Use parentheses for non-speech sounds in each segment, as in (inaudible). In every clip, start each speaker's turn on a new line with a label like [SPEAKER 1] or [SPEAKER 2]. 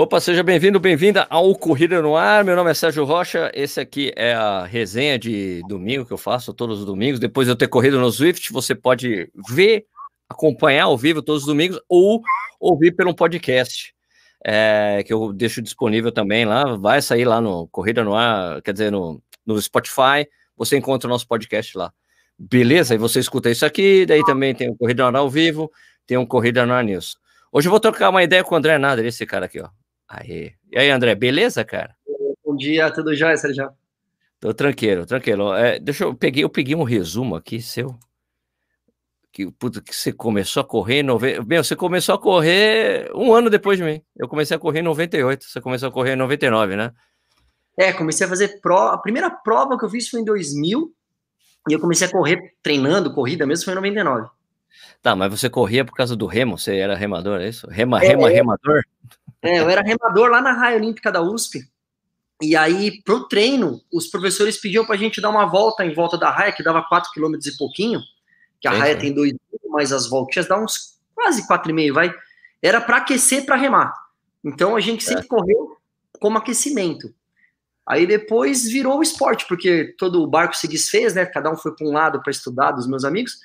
[SPEAKER 1] Opa, seja bem-vindo, bem-vinda ao Corrida no Ar. Meu nome é Sérgio Rocha. Esse aqui é a resenha de domingo que eu faço todos os domingos. Depois de eu ter corrido no Swift, você pode ver, acompanhar ao vivo todos os domingos ou ouvir pelo podcast. É, que eu deixo disponível também lá. Vai sair lá no Corrida no Ar, quer dizer, no, no Spotify. Você encontra o nosso podcast lá. Beleza? E você escuta isso aqui. Daí também tem o Corrida no Ar ao vivo, tem um Corrida no Ar News. Hoje eu vou trocar uma ideia com o André Nader, esse cara aqui, ó. Aí. E aí, André, beleza, cara?
[SPEAKER 2] Bom dia, tudo jóia, Sérgio?
[SPEAKER 1] Tô tranquilo, tranquilo. É, deixa eu peguei, eu peguei um resumo aqui seu. Que, puta, que você começou a correr em 90. Meu, você começou a correr um ano depois de mim. Eu comecei a correr em 98. Você começou a correr em 99, né?
[SPEAKER 2] É, comecei a fazer prova. A primeira prova que eu fiz foi em 2000. E eu comecei a correr treinando, corrida mesmo, foi em 99.
[SPEAKER 1] Tá, mas você corria por causa do remo? Você era remador, é isso? Rema, é, rema, remador?
[SPEAKER 2] É, eu era remador lá na Raia Olímpica da USP. E aí, pro treino, os professores pediam pra gente dar uma volta em volta da raia, que dava 4 km e pouquinho, que a sim, raia tem dois, mas as voltinhas dá uns quase 4,5, vai. Era para aquecer para remar. Então a gente sempre é. correu como aquecimento. Aí depois virou o esporte, porque todo o barco se desfez, né? Cada um foi para um lado para estudar dos meus amigos.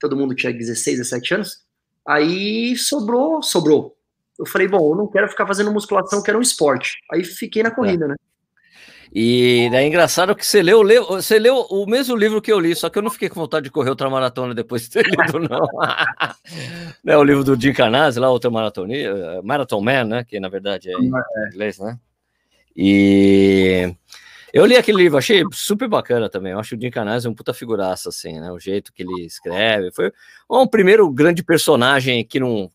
[SPEAKER 2] Todo mundo tinha 16, 17 anos. Aí sobrou, sobrou eu falei, bom, eu não quero ficar fazendo musculação, quero um esporte. Aí fiquei na corrida, é. né?
[SPEAKER 1] E é engraçado que você leu, leu, você leu o mesmo livro que eu li, só que eu não fiquei com vontade de correr outra maratona depois de ter lido, não. (laughs) é o livro do Jim Canazzi, lá, outra maratona, Marathon Man, né? Que na verdade é em é. inglês, né? E eu li aquele livro, achei super bacana também. Eu acho o Jim Canazzi um puta figuraça, assim, né? O jeito que ele escreve. Foi um primeiro grande personagem que não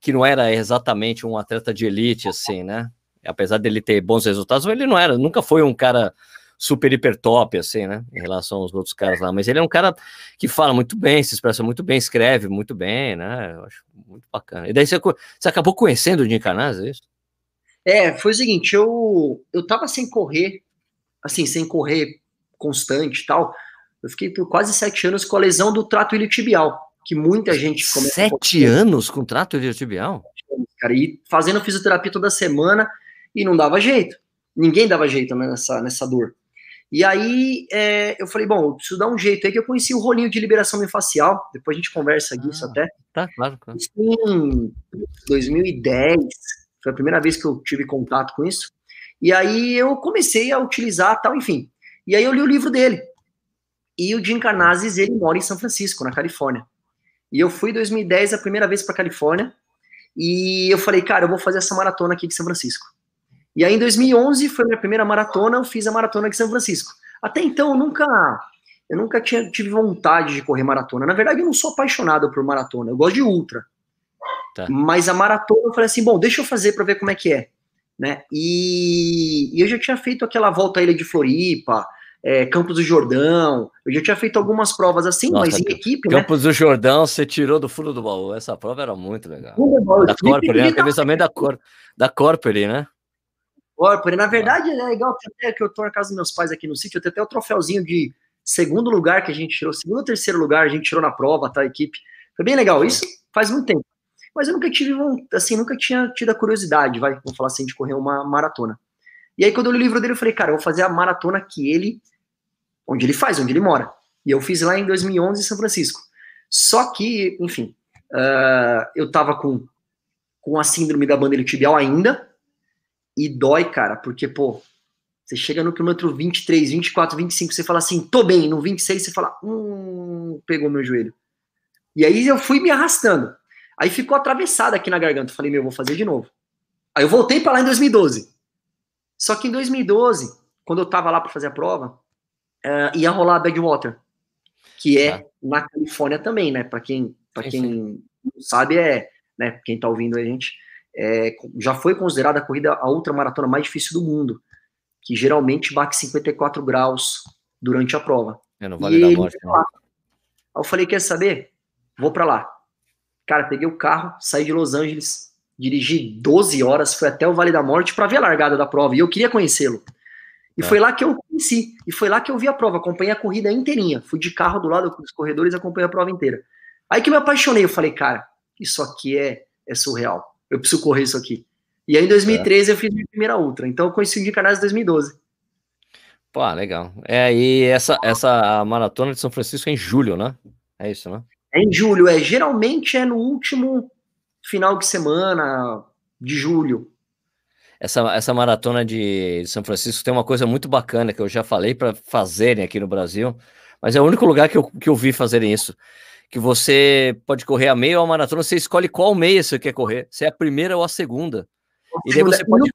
[SPEAKER 1] que não era exatamente um atleta de elite, assim, né? Apesar dele ter bons resultados, ele não era, nunca foi um cara super hiper top, assim, né? Em relação aos outros caras lá. Mas ele é um cara que fala muito bem, se expressa muito bem, escreve muito bem, né? Eu acho muito bacana. E daí você, você acabou conhecendo o Jim Canazzi, é isso?
[SPEAKER 2] É, foi o seguinte, eu, eu tava sem correr, assim, sem correr constante e tal. Eu fiquei por quase sete anos com a lesão do trato iliotibial que muita gente
[SPEAKER 1] começa Sete anos com trato iliotibial?
[SPEAKER 2] Cara, e fazendo fisioterapia toda semana e não dava jeito. Ninguém dava jeito nessa, nessa dor. E aí é, eu falei, bom, eu preciso dar um jeito aí que eu conheci o rolinho de liberação miofascial. Depois a gente conversa disso ah, até.
[SPEAKER 1] Tá, claro, claro.
[SPEAKER 2] Isso em 2010 foi a primeira vez que eu tive contato com isso. E aí eu comecei a utilizar tal, enfim. E aí eu li o livro dele. E o Jim Carnazes, ele mora em São Francisco, na Califórnia. E eu fui em 2010 a primeira vez para Califórnia e eu falei, cara, eu vou fazer essa maratona aqui de São Francisco. E aí em 2011 foi a minha primeira maratona, eu fiz a maratona de São Francisco. Até então eu nunca eu nunca tinha tive vontade de correr maratona. Na verdade eu não sou apaixonado por maratona, eu gosto de ultra. Tá. Mas a maratona eu falei assim, bom, deixa eu fazer para ver como é que é, né? E, e eu já tinha feito aquela volta à ilha de Floripa, é, Campos do Jordão. Eu já tinha feito algumas provas assim, Nossa, mas em equipe,
[SPEAKER 1] né? Campos né? do Jordão, você tirou do fundo do baú. Essa prova era muito legal. Baú, da Corpore, né? Teve também da, Cor, da Corpore, né?
[SPEAKER 2] Corpore. Na verdade, é legal até que eu tô na casa dos meus pais aqui no sítio, eu tenho até o troféuzinho de segundo lugar que a gente tirou, segundo ou terceiro lugar a gente tirou na prova, tá, a equipe. Foi bem legal. Isso faz muito tempo. Mas eu nunca tive, assim, nunca tinha tido a curiosidade, vai, vamos falar assim, de correr uma maratona. E aí, quando eu li o livro dele, eu falei, cara, eu vou fazer a maratona que ele onde ele faz, onde ele mora. E eu fiz lá em 2011 em São Francisco. Só que, enfim, uh, eu tava com, com a síndrome da bandeira tibial ainda, e dói, cara, porque, pô, você chega no quilômetro 23, 24, 25, você fala assim, tô bem, no 26 você fala, hum, pegou meu joelho. E aí eu fui me arrastando. Aí ficou atravessado aqui na garganta. falei, meu, vou fazer de novo. Aí eu voltei para lá em 2012. Só que em 2012, quando eu tava lá para fazer a prova, uh, ia rolar a Badwater, que é tá. na Califórnia também, né? Para quem, pra quem não sabe, é, né? Quem tá ouvindo a gente, é, já foi considerada a corrida a ultramaratona mais difícil do mundo, que geralmente bate 54 graus durante a prova.
[SPEAKER 1] É, no Vale e da Morte. Né? Aí
[SPEAKER 2] eu falei, quer saber? Vou para lá. Cara, peguei o carro, saí de Los Angeles, dirigi 12 horas, fui até o Vale da Morte para ver a largada da prova, e eu queria conhecê-lo. E é. foi lá que eu conheci. E foi lá que eu vi a prova. Acompanhei a corrida inteirinha. Fui de carro do lado dos corredores e acompanhei a prova inteira. Aí que eu me apaixonei. Eu falei, cara, isso aqui é, é surreal. Eu preciso correr isso aqui. E aí em 2013 é. eu fiz minha primeira ultra. Então eu conheci o Jim Carnazes em 2012.
[SPEAKER 1] Pô, legal. É, e essa, essa maratona de São Francisco é em julho, né? É isso, né?
[SPEAKER 2] É em julho, é. Geralmente é no último final de semana de julho.
[SPEAKER 1] Essa, essa maratona de São Francisco tem uma coisa muito bacana que eu já falei para fazerem aqui no Brasil, mas é o único lugar que eu, que eu vi fazerem isso. Que você pode correr a meia ou a maratona, você escolhe qual meia você quer correr, se é a primeira ou a segunda. E você pode,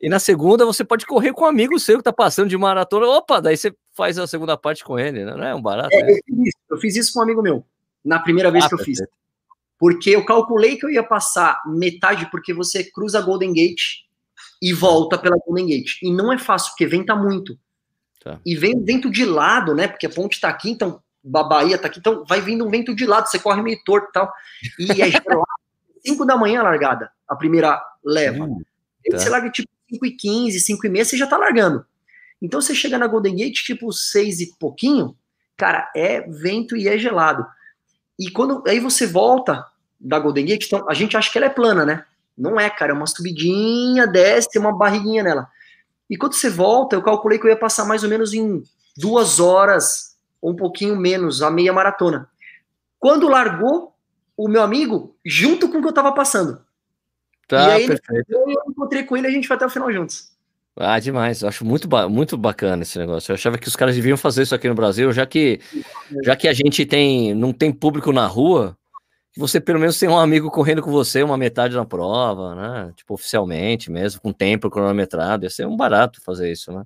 [SPEAKER 1] e na segunda você pode correr com um amigo seu que tá passando de maratona. Opa, daí você faz a segunda parte com ele, né? Não é um barato? É,
[SPEAKER 2] né? eu, fiz isso, eu, fiz isso, com um amigo meu, na primeira vez ah, que eu fiz. Porque eu calculei que eu ia passar metade, porque você cruza a Golden Gate e volta pela Golden Gate. E não é fácil, porque venta muito. Tá. E vem vento de lado, né? Porque a ponte tá aqui, então a Bahia tá aqui, então vai vindo um vento de lado, você corre meio torto e tal. E é (laughs) gelado. 5 da manhã a largada, a primeira leva. Hum, tá. Você larga tipo 5 e 15, 5 e meia, você já tá largando. Então você chega na Golden Gate, tipo 6 e pouquinho, cara, é vento e é gelado. E quando aí você volta da Golden Gate, então a gente acha que ela é plana, né? Não é, cara, é uma subidinha, desce, tem uma barriguinha nela. E quando você volta, eu calculei que eu ia passar mais ou menos em duas horas, ou um pouquinho menos, a meia maratona. Quando largou, o meu amigo, junto com o que eu tava passando.
[SPEAKER 1] Tá, e aí, perfeito.
[SPEAKER 2] Eu encontrei com ele e a gente foi até o final juntos.
[SPEAKER 1] Ah, demais. Eu acho muito, muito bacana esse negócio. Eu achava que os caras deviam fazer isso aqui no Brasil, já que, já que a gente tem, não tem público na rua, você pelo menos tem um amigo correndo com você uma metade na prova, né? Tipo, oficialmente mesmo, com tempo cronometrado. Ia ser um barato fazer isso, né?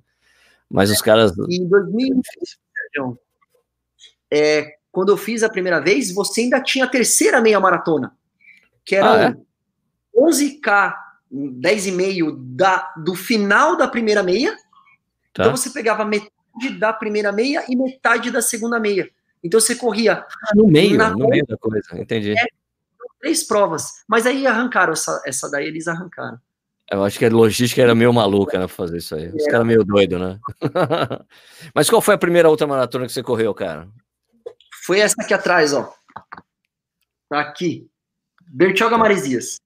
[SPEAKER 1] Mas os caras.
[SPEAKER 2] Em 2020, é, quando eu fiz a primeira vez, você ainda tinha a terceira meia maratona, que era ah, é? 11K, 10,5 da, do final da primeira meia. Tá. Então você pegava metade da primeira meia e metade da segunda meia. Então você corria.
[SPEAKER 1] Ah, no meio, no meio da coisa, entendi. É,
[SPEAKER 2] três provas. Mas aí arrancaram essa, essa daí, eles arrancaram.
[SPEAKER 1] Eu acho que a logística era meio maluca, né, pra fazer isso aí. Os é. caras meio doido, né? (laughs) Mas qual foi a primeira outra maratona que você correu, cara?
[SPEAKER 2] Foi essa aqui atrás, ó. Tá aqui. Bertioga Maresias.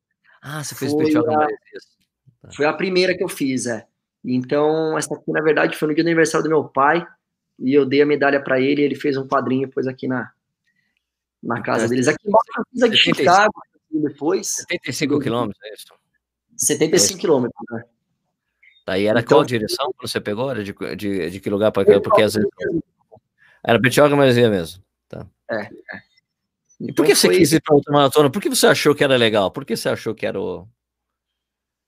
[SPEAKER 1] Ah, você fez foi Bertioga Maresias.
[SPEAKER 2] Tá. Foi a primeira que eu fiz, é. Então, essa aqui, na verdade, foi no dia do aniversário do meu pai e eu dei a medalha para ele e ele fez um quadrinho depois aqui na, na casa deles. Aqui eu fiz aqui em Chicago depois.
[SPEAKER 1] 75 quilômetros, é isso?
[SPEAKER 2] 75 é quilômetros, né?
[SPEAKER 1] Daí era então, qual direção quando você pegou? Era de, de, de que lugar para? Porque às vezes. Era Bertioga mesmo. Tá.
[SPEAKER 2] É, é.
[SPEAKER 1] Então, por que você foi... quis ir para outra maratona? Por que você achou que era legal? Por que você achou que era o.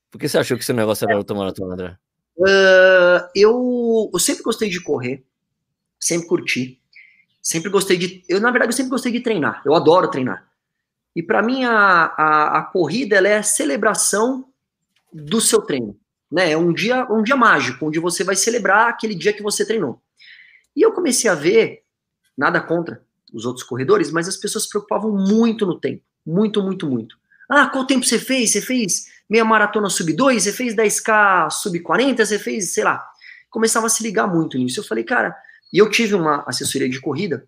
[SPEAKER 1] Por que você achou que esse negócio era outra maratona, André?
[SPEAKER 2] Uh, eu, eu sempre gostei de correr sempre curti. Sempre gostei de. Eu, na verdade, eu sempre gostei de treinar. Eu adoro treinar. E para mim, a, a, a, corrida ela é a celebração do seu treino. Né? É um dia, um dia mágico, onde você vai celebrar aquele dia que você treinou. E eu comecei a ver, nada contra os outros corredores, mas as pessoas se preocupavam muito no tempo. Muito, muito, muito. Ah, qual tempo você fez? Você fez meia maratona sub 2? Você fez 10K sub 40? Você fez, sei lá. Começava a se ligar muito nisso. Eu falei, cara, e eu tive uma assessoria de corrida,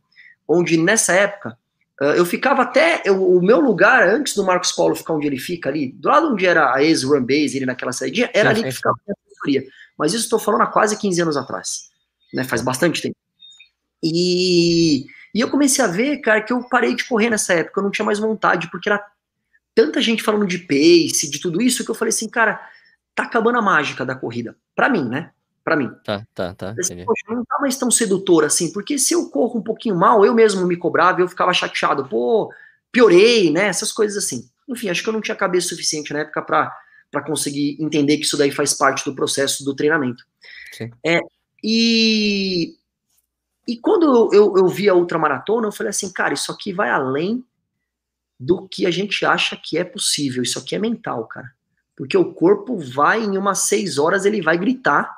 [SPEAKER 2] onde nessa época eu ficava até. Eu, o meu lugar, antes do Marcos Paulo ficar onde ele fica ali, do lado onde era a ex-run base, ele naquela saída, era ali que ficava a assessoria. Mas isso estou falando há quase 15 anos atrás. Né, faz bastante tempo. E, e eu comecei a ver, cara, que eu parei de correr nessa época, eu não tinha mais vontade, porque era tanta gente falando de pace, de tudo isso, que eu falei assim, cara, tá acabando a mágica da corrida. Para mim, né? para mim.
[SPEAKER 1] Tá, tá, tá.
[SPEAKER 2] Esse, poxa, não tá mais tão sedutor assim, porque se eu corro um pouquinho mal, eu mesmo me cobrava, eu ficava chateado, pô, piorei, né? Essas coisas assim. Enfim, acho que eu não tinha cabeça suficiente na época para conseguir entender que isso daí faz parte do processo do treinamento. Sim. É, e, e quando eu, eu vi a ultramaratona, eu falei assim, cara, isso aqui vai além do que a gente acha que é possível. Isso aqui é mental, cara. Porque o corpo vai, em umas seis horas, ele vai gritar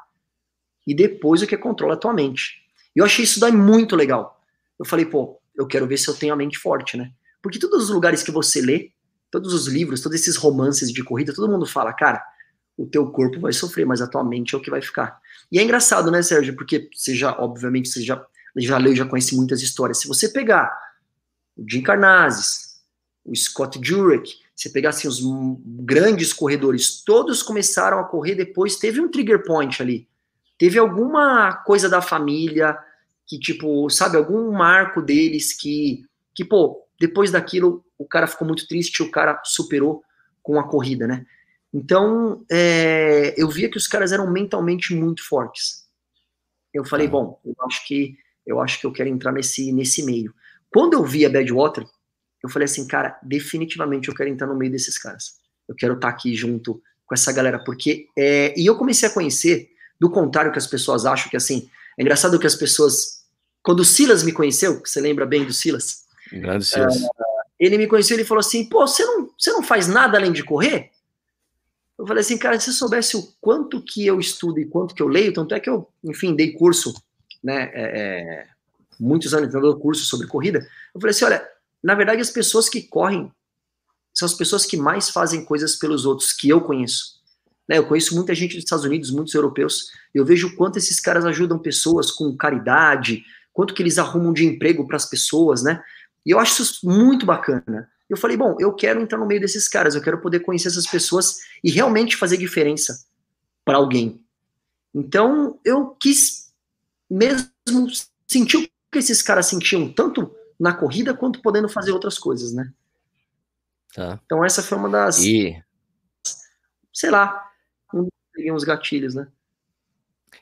[SPEAKER 2] e depois o que controla a tua mente. E eu achei isso daí muito legal. Eu falei, pô, eu quero ver se eu tenho a mente forte, né? Porque todos os lugares que você lê, todos os livros, todos esses romances de corrida, todo mundo fala, cara, o teu corpo vai sofrer, mas a tua mente é o que vai ficar. E é engraçado, né, Sérgio? Porque você já, obviamente, você já, já leu, já conhece muitas histórias. Se você pegar o Jim Carnazes, o Scott Jurek, você pegasse os grandes corredores, todos começaram a correr depois, teve um trigger point ali. Teve alguma coisa da família que, tipo, sabe, algum marco deles que, que pô, depois daquilo o cara ficou muito triste, o cara superou com a corrida, né? Então, é, eu via que os caras eram mentalmente muito fortes. Eu falei, tá. bom, eu acho que eu acho que eu quero entrar nesse, nesse meio. Quando eu vi a Badwater, eu falei assim, cara, definitivamente eu quero entrar no meio desses caras. Eu quero estar tá aqui junto com essa galera, porque. É, e eu comecei a conhecer, do contrário que as pessoas acham, que assim, é engraçado que as pessoas. Quando o Silas me conheceu, você lembra bem do Silas?
[SPEAKER 1] Grande Silas. É,
[SPEAKER 2] ele me conheceu e falou assim: pô, você não, você não faz nada além de correr? Eu falei assim, cara, se você soubesse o quanto que eu estudo e quanto que eu leio, tanto é que eu, enfim, dei curso, né, é, é, muitos anos dando curso sobre corrida, eu falei assim, olha, na verdade as pessoas que correm são as pessoas que mais fazem coisas pelos outros, que eu conheço. Né, eu conheço muita gente dos Estados Unidos, muitos europeus, eu vejo o quanto esses caras ajudam pessoas com caridade, quanto que eles arrumam de emprego para as pessoas, né, e eu acho isso muito bacana. Eu falei, bom, eu quero entrar no meio desses caras, eu quero poder conhecer essas pessoas e realmente fazer diferença para alguém. Então, eu quis mesmo sentir o que esses caras sentiam, tanto na corrida quanto podendo fazer outras coisas, né? Tá. Então, essa foi uma das. E... Sei lá, uns gatilhos, né?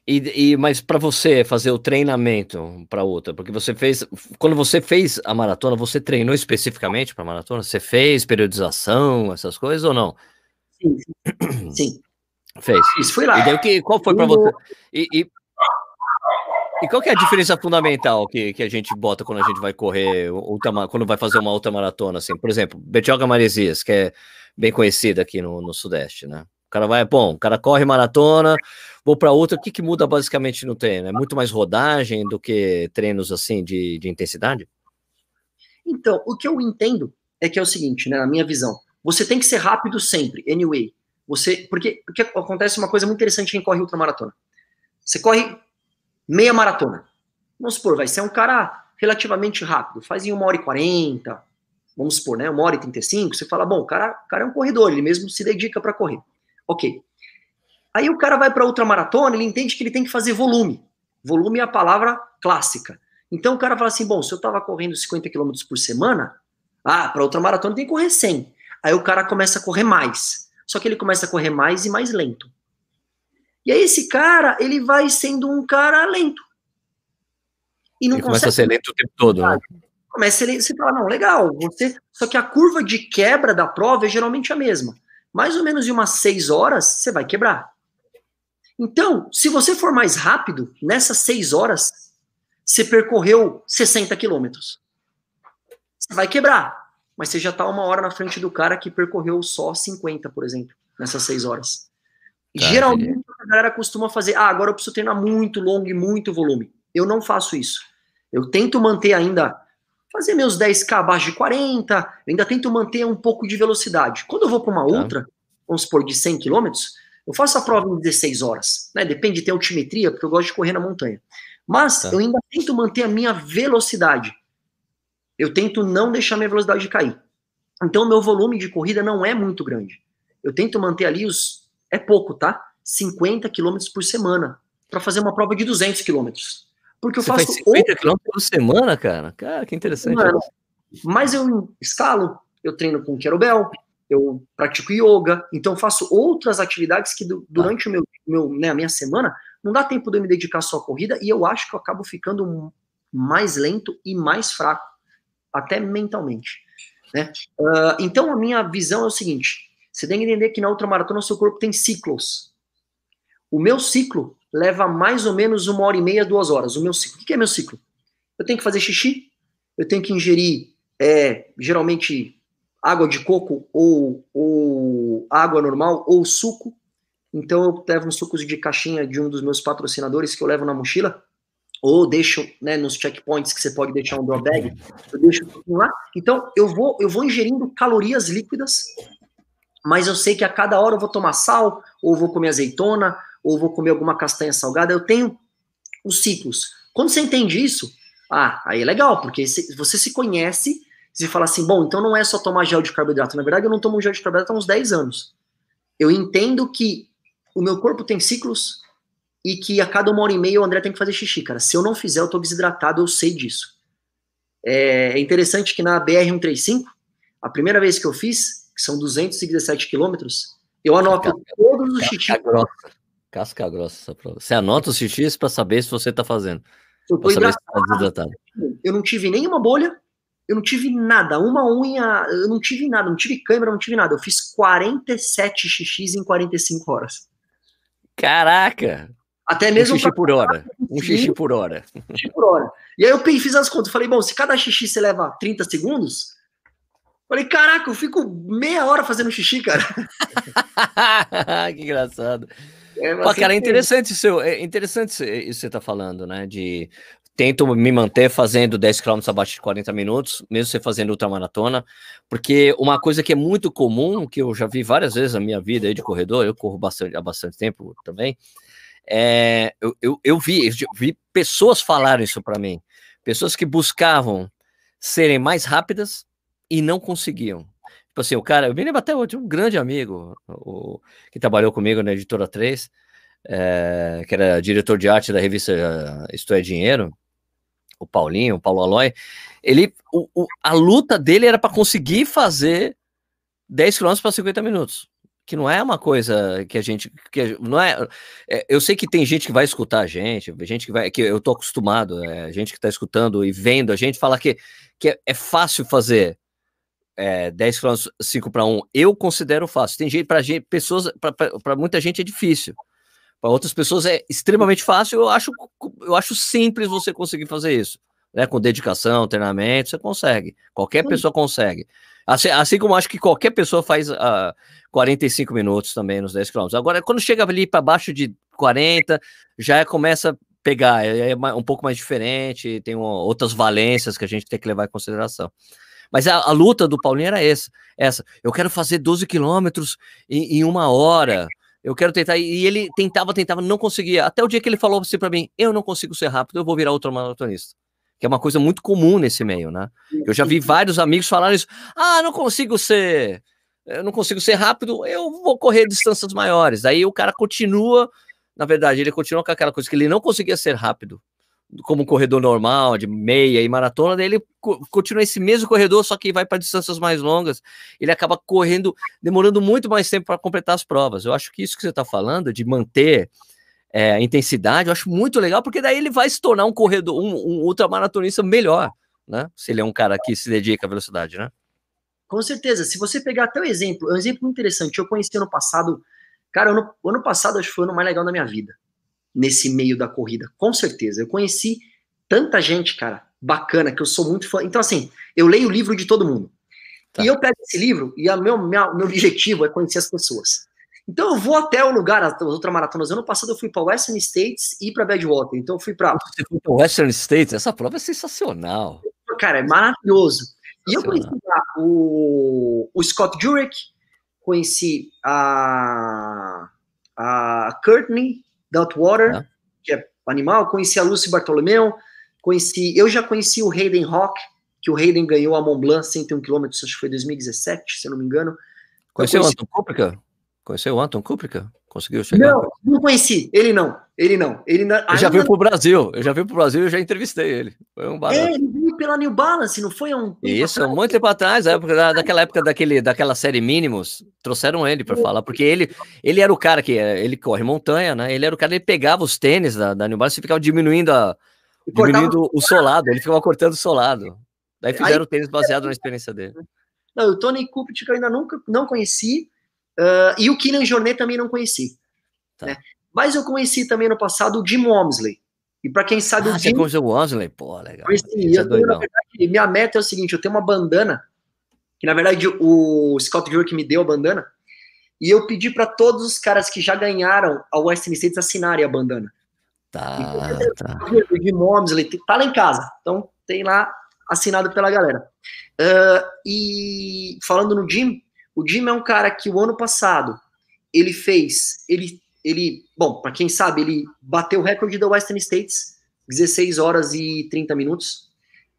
[SPEAKER 1] E, e, mas para você fazer o treinamento para outra, porque você fez, quando você fez a maratona, você treinou especificamente para maratona? Você fez periodização, essas coisas ou não?
[SPEAKER 2] Sim. Sim. (clears throat)
[SPEAKER 1] Fez. Isso foi lá. E daí, que, qual foi para você? E, e, e, qual que é a diferença fundamental que, que a gente bota quando a gente vai correr, ultra, quando vai fazer uma outra maratona, assim? Por exemplo, Betioga Maresias, que é bem conhecida aqui no, no Sudeste, né? O cara vai, bom, o cara corre maratona, vou para outra, o que, que muda basicamente no treino? É muito mais rodagem do que treinos assim de, de intensidade?
[SPEAKER 2] Então, o que eu entendo é que é o seguinte, né, na minha visão, você tem que ser rápido sempre, anyway. Você, porque, porque acontece uma coisa muito interessante em corre ultramaratona. Você corre meia maratona. Vamos supor, vai ser um cara relativamente rápido, faz em uma hora e quarenta, vamos supor, né, uma hora e trinta e cinco, você fala, bom, o cara, o cara é um corredor, ele mesmo se dedica para correr. Ok. Aí o cara vai para outra maratona, ele entende que ele tem que fazer volume. Volume é a palavra clássica. Então o cara fala assim: bom, se eu estava correndo 50 km por semana, ah, para outra maratona tem que correr 100. Aí o cara começa a correr mais. Só que ele começa a correr mais e mais lento. E aí esse cara, ele vai sendo um cara lento.
[SPEAKER 1] E não ele começa a ser lento o tempo todo, né?
[SPEAKER 2] Começa a ser, você fala, não, legal, você. Só que a curva de quebra da prova é geralmente a mesma mais ou menos em umas seis horas, você vai quebrar. Então, se você for mais rápido, nessas seis horas, você percorreu 60 quilômetros. Você vai quebrar, mas você já está uma hora na frente do cara que percorreu só 50, por exemplo, nessas seis horas. Tá, Geralmente a galera costuma fazer, ah, agora eu preciso treinar muito longo e muito volume. Eu não faço isso. Eu tento manter ainda fazer meus 10k abaixo de 40, eu ainda tento manter um pouco de velocidade. Quando eu vou para uma tá. outra, vamos supor, de 100 km, eu faço a prova em 16 horas, né? Depende de ter altimetria, porque eu gosto de correr na montanha. Mas tá. eu ainda tento manter a minha velocidade. Eu tento não deixar minha velocidade cair. Então, o meu volume de corrida não é muito grande. Eu tento manter ali os. É pouco, tá? 50 km por semana. para fazer uma prova de 200 km.
[SPEAKER 1] Porque eu Você faço. Faz 50 km por semana, cara? Cara, que interessante. Mano,
[SPEAKER 2] mas eu escalo, eu treino com kettlebell, eu pratico yoga, então faço outras atividades que durante o meu, meu né, a minha semana não dá tempo de eu me dedicar só à corrida e eu acho que eu acabo ficando mais lento e mais fraco, até mentalmente. Né? Uh, então a minha visão é o seguinte: você tem que entender que na ultramaratona o seu corpo tem ciclos. O meu ciclo leva mais ou menos uma hora e meia, duas horas. O meu ciclo. O que é meu ciclo? Eu tenho que fazer xixi, eu tenho que ingerir, é, geralmente, água de coco ou, ou água normal ou suco. Então eu levo uns sucos de caixinha de um dos meus patrocinadores que eu levo na mochila ou deixo né, nos checkpoints que você pode deixar um drop bag, eu deixo lá. Então eu vou eu vou ingerindo calorias líquidas, mas eu sei que a cada hora eu vou tomar sal, ou vou comer azeitona, ou vou comer alguma castanha salgada, eu tenho os ciclos. Quando você entende isso, ah, aí é legal, porque você se conhece, Você fala assim, bom, então não é só tomar gel de carboidrato. Na verdade, eu não tomo gel de carboidrato há uns 10 anos. Eu entendo que o meu corpo tem ciclos e que a cada uma hora e meia o André tem que fazer xixi, cara. Se eu não fizer, eu tô desidratado, eu sei disso. É, é interessante que na BR-135, a primeira vez que eu fiz, que são 217 quilômetros, eu anoto casca, todos os xixi.
[SPEAKER 1] Casca grossa. Casca grossa essa prova. Você anota os xixis para saber se você tá fazendo.
[SPEAKER 2] Eu tô hidratado. Tá desidratado. Eu não tive nenhuma bolha, eu não tive nada, uma unha, eu não tive nada, não tive câmera, não tive nada. Eu fiz 47 xixis em 45 horas.
[SPEAKER 1] Caraca!
[SPEAKER 2] Até mesmo.
[SPEAKER 1] Um xixi por hora. Um xixi por hora.
[SPEAKER 2] Um xixi por hora. E aí eu fiz as contas. Falei, bom, se cada xixi você leva 30 segundos. Falei, caraca, eu fico meia hora fazendo xixi, cara. (laughs)
[SPEAKER 1] que engraçado. É, Pô, cara, é interessante, seu, é interessante isso que você tá falando, né? De tento me manter fazendo 10 km abaixo de 40 minutos, mesmo você fazendo ultramaratona, porque uma coisa que é muito comum, que eu já vi várias vezes na minha vida aí de corredor, eu corro bastante, há bastante tempo também, é, eu, eu, eu, vi, eu vi pessoas falarem isso para mim, pessoas que buscavam serem mais rápidas e não conseguiam. Tipo assim, o cara, eu me lembro até hoje, um grande amigo, o, que trabalhou comigo na Editora 3, é, que era diretor de arte da revista Isto é Dinheiro, o Paulinho, o Paulo Aloy, ele, o, o, a luta dele era para conseguir fazer 10 km para 50 minutos. Que não é uma coisa que a gente. Que não é, é, Eu sei que tem gente que vai escutar a gente, gente que vai. que Eu tô acostumado, é, gente que está escutando e vendo a gente falar que, que é, é fácil fazer é, 10 km 5 para 1. Eu considero fácil. Tem gente, para pessoas, para muita gente é difícil. Para outras pessoas é extremamente fácil. Eu acho, eu acho simples você conseguir fazer isso. Né? Com dedicação, treinamento, você consegue. Qualquer Sim. pessoa consegue. Assim, assim, como acho que qualquer pessoa faz uh, ah, 45 minutos também nos 10 km. Agora, quando chega ali para baixo de 40, já começa a pegar, é, é um pouco mais diferente, tem uma, outras valências que a gente tem que levar em consideração. Mas a, a luta do Paulinho era essa, essa. Eu quero fazer 12 quilômetros em, em uma hora eu quero tentar. E ele tentava, tentava, não conseguia. Até o dia que ele falou assim para mim: eu não consigo ser rápido, eu vou virar outro maratonista. Que é uma coisa muito comum nesse meio, né? Eu já vi vários amigos falarem isso: ah, não consigo ser. Eu não consigo ser rápido, eu vou correr distâncias maiores. Aí o cara continua, na verdade, ele continua com aquela coisa que ele não conseguia ser rápido como um corredor normal, de meia e maratona, daí ele continua esse mesmo corredor, só que vai para distâncias mais longas. Ele acaba correndo, demorando muito mais tempo para completar as provas. Eu acho que isso que você está falando, de manter é, intensidade, eu acho muito legal, porque daí ele vai se tornar um corredor, um, um ultramaratonista melhor, né? Se ele é um cara que se dedica à velocidade, né?
[SPEAKER 2] Com certeza. Se você pegar até o exemplo, é um exemplo interessante. Eu conheci ano passado, cara, ano, ano passado acho que foi o ano mais legal da minha vida nesse meio da corrida, com certeza. Eu conheci tanta gente, cara, bacana, que eu sou muito fã. Então, assim, eu leio o livro de todo mundo. Tá. E eu pego esse livro e o meu, meu, meu objetivo é conhecer as pessoas. Então eu vou até o lugar, as outras maratonas. Ano passado eu fui para Western States e para Badwater. Então eu fui para.
[SPEAKER 1] Você foi para Western States? Essa prova é sensacional.
[SPEAKER 2] Cara, é maravilhoso. E eu conheci o, o Scott Jurek, conheci a, a Courtney, Water, é. que é animal, conheci a Lucy Bartolomeu, conheci, eu já conheci o Hayden Rock, que o Hayden ganhou a Mont Blanc 101 km, acho que foi 2017, se eu não me engano.
[SPEAKER 1] Conheceu conheci... o Anton Kuprica? Conheceu o Anton Kuprica? Conseguiu chegar?
[SPEAKER 2] Não, não conheci. Ele não. Ele não. Ele não.
[SPEAKER 1] Eu já veio pro Brasil. Eu já veio pro Brasil e já entrevistei ele. Foi um barato. É,
[SPEAKER 2] ele veio pela New Balance, não foi um.
[SPEAKER 1] Isso, muito tempo atrás, época, daquela época daquele, daquela série Mínimos, trouxeram ele para falar, porque ele, ele era o cara que ele corre montanha, né? Ele era o cara, ele pegava os tênis da, da New Balance e ficava diminuindo, a, diminuindo o solado. Ele ficava cortando o solado. Daí fizeram Aí, o tênis baseado na experiência dele.
[SPEAKER 2] Não, o Tony Kupich eu ainda nunca não conheci. Uh, e o Kylian Jornet também não conheci. Tá. Né? Mas eu conheci também no passado o Jim Wamsley. E para quem sabe
[SPEAKER 1] ah, o Jim. Você conheceu o Wamsley? Pô, legal.
[SPEAKER 2] Conheci, é eu, tenho, verdade, minha meta é o seguinte: eu tenho uma bandana, que na verdade o Scott Jurek me deu a bandana, e eu pedi para todos os caras que já ganharam a Western States assinarem a bandana.
[SPEAKER 1] Tá,
[SPEAKER 2] então, tá. O Jim Wamsley tá lá em casa. Então tem lá assinado pela galera. Uh, e falando no Jim, o Jim é um cara que o ano passado ele fez, ele, ele bom, para quem sabe, ele bateu o recorde da Western States, 16 horas e 30 minutos.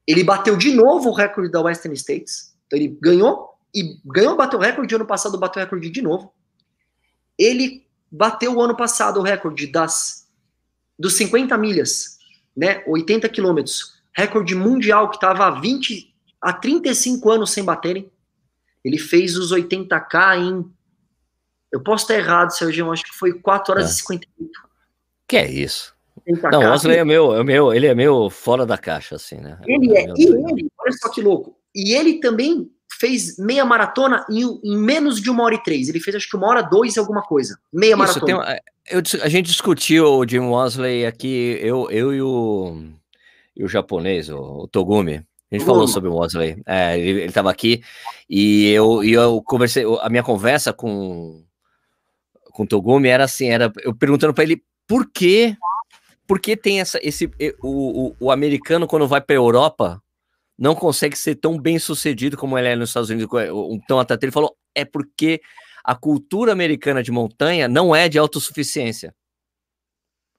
[SPEAKER 2] Ele bateu de novo o recorde da Western States. Então ele ganhou e ganhou, bateu o recorde. Ano passado bateu o recorde de novo. Ele bateu o ano passado o recorde das dos 50 milhas, né? 80 quilômetros. Recorde mundial que estava há 20 a 35 anos sem baterem. Ele fez os 80k em eu posso estar errado, Sérgio, acho que foi 4 horas é. e 58.
[SPEAKER 1] Que é isso? Não, o Wesley é meu, é meu, ele é meu fora da caixa, assim, né?
[SPEAKER 2] Ele é, é e ele, olha só que louco, e ele também fez meia maratona em, em, menos de uma hora e três. Ele fez acho que uma hora dois e alguma coisa. Meia Isso, maratona.
[SPEAKER 1] Tem, eu, a gente discutiu o Jim Wesley aqui, eu, eu e, o, e o japonês, o, o Togumi. A gente falou sobre o Wesley. É, ele estava aqui e eu, e eu conversei. A minha conversa com, com o Togumi era assim: era eu perguntando para ele por que, por que tem essa, esse. O, o, o americano, quando vai para a Europa, não consegue ser tão bem sucedido como ele é nos Estados Unidos. Então, até ele falou, é porque a cultura americana de montanha não é de autossuficiência.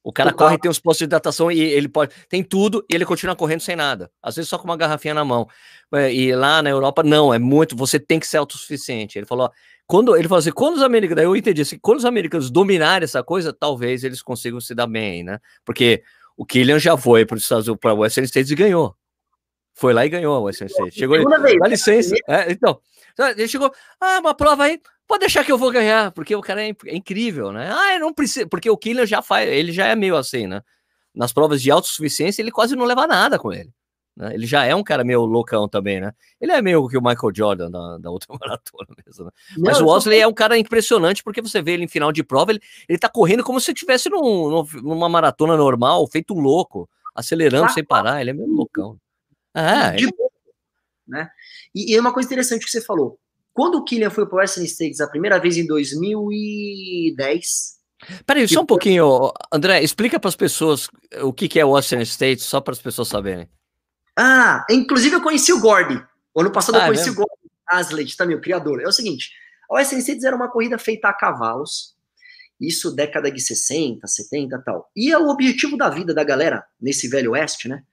[SPEAKER 1] O cara corre, tem uns postos de hidratação e ele pode. Tem tudo e ele continua correndo sem nada. Às vezes só com uma garrafinha na mão. É, e lá na Europa, não, é muito. Você tem que ser autossuficiente. Ele falou, quando ele falou assim, quando os americanos. Eu entendi assim, quando os americanos dominarem essa coisa, talvez eles consigam se dar bem, né? Porque o Killian já foi para os Estados Unidos, para o Western States e ganhou. Foi lá e ganhou a Western State. Chegou ali, dá licença. É, então, ele chegou, ah, uma prova aí, pode deixar que eu vou ganhar, porque o cara é, é incrível, né? Ah, não precisa, porque o Killer já faz, ele já é meio assim, né? Nas provas de autossuficiência, ele quase não leva nada com ele. Né? Ele já é um cara meio loucão também, né? Ele é meio que o Michael Jordan da, da outra (laughs) maratona mesmo, né? Mas o Wesley é um cara impressionante porque você vê ele em final de prova, ele, ele tá correndo como se estivesse num, numa maratona normal, feito louco, acelerando sem parar, ele é meio loucão.
[SPEAKER 2] Ah, de é. né? E, e é uma coisa interessante que você falou. Quando o Killian foi para o Western States a primeira vez em 2010.
[SPEAKER 1] Peraí, só um pouquinho, André, explica para as pessoas o que, que é o Western States, só para as pessoas saberem.
[SPEAKER 2] Ah, inclusive eu conheci o Gordy. O ano passado ah, eu é conheci é o Gordy Aslet, também, o criador. É o seguinte: a Western States era uma corrida feita a cavalos. Isso década de 60, 70 e tal. E é o objetivo da vida da galera nesse velho oeste, né?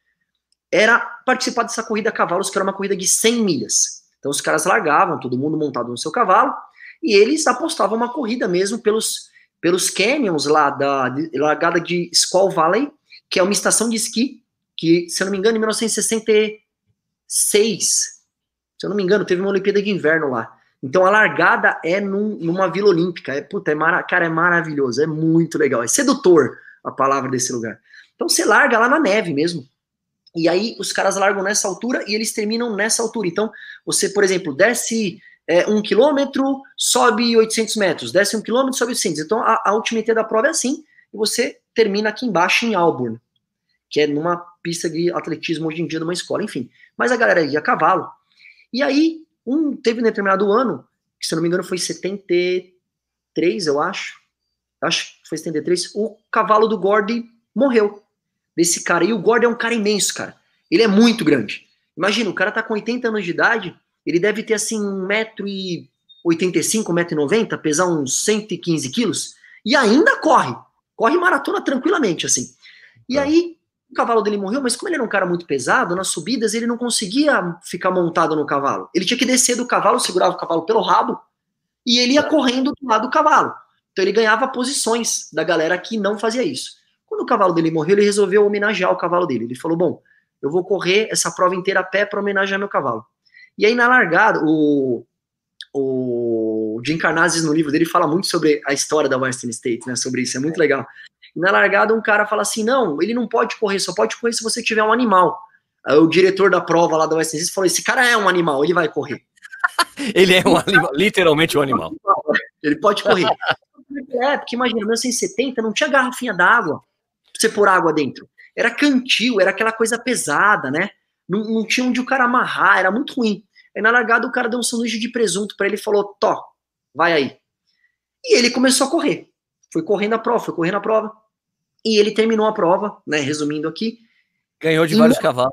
[SPEAKER 2] era participar dessa corrida a cavalos, que era uma corrida de 100 milhas. Então os caras largavam, todo mundo montado no seu cavalo, e eles apostavam uma corrida mesmo pelos, pelos canyons lá da largada de Squall Valley, que é uma estação de esqui que, se eu não me engano, em 1966, se eu não me engano, teve uma Olimpíada de Inverno lá. Então a largada é num, numa Vila Olímpica. É, puta, é mara, cara, é maravilhoso, é muito legal. É sedutor a palavra desse lugar. Então você larga lá na neve mesmo. E aí os caras largam nessa altura e eles terminam nessa altura. Então, você, por exemplo, desce é, um quilômetro, sobe 800 metros, desce um quilômetro, sobe 800. Então, a, a ultimate da prova é assim, e você termina aqui embaixo em Auburn, que é numa pista de atletismo hoje em dia, numa escola, enfim. Mas a galera ia a cavalo. E aí, um teve um determinado ano, que se eu não me engano foi 73, eu acho, acho que foi 73, o cavalo do Gordy morreu desse cara. E o Gordon é um cara imenso, cara. Ele é muito grande. Imagina, o cara tá com 80 anos de idade, ele deve ter assim 1,85m, 1,90m, pesar uns 115 quilos, e ainda corre. Corre maratona tranquilamente, assim. E ah. aí, o cavalo dele morreu, mas como ele era um cara muito pesado, nas subidas ele não conseguia ficar montado no cavalo. Ele tinha que descer do cavalo, segurava o cavalo pelo rabo, e ele ia correndo do lado do cavalo. Então ele ganhava posições da galera que não fazia isso. Quando o cavalo dele morreu, ele resolveu homenagear o cavalo dele. Ele falou: Bom, eu vou correr essa prova inteira a pé para homenagear meu cavalo. E aí, na largada, o, o Jim Carnazes, no livro dele, fala muito sobre a história da Western State, né? Sobre isso, é muito legal. E na largada, um cara fala assim: Não, ele não pode correr, só pode correr se você tiver um animal. Aí, o diretor da prova lá da Western State falou: Esse cara é um animal, ele vai correr. (laughs)
[SPEAKER 1] ele é um animal, literalmente um animal. (laughs)
[SPEAKER 2] Ele pode correr. É, porque imagina, em 1970 não tinha garrafinha d'água você pôr água dentro. Era cantil, era aquela coisa pesada, né? Não, não tinha onde o cara amarrar, era muito ruim. Aí na largada o cara deu um sanduíche de presunto para ele e falou: Tó, vai aí. E ele começou a correr. Foi correndo a prova, foi correndo a prova. E ele terminou a prova, né? Resumindo aqui.
[SPEAKER 1] Ganhou de vários cavalos.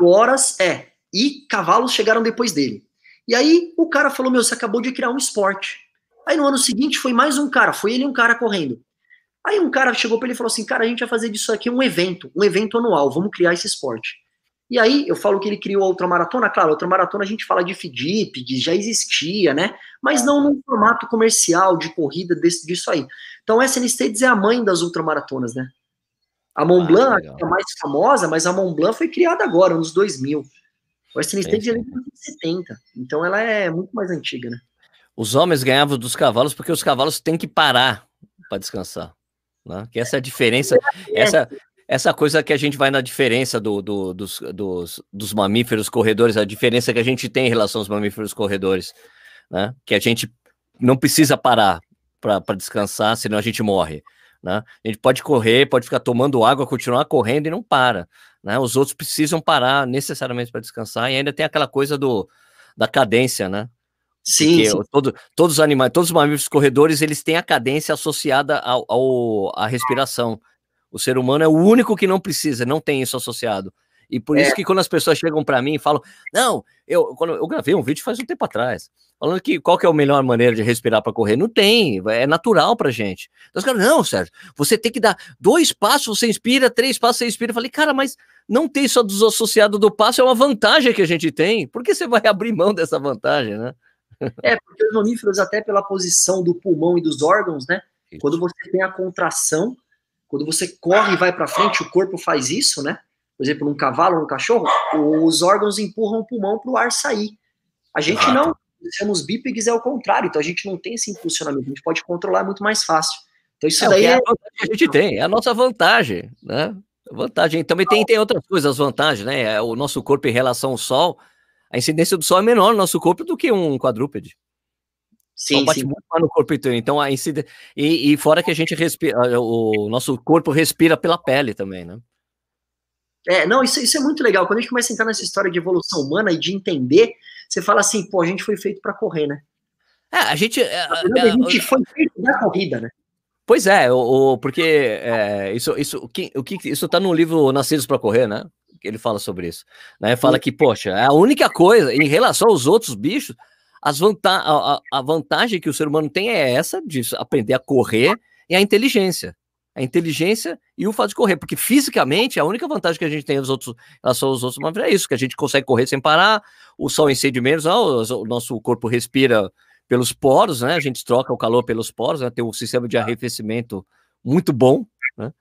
[SPEAKER 2] Horas, é. E cavalos chegaram depois dele. E aí o cara falou: Meu, você acabou de criar um esporte. Aí no ano seguinte foi mais um cara, foi ele e um cara correndo. Aí um cara chegou para ele e falou assim: Cara, a gente vai fazer disso aqui um evento, um evento anual, vamos criar esse esporte. E aí eu falo que ele criou a ultramaratona, claro, a ultramaratona a gente fala de FIDIP, que já existia, né? Mas não num formato comercial de corrida desse, disso aí. Então a SN States é a mãe das ultramaratonas, né? A Mont ah, Blanc ah, é a mais famosa, mas a Mont Blanc foi criada agora, nos 2000. O SN States é de 1970, então ela é muito mais antiga, né?
[SPEAKER 1] Os homens ganhavam dos cavalos porque os cavalos têm que parar para descansar. Né? Que essa é diferença, essa, essa coisa que a gente vai na diferença do, do, dos, dos, dos, mamíferos corredores, a diferença que a gente tem em relação aos mamíferos corredores, né? Que a gente não precisa parar para descansar, senão a gente morre. Né? A gente pode correr, pode ficar tomando água, continuar correndo e não para. Né? Os outros precisam parar necessariamente para descansar, e ainda tem aquela coisa do, da cadência, né?
[SPEAKER 2] Sim, sim.
[SPEAKER 1] Todo, todos os animais, todos os mamíferos corredores, eles têm a cadência associada ao, ao, à respiração. O ser humano é o único que não precisa, não tem isso associado. E por é. isso que quando as pessoas chegam para mim e falam, não, eu, quando eu gravei um vídeo faz um tempo atrás, falando que qual que é a melhor maneira de respirar para correr? Não tem, é natural pra gente. Então os caras, não, Sérgio, você tem que dar dois passos, você inspira, três passos, você inspira. Eu falei, cara, mas não tem só desassociado do passo, é uma vantagem que a gente tem. Por que você vai (laughs) abrir mão dessa vantagem, né?
[SPEAKER 2] É, porque os mamíferos, até pela posição do pulmão e dos órgãos, né? Quando você tem a contração, quando você corre e vai para frente, o corpo faz isso, né? Por exemplo, num cavalo ou num cachorro, os órgãos empurram o pulmão para o ar sair. A gente não, somos bípedes é o contrário, então a gente não tem esse impulsionamento, a gente pode controlar muito mais fácil. Então isso é, daí é,
[SPEAKER 1] é a gente tem, é a nossa vantagem, né? Vantagem. Também tem, tem outras coisas, as vantagens, né? É o nosso corpo em relação ao sol, a incidência do sol é menor no nosso corpo do que um quadrúpede. Sim, bate sim. muito mais no corpo inteiro. Então, a incide... e, e fora que a gente respira, o nosso corpo respira pela pele também, né?
[SPEAKER 2] É, não, isso, isso é muito legal. Quando a gente começa a entrar nessa história de evolução humana e de entender, você fala assim, pô, a gente foi feito para correr, né?
[SPEAKER 1] É, a gente. É,
[SPEAKER 2] a, a, gente foi feito da corrida, né?
[SPEAKER 1] Pois é, o, o porque é, isso, isso, o que, o que, isso tá no livro Nascidos para Correr, né? Ele fala sobre isso. Né? Fala que, poxa, é a única coisa, em relação aos outros bichos, as vanta a, a, vantagem que o ser humano tem é essa, de aprender a correr, e a inteligência. A inteligência e o fato de correr, porque fisicamente a única vantagem que a gente tem dos outros, em relação aos outros mamíferos é isso, que a gente consegue correr sem parar, o sol incende menos, o, o nosso corpo respira pelos poros, né? A gente troca o calor pelos poros, né? Tem um sistema de arrefecimento muito bom, né?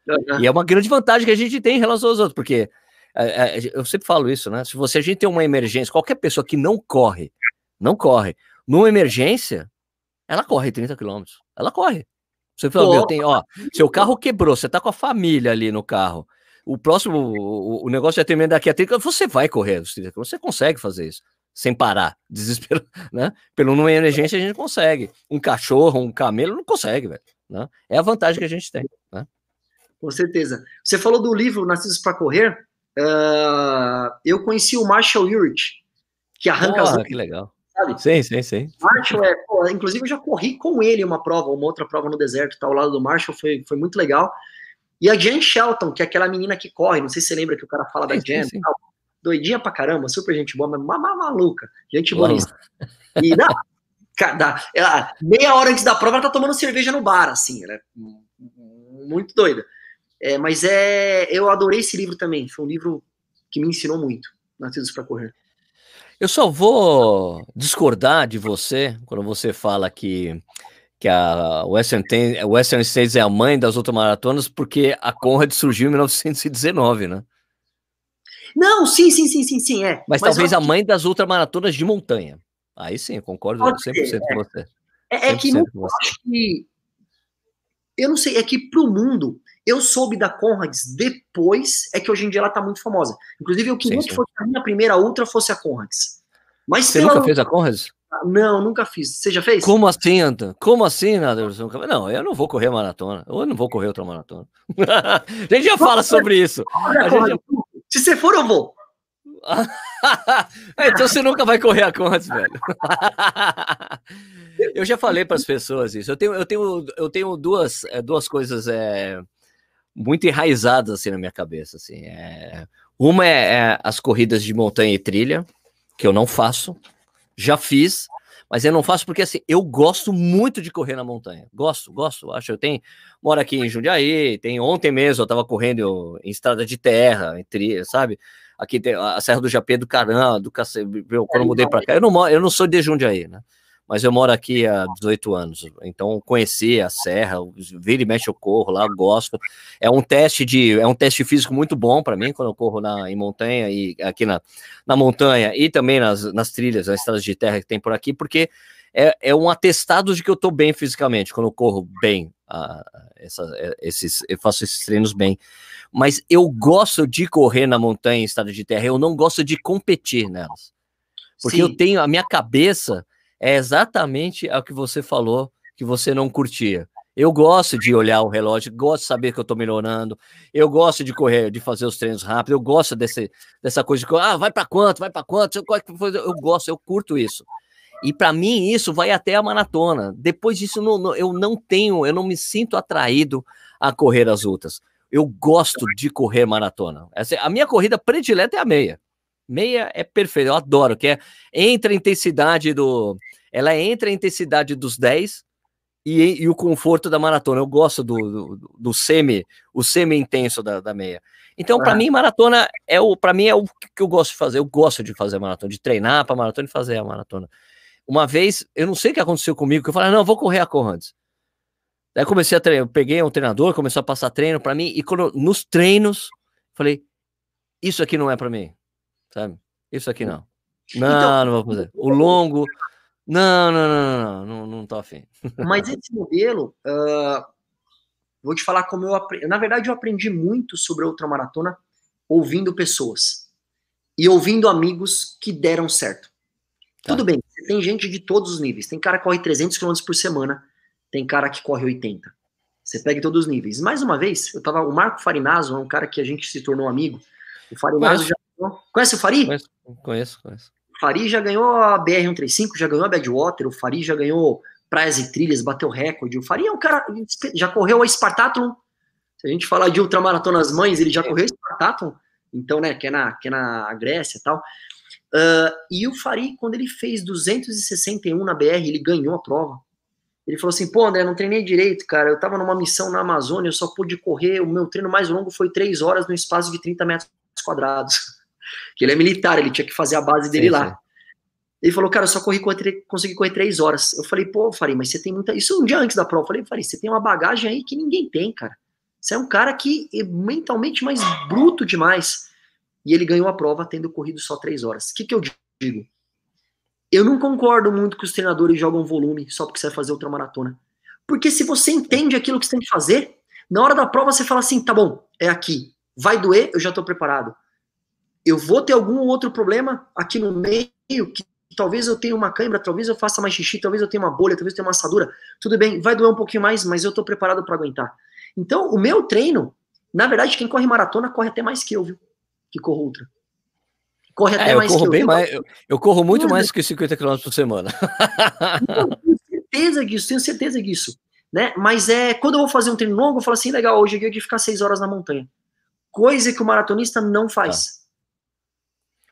[SPEAKER 1] E é uma grande vantagem que a gente tem em relação aos outros, porque eu sempre falo isso, né? Se você a gente tem uma emergência, qualquer pessoa que não corre não corre. Numa emergência, ela corre 30 km. Ela corre. Você falou, meu, tem, ó, seu carro quebrou, você tá com a família ali no carro. O próximo, o, o negócio é terminar daqui a 30 você vai correr, você consegue fazer isso sem parar, (laughs) desespero, né? Pelo numa emergência a gente consegue. Um cachorro, um camelo não consegue, velho, né? É a vantagem que a gente tem, né?
[SPEAKER 2] Com certeza. Você falou do livro Nascidos para Correr. Uh, eu conheci o Marshall Urich, que arranca
[SPEAKER 1] oh, as... que legal sabe? Sim, sim, sim.
[SPEAKER 2] Marshall é, pô, inclusive eu já corri com ele uma prova, uma outra prova no deserto, tá ao lado do Marshall, foi, foi muito legal. E a Jen Shelton, que é aquela menina que corre, não sei se você lembra que o cara fala sim, da Jen, tal, doidinha pra caramba, super gente boa, mas maluca, gente boa. E não, cada, ela, meia hora antes da prova ela tá tomando cerveja no bar, assim, né? Muito doida. É, mas é, eu adorei esse livro também, foi um livro que me ensinou muito, Nascidos para Correr.
[SPEAKER 1] Eu só vou discordar de você quando você fala que, que a Western, Western States é a mãe das ultramaratonas, porque a Conrad surgiu em 1919, né?
[SPEAKER 2] Não, sim, sim, sim, sim, sim, é.
[SPEAKER 1] Mas, Mas talvez a mãe das ultramaratonas de montanha. Aí sim, concordo Pode 100% ser, com você.
[SPEAKER 2] É, é que não, acho que eu não sei, é que pro mundo, eu soube da Conrads depois, é que hoje em dia ela tá muito famosa. Inclusive, eu queria sim, sim. que fosse a minha primeira ultra fosse a Conrads.
[SPEAKER 1] Mas Você nunca fez a Conrads?
[SPEAKER 2] Não, nunca fiz. Você já fez?
[SPEAKER 1] Como assim, Anta? Como assim, Naderson? Não, eu não vou correr maratona. Eu não vou correr outra maratona. (laughs) a gente já fala sobre isso.
[SPEAKER 2] Já... Se você for, eu vou. (laughs)
[SPEAKER 1] então você nunca vai correr a Conrads, velho. (laughs) eu já falei para as pessoas isso. Eu tenho, eu tenho, eu tenho duas, é, duas coisas é, muito enraizadas assim na minha cabeça. Assim. É, uma é, é, as corridas de montanha e trilha, que eu não faço. Já fiz, mas eu não faço porque assim, eu gosto muito de correr na montanha. Gosto, gosto. Acho eu tenho, moro aqui em Jundiaí, tem ontem mesmo eu estava correndo em estrada de terra, em trilha, sabe? aqui tem a Serra do Japê do Caramba, do Cacete, quando eu mudei para cá, eu não, eu não sou de Jundiaí, né? Mas eu moro aqui há 18 anos, então conheci a serra, vira e mexe eu corro lá, gosto. É um teste de, é um teste físico muito bom para mim quando eu corro na, em montanha e aqui na, na montanha e também nas, nas trilhas, nas estradas de terra que tem por aqui, porque é, é um atestado de que eu estou bem fisicamente quando eu corro bem. Essa, é, esses, eu faço esses treinos bem. Mas eu gosto de correr na montanha em estrada de terra, eu não gosto de competir nelas. Porque Sim. eu tenho a minha cabeça é exatamente o que você falou que você não curtia. Eu gosto de olhar o relógio, gosto de saber que eu estou melhorando, eu gosto de correr, de fazer os treinos rápidos, eu gosto desse, dessa coisa de ah, vai para quanto, vai para quanto, eu gosto, eu curto isso. E para mim isso vai até a maratona. Depois disso não, eu não tenho, eu não me sinto atraído a correr as lutas. Eu gosto de correr maratona. Essa, a minha corrida predileta é a meia. Meia é perfeito, eu adoro, que é entre a intensidade do. Ela é entre a intensidade dos 10 e, e o conforto da maratona. Eu gosto do, do, do semi, o semi-intenso da, da meia. Então, para mim, maratona é o para mim é o que eu gosto de fazer. Eu gosto de fazer maratona, de treinar para maratona e fazer a maratona. Uma vez, eu não sei o que aconteceu comigo, que eu falei, não, eu vou correr a Conrads. Daí comecei a treinar, eu peguei um treinador, começou a passar treino para mim, e quando, nos treinos, falei, isso aqui não é para mim sabe? Isso aqui não. Não, então, não vou fazer. O longo, não, não, não, não, não, não tô afim. (laughs)
[SPEAKER 2] Mas esse modelo, uh, vou te falar como eu aprendi. Na verdade, eu aprendi muito sobre a ultramaratona ouvindo pessoas e ouvindo amigos que deram certo. Tá. Tudo bem, tem gente de todos os níveis. Tem cara que corre 300 km por semana, tem cara que corre 80. Você pega todos os níveis. Mais uma vez, eu tava, o Marco Farinazo é um cara que a gente se tornou amigo. O Farinazo já Conhece o Fari?
[SPEAKER 1] Conheço, conheço. conheço.
[SPEAKER 2] O Fari já ganhou a BR-135, já ganhou a Badwater, o Fari já ganhou praias e trilhas, bateu recorde. O Fari é um cara, já correu a Spartathlon. Se a gente falar de ultramaratonas mães, ele já é. correu a Spartathlon, então, né, que é na, que é na Grécia e tal. Uh, e o Fari, quando ele fez 261 na BR, ele ganhou a prova. Ele falou assim, pô, André, não treinei direito, cara. Eu tava numa missão na Amazônia, eu só pude correr. O meu treino mais longo foi três horas no espaço de 30 metros quadrados que ele é militar, ele tinha que fazer a base dele sim, lá. Sim. Ele falou, cara, eu só corri, consegui correr três horas. Eu falei, pô, Faria, mas você tem muita. Isso um dia antes da prova. Eu falei, Faria, você tem uma bagagem aí que ninguém tem, cara. Você é um cara que é mentalmente mais bruto demais. E ele ganhou a prova tendo corrido só três horas. O que, que eu digo? Eu não concordo muito que os treinadores jogam volume só porque você vai fazer outra maratona. Porque se você entende aquilo que você tem que fazer, na hora da prova você fala assim, tá bom, é aqui. Vai doer, eu já tô preparado eu vou ter algum outro problema aqui no meio, que talvez eu tenha uma cãibra, talvez eu faça mais xixi, talvez eu tenha uma bolha, talvez eu tenha uma assadura. Tudo bem, vai doer um pouquinho mais, mas eu estou preparado para aguentar. Então, o meu treino, na verdade, quem corre maratona corre até mais que eu, viu? Que corro ultra.
[SPEAKER 1] Corre até é, mais eu corro que bem eu. Mais, eu, eu corro muito mais que 50 km por semana. (laughs)
[SPEAKER 2] Tenho certeza disso, tenho certeza disso. Né? Mas é quando eu vou fazer um treino longo, eu falo assim, legal, hoje é dia de ficar seis horas na montanha. Coisa que o maratonista não faz. Tá.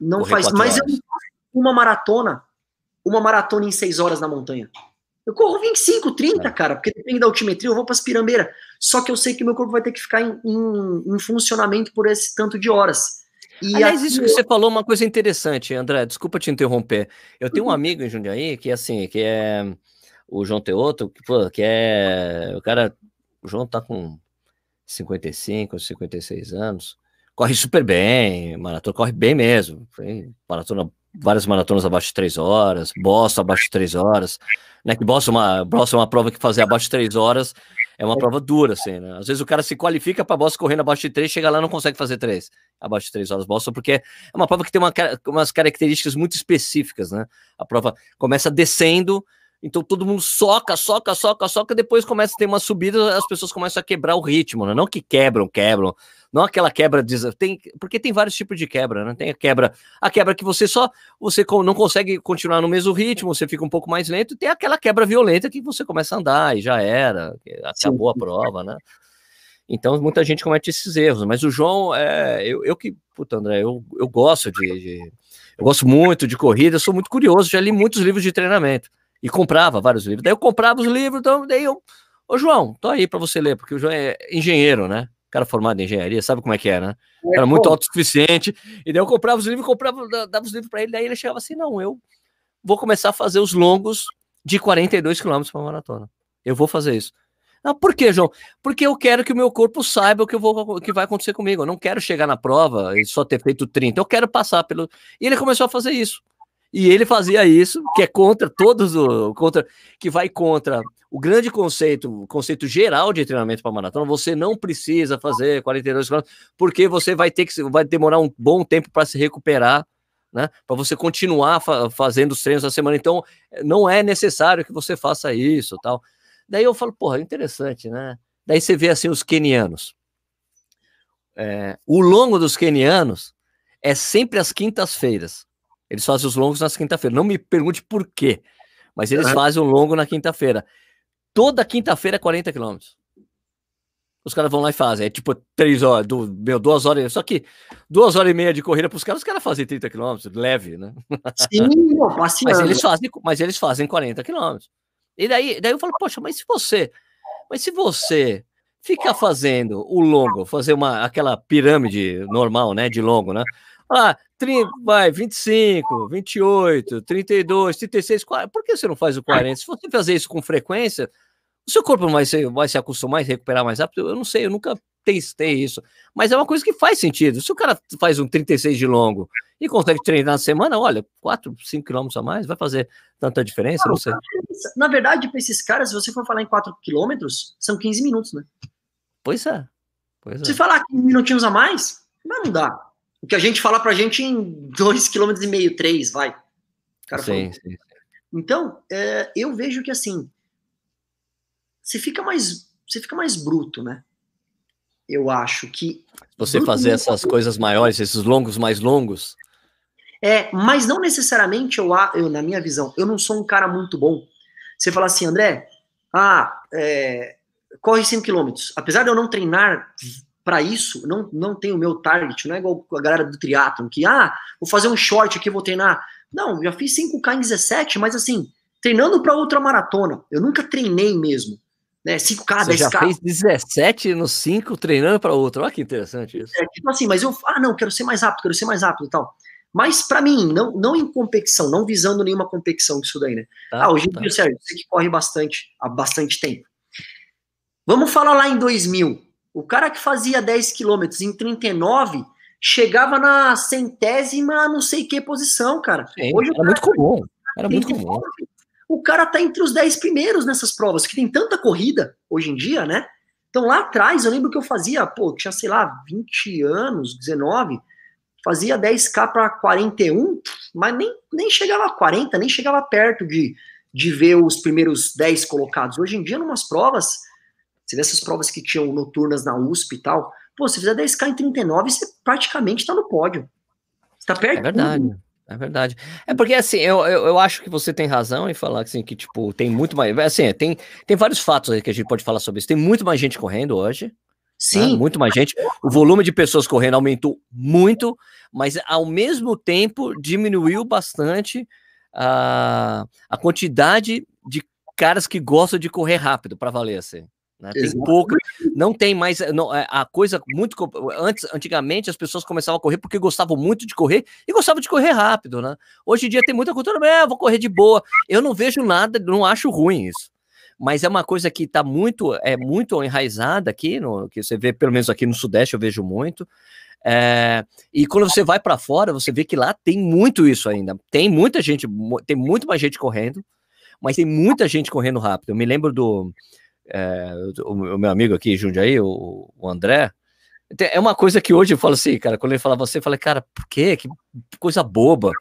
[SPEAKER 2] Não faz. Mas eu uma maratona, uma maratona em seis horas na montanha. Eu corro 25, 30, é. cara, porque depende da altimetria, eu vou para as pirambeiras. Só que eu sei que meu corpo vai ter que ficar em, em, em funcionamento por esse tanto de horas.
[SPEAKER 1] E Aliás, isso que você falou uma coisa interessante, André, desculpa te interromper. Eu tenho um uhum. amigo em Jundiaí que, assim, que é o João Teoto, que, pô, que é. O cara. O João tá com 55, 56 anos corre super bem, maratona corre bem mesmo. Maratona, várias maratonas abaixo de três horas, Boston abaixo de três horas. Né, que Boston, é uma, Boston é uma prova que fazer abaixo de três horas é uma prova dura, assim, né? Às vezes o cara se qualifica para Boston correndo abaixo de três, chega lá não consegue fazer três, abaixo de três horas Boston, porque é uma prova que tem uma, umas características muito específicas, né? A prova começa descendo, então todo mundo soca, soca, soca, soca, depois começa a ter uma subida, as pessoas começam a quebrar o ritmo, né? Não que quebram, quebram, não aquela quebra de, tem, porque tem vários tipos de quebra, né? Tem a quebra, a quebra que você só você não consegue continuar no mesmo ritmo, você fica um pouco mais lento, e tem aquela quebra violenta que você começa a andar e já era, acabou a prova, né? Então muita gente comete esses erros, mas o João é eu, eu que, puta, André, eu, eu gosto de, de eu gosto muito de corrida, sou muito curioso, já li muitos livros de treinamento e comprava vários livros. Daí eu comprava os livros, então daí eu, ô João, tô aí para você ler, porque o João é engenheiro, né? cara formado em engenharia, sabe como é que é, né? É, era muito autossuficiente. E daí eu comprava os livros, comprava, dava os livros para ele, daí ele chegava assim: não, eu vou começar a fazer os longos de 42 quilômetros para maratona. Eu vou fazer isso. Não, por quê, João? Porque eu quero que o meu corpo saiba o que, eu vou, o que vai acontecer comigo. Eu não quero chegar na prova e só ter feito 30. Eu quero passar pelo. E ele começou a fazer isso. E ele fazia isso, que é contra todos o. Contra, que vai contra o grande conceito, o conceito geral de treinamento para maratona. Você não precisa fazer 42 quilômetros, porque você vai ter que vai demorar um bom tempo para se recuperar né? Para você continuar fa fazendo os treinos da semana. Então, não é necessário que você faça isso, tal. Daí eu falo, porra, interessante, né? Daí você vê assim os quenianos. É, o longo dos quenianos é sempre às quintas-feiras. Eles fazem os longos nas quinta-feiras. Não me pergunte por quê, mas eles fazem o longo na quinta-feira. Toda quinta-feira é 40 quilômetros. Os caras vão lá e fazem. É tipo três horas, do, meu, duas horas. Só que duas horas e meia de corrida para os caras, os caras fazem 30 quilômetros, leve, né? Sim, (laughs) mas eles fazem, mas eles fazem 40 quilômetros. E daí, daí eu falo, poxa, mas se você, mas se você ficar fazendo o longo, fazer uma aquela pirâmide normal, né, de longo, né? Ah, 30, vai, 25, 28, 32, 36, 40. Por que você não faz o 40? Se você fazer isso com frequência, o seu corpo vai se, vai se acostumar e recuperar mais rápido? Eu não sei, eu nunca testei isso. Mas é uma coisa que faz sentido. Se o cara faz um 36 de longo e consegue treinar na semana, olha, 4, 5 quilômetros a mais, vai fazer tanta diferença? Não, não sei.
[SPEAKER 2] Na verdade, para esses caras, se você for falar em 4 quilômetros, são 15 minutos, né?
[SPEAKER 1] Pois é. Pois é.
[SPEAKER 2] Se falar 15 minutinhos a mais, não dá. O que a gente fala pra gente em 2,5 km, 3, vai. Cara sim, sim. Então, é, eu vejo que assim, você fica mais, você fica mais bruto, né? Eu acho que
[SPEAKER 1] você fazer essas coisas maiores, esses longos mais longos.
[SPEAKER 2] É, mas não necessariamente eu, eu, na minha visão, eu não sou um cara muito bom. Você fala assim, André, ah, é, corre 5 km. Apesar de eu não treinar para isso, não, não tenho o meu target, não é igual a galera do triatlon, que, ah, vou fazer um short aqui, vou treinar. Não, já fiz 5K em 17, mas assim, treinando para outra maratona. Eu nunca treinei mesmo né? 5K,
[SPEAKER 1] Você 10K. já fez 17 no 5 treinando para outro. Olha que interessante isso.
[SPEAKER 2] É, tipo assim, mas eu, ah, não, quero ser mais rápido, quero ser mais rápido e tal. Mas para mim, não, não em competição, não visando nenhuma competição isso daí, né? Tá, ah, hoje em tá. dia, Sérgio, você que corre bastante, há bastante tempo. Vamos falar lá em 2000. O cara que fazia 10 quilômetros em 39 chegava na centésima, não sei que posição, cara.
[SPEAKER 1] Sim, hoje era muito comum. Era muito comum
[SPEAKER 2] o cara tá entre os 10 primeiros nessas provas, que tem tanta corrida hoje em dia, né? Então lá atrás, eu lembro que eu fazia, pô, tinha, sei lá, 20 anos, 19, fazia 10k para 41, mas nem, nem chegava a 40, nem chegava perto de, de ver os primeiros 10 colocados. Hoje em dia, numas provas, você vê essas provas que tinham noturnas na USP e tal, pô, se fizer 10k em 39, você praticamente tá no pódio. Você tá perto.
[SPEAKER 1] É verdade. É verdade. É porque, assim, eu, eu, eu, acho que você tem razão em falar assim, que, tipo, tem muito mais. Assim, tem, tem vários fatos aí que a gente pode falar sobre isso. Tem muito mais gente correndo hoje. Né? Sim. Né? Muito mais gente. O volume de pessoas correndo aumentou muito, mas ao mesmo tempo diminuiu bastante a, a quantidade de caras que gostam de correr rápido para valer, assim. Né? Tem pouca, não tem mais não, é, a coisa muito antes, antigamente as pessoas começavam a correr porque gostavam muito de correr e gostavam de correr rápido, né? Hoje em dia tem muita cultura, é, vou correr de boa. Eu não vejo nada, não acho ruim isso. Mas é uma coisa que está muito é muito enraizada aqui, no, que você vê pelo menos aqui no sudeste eu vejo muito. É, e quando você vai para fora, você vê que lá tem muito isso ainda. Tem muita gente, tem muito mais gente correndo, mas tem muita gente correndo rápido. Eu me lembro do é, o, o, meu amigo aqui, Jundiaí, o, o André, é uma coisa que hoje eu falo assim, cara, quando ele fala você, eu falei, cara, por quê? Que coisa boba.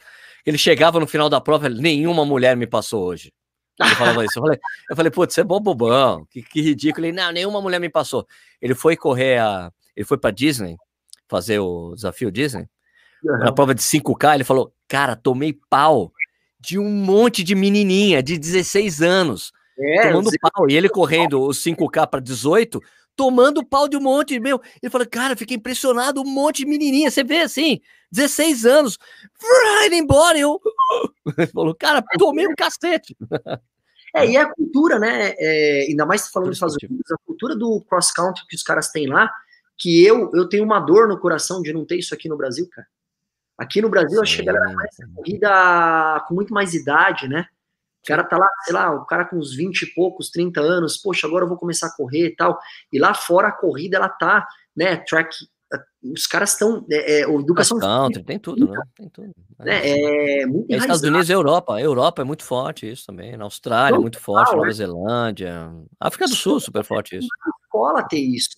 [SPEAKER 1] Ele chegava no final da prova, nenhuma mulher me passou hoje. Ele falava isso. Eu falei, eu falei putz, você é bom bobão, que, que ridículo. Ele, não, nenhuma mulher me passou. Ele foi correr a. Ele foi para Disney fazer o desafio Disney. Uhum. Na prova de 5K, ele falou: Cara, tomei pau de um monte de menininha de 16 anos. É, tomando pau. E ele correndo os 5K para 18, tomando pau de um monte, meu. Ele falou, cara, fiquei impressionado, um monte de menininha. Você vê assim, 16 anos, indo embora. Eu. (laughs) Ele falou, cara, tomei um cacete. (laughs)
[SPEAKER 2] É, e a cultura, né? É, ainda mais falando dos Estados Unidos, a cultura do cross-country que os caras têm lá, que eu eu tenho uma dor no coração de não ter isso aqui no Brasil, cara. Aqui no Brasil, acho que a galera faz corrida com muito mais idade, né? O cara tá lá, sei lá, o cara com uns 20 e poucos, 30 anos, poxa, agora eu vou começar a correr e tal. E lá fora a corrida, ela tá, né, track, os caras estão, é, é, educação...
[SPEAKER 1] Country, tem tudo, né? Tem tudo.
[SPEAKER 2] É, é muito
[SPEAKER 1] é Estados Unidos e Europa. A Europa é muito forte isso também. Na Austrália, é muito forte. Nova né? Zelândia. África do Sul, super forte isso.
[SPEAKER 2] escola ter isso.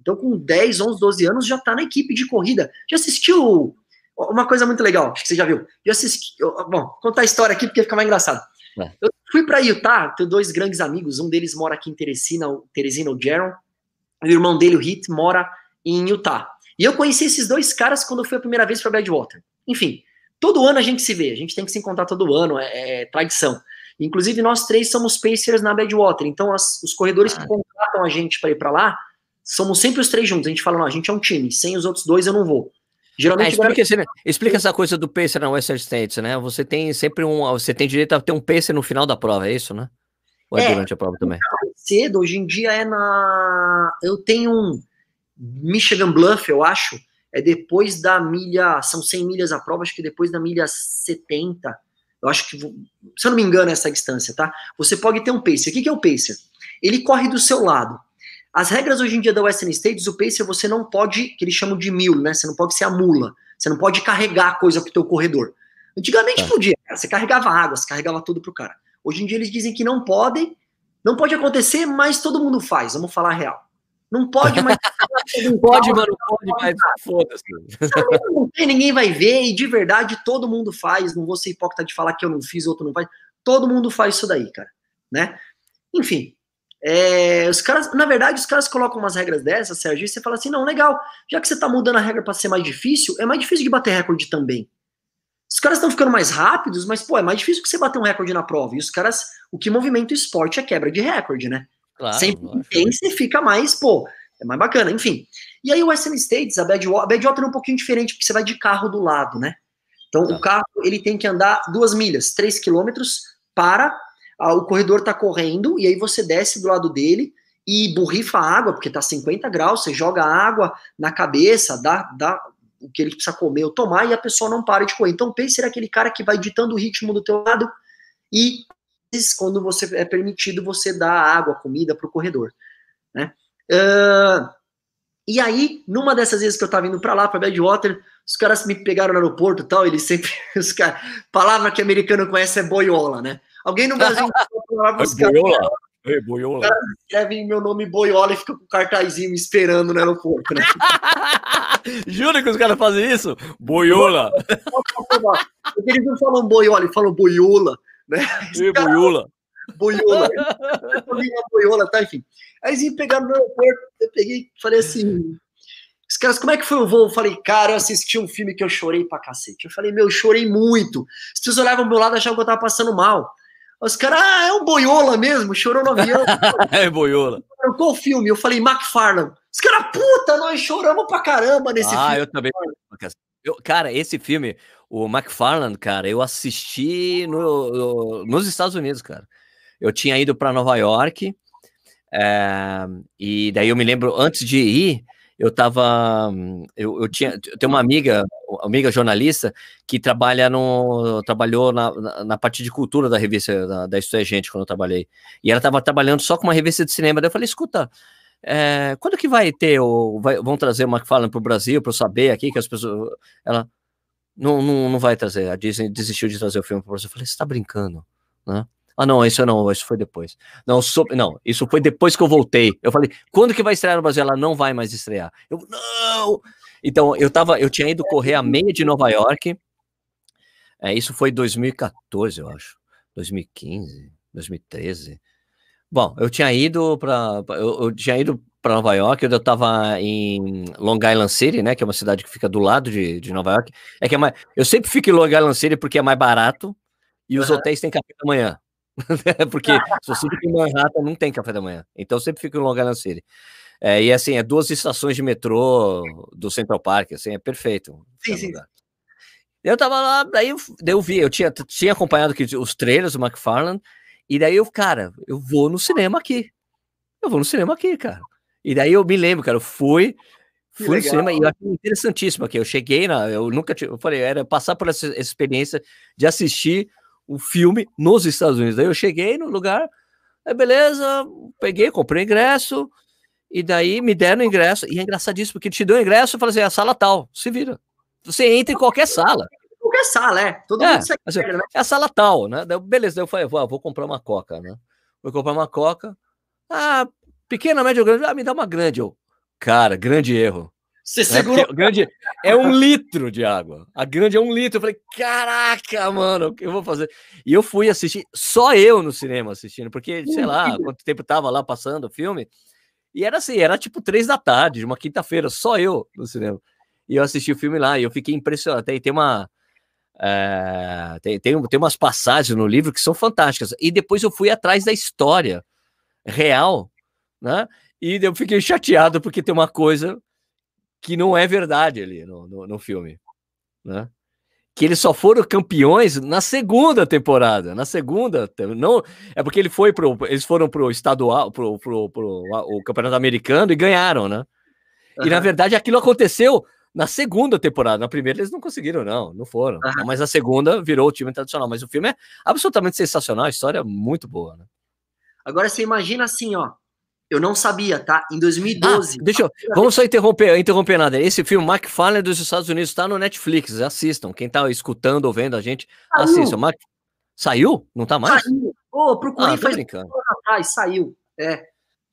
[SPEAKER 2] Então, com 10, 11, 12 anos, já tá na equipe de corrida. Já assistiu uma coisa muito legal, acho que você já viu. Eu assisti. Bom, contar a história aqui porque fica mais engraçado. É. Eu fui para Utah, tenho dois grandes amigos. Um deles mora aqui em Teresina, Teresina, o Jaron. O irmão dele, o Hit, mora em Utah. E eu conheci esses dois caras quando eu fui a primeira vez para Badwater. Enfim, todo ano a gente se vê, a gente tem que se encontrar todo ano, é, é tradição. Inclusive, nós três somos Pacers na Badwater, então as, os corredores ah. que contratam a gente para ir para lá, somos sempre os três juntos. A gente fala, não, a gente é um time, sem os outros dois eu não vou.
[SPEAKER 1] Geralmente. É, explica, agora... explica, essa coisa do pacer na Western States, né? Você tem sempre um. Você tem direito a ter um pacer no final da prova, é isso, né? Ou é, é durante a prova também?
[SPEAKER 2] Cedo, hoje em dia é na. Eu tenho um Michigan Bluff, eu acho. É depois da milha. São 100 milhas a prova, acho que depois da milha 70. Eu acho que. Se eu não me engano, é essa distância, tá? Você pode ter um pacer. O que é o pacer? Ele corre do seu lado. As regras hoje em dia da Western States, o pacer você não pode, que eles chamam de mule, né? Você não pode ser a mula. Você não pode carregar coisa pro teu corredor. Antigamente tá. podia, você carregava água, você carregava tudo pro cara. Hoje em dia eles dizem que não podem, não pode acontecer, mas todo mundo faz, vamos falar a real. Não pode, mas. (laughs)
[SPEAKER 1] pode, mano, pode, mas foda-se.
[SPEAKER 2] Não tem, ninguém vai ver, e de verdade todo mundo faz. Não vou ser hipócrita de falar que eu não fiz, outro não faz. Todo mundo faz isso daí, cara. Né? Enfim, é, os caras, na verdade, os caras colocam umas regras dessas, Sérgio, e você fala assim: não, legal, já que você tá mudando a regra para ser mais difícil, é mais difícil de bater recorde também. Os caras estão ficando mais rápidos, mas, pô, é mais difícil que você bater um recorde na prova. E os caras, o que movimenta o esporte é quebra de recorde, né? Claro, Sempre tem, você fica mais, pô, é mais bacana, enfim. E aí o SM States, a Badwater, a Badwater é um pouquinho diferente, porque você vai de carro do lado, né? Então, tá. o carro, ele tem que andar duas milhas, três quilômetros, para ah, o corredor tá correndo, e aí você desce do lado dele e borrifa água, porque tá 50 graus, você joga água na cabeça, dá, dá o que ele precisa comer ou tomar, e a pessoa não para de correr. Então, pense ser aquele cara que vai ditando o ritmo do teu lado, e quando você é permitido, você dá água, comida para o corredor. Né? Uh, e aí, numa dessas vezes que eu tava indo para lá, para Badwater, os caras me pegaram no aeroporto e tal, eles sempre. (laughs) Os cara, palavra que americano conhece é boiola, né? Alguém no Brasil (laughs) os caras. Boiola. Ei, boiola. Os caras escrevem meu nome boiola e fica com o cartazinho me esperando no aeroporto, né? (laughs)
[SPEAKER 1] Jura que os caras fazem isso? Boiola.
[SPEAKER 2] Porque eles não falam boiola, eles falam boiola, né?
[SPEAKER 1] Ei, cara, boiola.
[SPEAKER 2] Boiola. (laughs) boiola, tá? Enfim. Aí eles me pegaram no aeroporto, eu peguei falei assim. Os caras, como é que foi o voo? Eu falei, cara, eu assisti um filme que eu chorei pra cacete. Eu falei, meu, eu chorei muito. As pessoas olhavam pro meu lado e achavam que eu tava passando mal. Os caras, ah, é um boiola mesmo, chorou no avião. (laughs)
[SPEAKER 1] é boiola.
[SPEAKER 2] Qual filme? Eu falei, McFarlane. Os caras, puta, nós choramos pra caramba nesse
[SPEAKER 1] ah,
[SPEAKER 2] filme.
[SPEAKER 1] Ah, eu também. Eu, cara, esse filme, o McFarlane, cara, eu assisti no, no, nos Estados Unidos, cara. Eu tinha ido para Nova York, é, e daí eu me lembro, antes de ir, eu tava. Eu, eu tinha. Eu tenho uma amiga, amiga jornalista, que trabalha no. trabalhou na, na, na parte de cultura da revista da, da Isto é Gente, quando eu trabalhei. E ela estava trabalhando só com uma revista de cinema. Daí eu falei, escuta. É, quando que vai ter, ou vai, vão trazer uma que fala para o Brasil, para eu saber aqui que as pessoas. Ela não, não, não vai trazer. A Disney desistiu de trazer o filme para Brasil. Eu falei, você está brincando, né? Ah, não, isso não, isso foi depois. Não, so, não, isso foi depois que eu voltei. Eu falei, quando que vai estrear no Brasil? Ela não vai mais estrear. Eu, não! Então, eu tava, eu tinha ido correr a meia de Nova York. É, isso foi 2014, eu acho. 2015, 2013. Bom, eu tinha ido para eu, eu, tinha ido para Nova York, eu estava em Long Island City, né, que é uma cidade que fica do lado de, de Nova York. É que é mais, eu sempre fico em Long Island City porque é mais barato e os hotéis têm café da manhã. (laughs) Porque se você fica em Manhattan, não tem café da manhã. Então sempre fico em Long Island City. É, e assim, é duas estações de metrô do Central Park, assim, é perfeito. Sim, sim. Eu tava lá, daí eu, daí eu vi, eu tinha, tinha acompanhado aqui os trailers do McFarlane, e daí eu, cara, eu vou no cinema aqui. Eu vou no cinema aqui, cara. E daí eu me lembro, cara, eu fui, Fui no cinema e eu achei interessantíssimo aqui. Eu cheguei na. Eu nunca tinha. Eu falei, era passar por essa experiência de assistir o filme nos Estados Unidos. Daí eu cheguei no lugar, aí beleza, peguei, comprei ingresso, e daí me deram ingresso. E é engraçadíssimo, porque te deu ingresso e fala assim: é a sala tal, se vira. Você entra em qualquer sala.
[SPEAKER 2] Qualquer sala, é. Todo
[SPEAKER 1] é,
[SPEAKER 2] mundo segue,
[SPEAKER 1] assim,
[SPEAKER 2] né?
[SPEAKER 1] É a sala tal, né? Daí, beleza, daí eu falei, vou, vou comprar uma coca, né? Vou comprar uma coca. Ah, pequena, média ou grande? Ah, me dá uma grande. Eu, cara, grande erro.
[SPEAKER 2] Você
[SPEAKER 1] né?
[SPEAKER 2] segura.
[SPEAKER 1] Porque grande é um (laughs) litro de água. A grande é um litro. Eu falei, caraca, mano, o que eu vou fazer? E eu fui assistir, só eu no cinema assistindo, porque, sei lá, quanto tempo tava lá passando o filme. E era assim, era tipo três da tarde, de uma quinta-feira, só eu no cinema. E eu assisti o filme lá e eu fiquei impressionado. Tem, tem uma. é, tem, tem, tem umas passagens no livro que são fantásticas. E depois eu fui atrás da história real, né? E eu fiquei chateado porque tem uma coisa que não é verdade ali no, no, no filme, né? Que eles só foram campeões na segunda temporada. Na segunda, não é porque ele foi pro, eles foram pro estadual, pro, pro, pro o campeonato americano e ganharam, né? E na verdade aquilo aconteceu na segunda temporada. Na primeira eles não conseguiram, não, não foram.
[SPEAKER 2] Aham.
[SPEAKER 1] Mas na segunda virou o time tradicional. Mas o filme é absolutamente sensacional, a história é muito boa, né?
[SPEAKER 2] Agora você imagina assim, ó. Eu não sabia, tá? Em
[SPEAKER 1] Ah,
[SPEAKER 2] 2012.
[SPEAKER 1] deixa eu, vamos só interromper, interromper nada. Esse filme, McFarlane dos Estados Unidos, está no Netflix. Assistam. Quem tá escutando ou vendo a gente,
[SPEAKER 2] Saiu.
[SPEAKER 1] assistam. Mac... Saiu? Não tá mais?
[SPEAKER 2] Saiu. Pô, procurei
[SPEAKER 1] Ah,
[SPEAKER 2] faz
[SPEAKER 1] brincando.
[SPEAKER 2] atrás, saiu. É.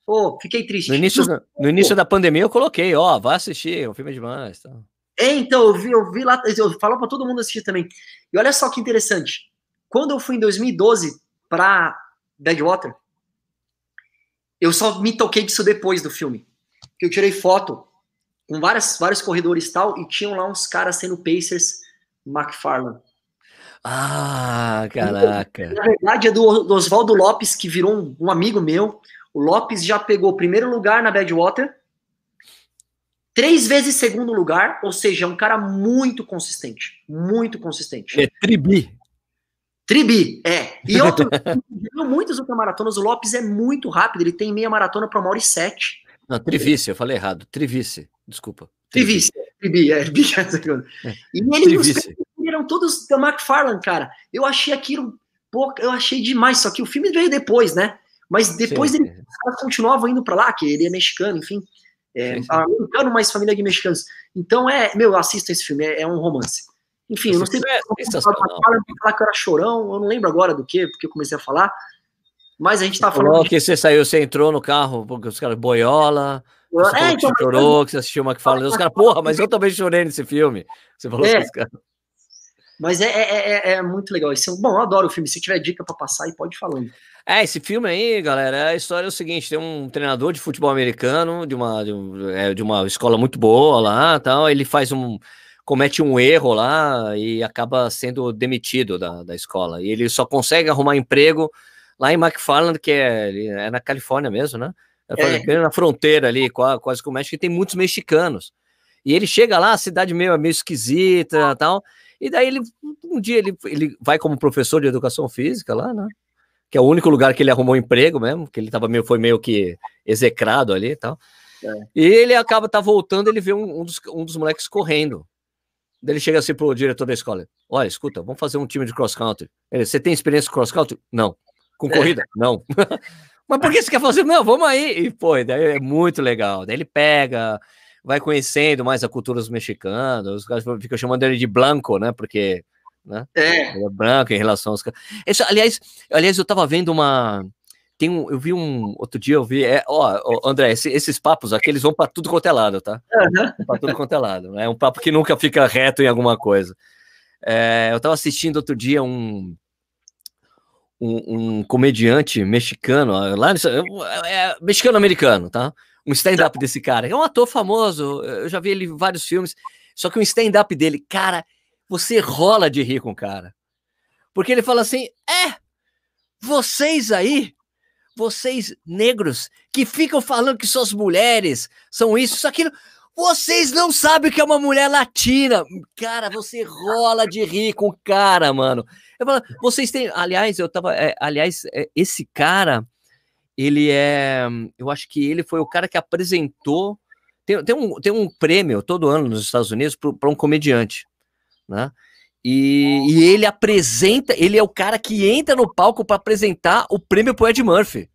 [SPEAKER 2] Pô, fiquei triste.
[SPEAKER 1] No início, da- no início da pandemia eu coloquei, ó, vai assistir, o filme é demais. Tá.
[SPEAKER 2] É, então, eu vi, eu vi lá, eu falo pra todo mundo assistir também. E olha só que interessante. Quando eu fui em 2012 pra Badwater, eu só me toquei disso depois do filme. Que eu tirei foto com várias, vários corredores e tal, e tinham lá uns caras sendo Pacers McFarlane.
[SPEAKER 1] Ah, caraca.
[SPEAKER 2] Na verdade, é do, do Oswaldo Lopes, que virou um, um amigo meu. O Lopes já pegou primeiro lugar na Badwater, três vezes segundo lugar, ou seja, é um cara muito consistente. Muito consistente.
[SPEAKER 1] É tribi.
[SPEAKER 2] Tribi, é. E outro, (laughs) muitas ultramaratonas. O Lopes é muito rápido, ele tem meia maratona para uma hora e sete.
[SPEAKER 1] Não, trivice, eu falei errado. Trivice, desculpa.
[SPEAKER 2] Trivice, Tribi, é. (laughs) É. E ele os
[SPEAKER 1] Trivice.
[SPEAKER 2] eram todos da McFarlane, cara. Eu achei aquilo, pô, eu achei demais. Só que o filme veio depois, né? Mas depois
[SPEAKER 1] Sim,
[SPEAKER 2] ele, os caras continuavam indo pra lá, que ele é mexicano, enfim. É,
[SPEAKER 1] Sim, sim.
[SPEAKER 2] americano, mas família de mexicanos. Então, é, meu, assista esse filme, é, é um romance. Enfim, eu não sei
[SPEAKER 1] é sensacional.
[SPEAKER 2] falar, falar que eu era chorão, eu não lembro agora do que, porque eu comecei a falar. Mas a gente tá falando.
[SPEAKER 1] Falou que você saiu, você entrou no carro, porque os caras boiola, você
[SPEAKER 2] É,
[SPEAKER 1] que
[SPEAKER 2] então,
[SPEAKER 1] você chorou, que você assistiu o McFarlane. Os caras, porra, mas eu também chorei nesse filme. (laughs) Você falou
[SPEAKER 2] É.
[SPEAKER 1] que os caras.
[SPEAKER 2] Mas é, é, é, é muito legal. Esse é bom, eu adoro o filme. Se tiver dica pra passar, aí pode ir falando.
[SPEAKER 1] É, esse filme aí, galera, a história é o seguinte: tem um treinador de futebol americano de uma, de, um- é, de uma escola muito boa lá, tal. Ele faz um, comete um erro lá e acaba sendo demitido da, da escola. E ele só consegue arrumar emprego lá em McFarland, que é, é na Califórnia mesmo, né?
[SPEAKER 2] É.
[SPEAKER 1] Bem na fronteira ali, qua- quase com o México, e tem muitos mexicanos. E ele chega lá, a cidade meio, meio esquisita tal. E daí ele, um dia ele, ele vai como professor de educação física lá, né? Que é o único lugar que ele arrumou emprego mesmo, que ele tava meio, foi meio que execrado ali e tal.
[SPEAKER 2] É.
[SPEAKER 1] E ele acaba tá voltando, ele vê um, um dos, um dos moleques correndo. Daí ele chega assim pro diretor da escola: Olha, escuta, vamos fazer um time de cross country. Ele, você tem experiência com cross country? Não. Com
[SPEAKER 2] É.
[SPEAKER 1] corrida? Não. (laughs) Mas por que você quer fazer? Não, vamos aí. E, pô, daí é muito legal. Daí ele pega, vai conhecendo mais a cultura dos mexicanos, os caras ficam chamando ele de Blanco, né? Porque né?
[SPEAKER 2] É.
[SPEAKER 1] Ele é branco em relação aos caras. Aliás, aliás, eu tava vendo uma. Tem um, eu vi um. Outro dia eu vi. É, ó, André, esse- esses papos aqui, eles vão pra tudo quanto é lado, tá?
[SPEAKER 2] Aham.
[SPEAKER 1] Pra tudo quanto é lado. É um papo que nunca fica reto em alguma coisa. É, eu tava assistindo outro dia um. Um, um comediante mexicano, lá no- é, mexicano-americano, tá? Um stand-up desse cara, é um ator famoso, eu já vi ele em vários filmes, só que o stand-up dele, cara, você rola de rir com o cara. Porque ele fala assim: é, vocês aí, vocês negros, que ficam falando que suas mulheres são isso, isso, aquilo, vocês não sabem o que é uma mulher latina. Cara, você rola de rir com o cara, mano. Eu falo, vocês têm. Aliás, eu tava. é, aliás, é, esse cara, ele é. Eu acho que ele foi o cara que apresentou tem, tem, um, tem um prêmio todo ano nos Estados Unidos para um comediante, né? E, e, ele apresenta, ele é o cara que entra no palco para apresentar o prêmio pro Ed Murphy,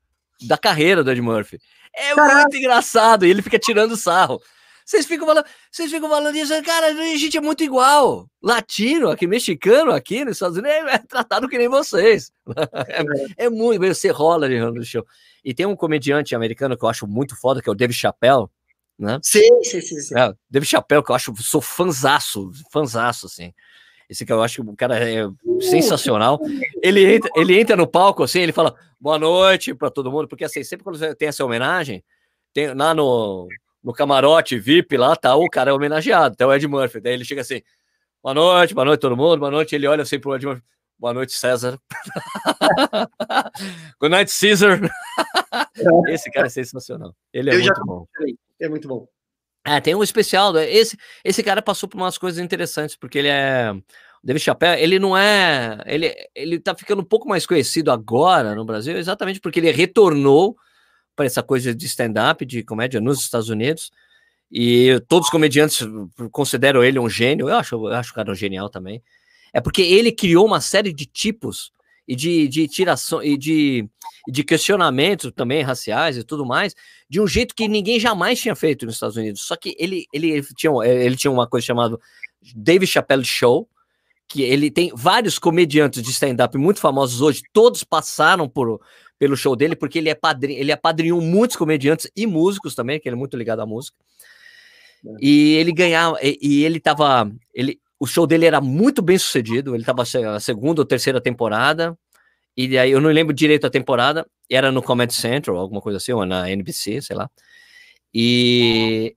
[SPEAKER 1] da carreira do Ed Murphy. É Caraca. muito engraçado, e ele fica tirando sarro. Vocês ficam falando, vocês ficam falando isso, cara, a gente é muito igual. Latino, aqui, mexicano, aqui nos Estados Unidos, é, tratado que nem vocês. É, (laughs) é muito, você rola no show. E tem um comediante americano que eu acho muito foda, que é o Dave Chappelle, né?
[SPEAKER 2] Sim, sim, sim. sim.
[SPEAKER 1] É, Dave Chappelle, que eu acho, sou fanzaço, fanzaço, assim. Esse que eu acho que o cara é sensacional. Ele entra, ele entra no palco assim, ele fala boa noite para todo mundo, porque assim, sempre quando tem essa homenagem, tem lá no, no camarote VIP lá, tá o cara é homenageado, tá o Ed Murphy. Daí ele chega assim: boa noite, boa noite todo mundo, boa noite. Ele olha assim pro Ed Murphy: boa noite, César. (laughs) Good night, Caesar. Esse cara é sensacional. Ele é eu muito bom.
[SPEAKER 2] É muito bom.
[SPEAKER 1] É, tem um especial. Né? Esse, esse cara passou por umas coisas interessantes, porque ele é. O David Chappelle, ele não é. Ele, ele tá ficando um pouco mais conhecido agora no Brasil, exatamente porque ele retornou para essa coisa de stand-up, de comédia nos Estados Unidos. E todos os comediantes consideram ele um gênio. Eu acho, eu acho o cara um genial também. É porque ele criou uma série de tipos e de, de tiração e de, de questionamentos também raciais e tudo mais, de um jeito que ninguém jamais tinha feito nos Estados Unidos. Só que ele, ele, tinha, ele tinha uma coisa chamada Dave Chappelle Show, que ele tem vários comediantes de stand-up muito famosos hoje, todos passaram por, pelo show dele, porque ele é padrinho, ele apadrinhou muitos comediantes e músicos também, que ele é muito ligado à música. É. E ele ganhava, e, e ele tava, ele, o show dele era muito bem sucedido, ele estava na segunda ou terceira temporada, e aí eu não lembro direito a temporada, era no Comedy Central, alguma coisa assim, ou na NBC, sei lá. E,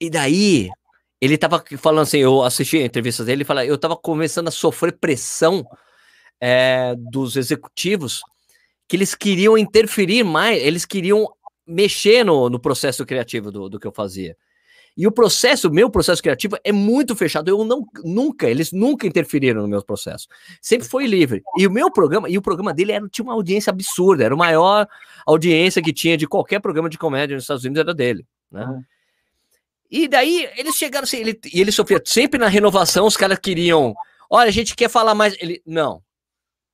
[SPEAKER 1] e daí ele estava falando assim, eu assisti a entrevista dele, ele fala, eu estava começando a sofrer pressão é, dos executivos que eles queriam interferir mais, eles queriam mexer no, no processo criativo do, do que eu fazia. E o processo, meu processo criativo é muito fechado. Eu não, nunca, eles nunca interferiram no meu processo. Sempre foi livre. E o meu programa, e o programa dele era, tinha uma audiência absurda, era a maior audiência que tinha de qualquer programa de comédia nos Estados Unidos, era dele, né? Uhum. E daí eles chegaram assim, ele, e ele sofria sempre na renovação, os caras queriam, olha, a gente quer falar mais. Ele, não,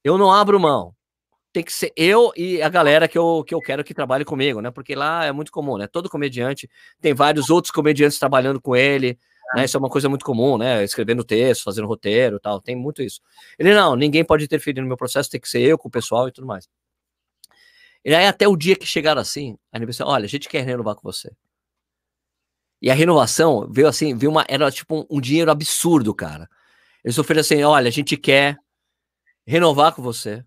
[SPEAKER 1] eu não abro mão tem que ser eu e a galera que eu, que eu quero que trabalhe comigo, né? Porque lá é muito comum, né? Todo comediante tem vários outros comediantes trabalhando com ele, né? Isso é uma coisa muito comum, né? Escrevendo texto, fazendo roteiro tal, tem muito isso. Ele, não, ninguém pode interferir no meu processo, tem que ser eu com o pessoal e tudo mais. E aí, até o dia que chegaram assim, a universidade, olha, a gente quer renovar com você. E a renovação veio assim, veio uma, era tipo um, um dinheiro absurdo, cara. Eles oferecem, olha, a gente quer renovar com você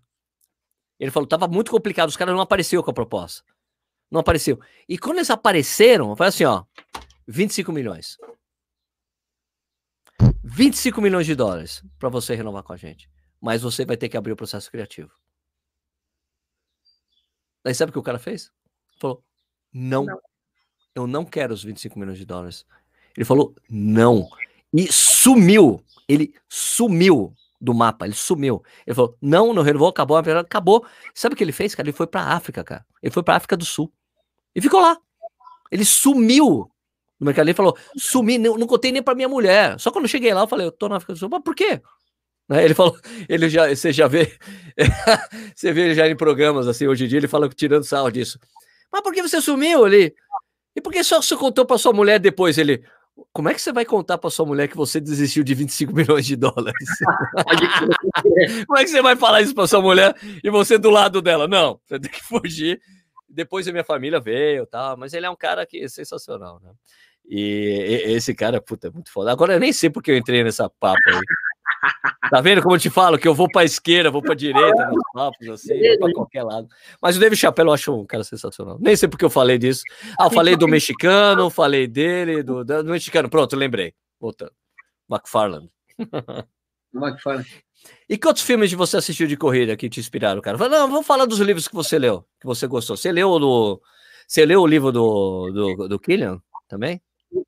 [SPEAKER 1] ele falou, tava muito complicado, os caras não apareceram com a proposta. Não apareceu. E quando eles apareceram, foi assim, ó, 25 milhões. 25 milhões de dólares para você renovar com a gente. Mas você vai ter que abrir o processo criativo. Aí sabe o que o cara fez? Falou: não, não, eu não quero os 25 milhões de dólares. Ele falou: não. E sumiu. Ele sumiu do mapa, ele sumiu. Ele falou: não, não renovou, acabou, acabou. Sabe o que ele fez, cara? Ele foi pra África, cara. Ele foi pra África do Sul. E ficou lá. Ele sumiu no mercado. Ele falou: sumi, não, não contei nem pra minha mulher. Só quando eu cheguei lá, eu falei: eu tô na África do Sul. Mas por quê? Né? Ele falou, (laughs) ele já, você já vê, (laughs) você vê já em programas assim, hoje em dia, ele fala tirando sarro disso. Mas por que você sumiu ali? E por que só você contou para sua mulher depois? Ele, como é que você vai contar para sua mulher que você desistiu de 25 (laughs) milhões de dólares? Como é que você vai falar isso para sua mulher e você do lado dela? Não, você tem que fugir. Depois a minha família veio, tal, mas ele é um cara que é sensacional, né? E esse cara, puta, é muito foda. Agora eu nem sei porque eu entrei nessa papo aí. Tá vendo como eu te falo? Que eu vou pra esquerda, vou pra direita, nos papos, assim, vou pra qualquer lado. Mas o David Chappelle eu acho um cara sensacional. Nem sei porque eu falei disso. Ah, eu falei do mexicano, falei dele, do, do mexicano. Pronto, lembrei. Voltando. McFarland.
[SPEAKER 2] McFarland.
[SPEAKER 1] E que outros filmes você assistiu de corrida que te inspiraram, cara? Não, vamos falar dos livros que você leu, que você gostou. Você leu do. Você leu o livro do, do, do Killian também?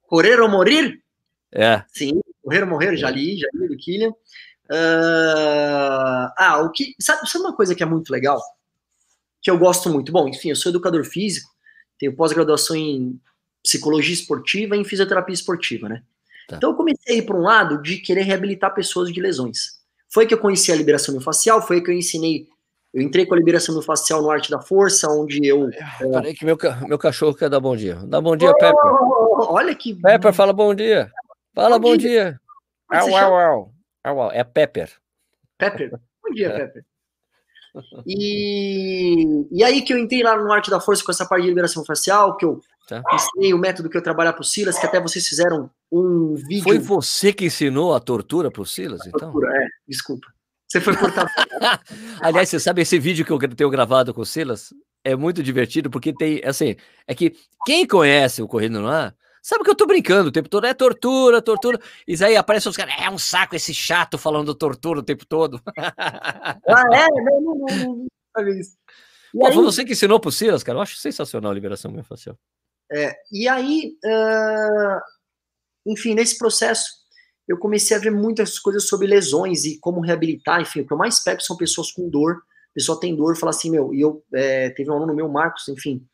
[SPEAKER 2] Correr ou Morir?
[SPEAKER 1] É.
[SPEAKER 2] Sim, Correr ou Morrer, já li, já li do Killian. Uh, ah, o que. Sabe, sabe uma coisa que é muito legal? Que eu gosto muito? Bom, enfim, eu sou educador físico, tenho pós-graduação em psicologia esportiva e em fisioterapia esportiva, né? Tá. Então eu comecei para um lado de querer reabilitar pessoas de lesões. Foi que eu conheci a liberação facial, foi que eu ensinei eu entrei com a liberação facial no Arte da Força, onde eu.
[SPEAKER 1] É... Peraí, que meu, meu cachorro quer dar bom dia. Dá bom dia, oh, Pepper.
[SPEAKER 2] Olha que.
[SPEAKER 1] Pepper, fala bom dia. Fala bom, bom dia. dia. Au, au, au, au, au. É Pepper.
[SPEAKER 2] Pepper. Bom dia, Pepper. E, e aí que eu entrei lá no Arte da Força com essa parte de liberação facial, que eu tá. ensinei o método que eu trabalhar para o Silas, que até vocês fizeram um vídeo.
[SPEAKER 1] Foi você que ensinou a tortura para o Silas, então? Tortura,
[SPEAKER 2] é, desculpa. Você foi cortado. (laughs)
[SPEAKER 1] Aliás, você sabe esse vídeo que eu tenho gravado com o Silas? É muito divertido, porque tem, assim, é que quem conhece o Correndo no Ar, sabe que eu tô brincando o tempo todo, é tortura, tortura. E aí aparece os caras, é um saco esse chato falando tortura o tempo todo.
[SPEAKER 2] Ah, é? Não, não, não, não, isso.
[SPEAKER 1] Pô, foi você que ensinou pro Silas, cara? Eu acho sensacional a liberação miofascial.
[SPEAKER 2] É, e aí, uh, enfim, nesse processo, eu comecei a ver muitas coisas sobre lesões e como reabilitar, enfim, o que eu mais pego são pessoas com dor, a pessoa tem dor, fala assim, meu, e eu, é, teve um aluno meu, Marcos, enfim,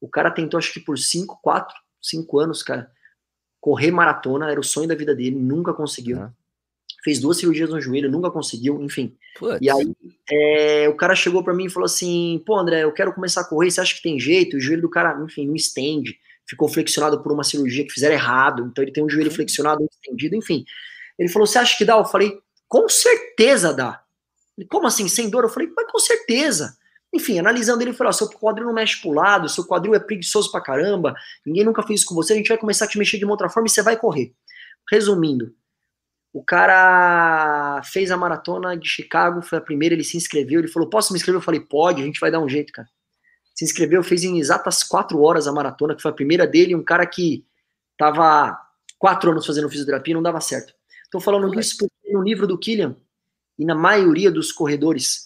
[SPEAKER 2] o cara tentou, acho que por 5, 4, 5 anos, cara, correr maratona, era o sonho da vida dele, nunca conseguiu. Uhum. Fez duas cirurgias no joelho, nunca conseguiu, enfim. Putz. E aí, é, o cara chegou para mim e falou assim: pô, André, eu quero começar a correr, você acha que tem jeito? O joelho do cara, enfim, não estende, ficou flexionado por uma cirurgia que fizeram errado, então ele tem um joelho flexionado, estendido, enfim. Ele falou: você acha que dá? Eu falei: com certeza dá. Ele, como assim, sem dor? Eu falei: mas com certeza. Enfim, analisando ele, falou: seu quadril não mexe pro lado, seu quadril é preguiçoso pra caramba, ninguém nunca fez isso com você, a gente vai começar a te mexer de uma outra forma e você vai correr. Resumindo, o cara fez a maratona de Chicago, foi a primeira, ele se inscreveu, ele falou: posso me inscrever? Eu falei: pode, a gente vai dar um jeito, cara. Se inscreveu, fez em exatas quatro horas a maratona, que foi a primeira dele, um cara que tava quatro anos fazendo fisioterapia e não dava certo. Estou falando disso porque no livro do Killian, e na maioria dos corredores,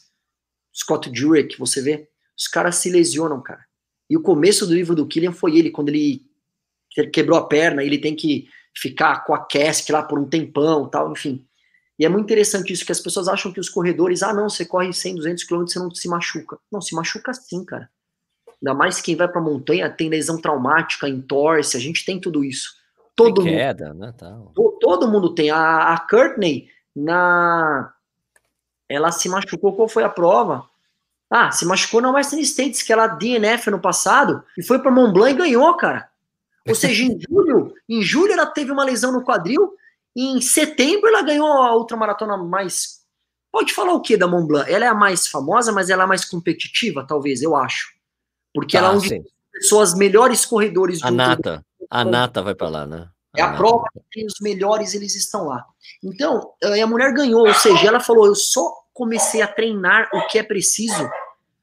[SPEAKER 2] Scott Jurek, você vê, os caras se lesionam, cara. E o começo do livro do Killian foi ele, quando ele quebrou a perna, ele tem que ficar com a casque lá por um tempão, tal, enfim. E é muito interessante isso, que as pessoas acham que os corredores, ah, não, você corre 100, 200 quilômetros, você não se machuca. Não, se machuca sim, cara. Ainda mais quem vai pra montanha tem lesão traumática, entorce, a gente tem tudo isso. Todo tem queda, mundo, né? Tal. Todo mundo tem. A, a Courtney, na, ela se machucou. Qual foi a prova? Ah, se machucou na Western States, que ela DNF no passado, e foi para Mont Blanc e ganhou, cara. Ou seja, em julho, em julho ela teve uma lesão no quadril, e em setembro ela ganhou a outra maratona mais. Pode falar o que da Mont Blanc? Ela é a mais famosa, mas ela é a mais competitiva, talvez, eu acho. Porque ela é onde sim. são as melhores corredores
[SPEAKER 1] do A Nata. A Nata vai para lá, né?
[SPEAKER 2] É a prova que os melhores eles estão lá. Então, a mulher ganhou, ou seja, ela falou: eu só comecei a treinar o que é preciso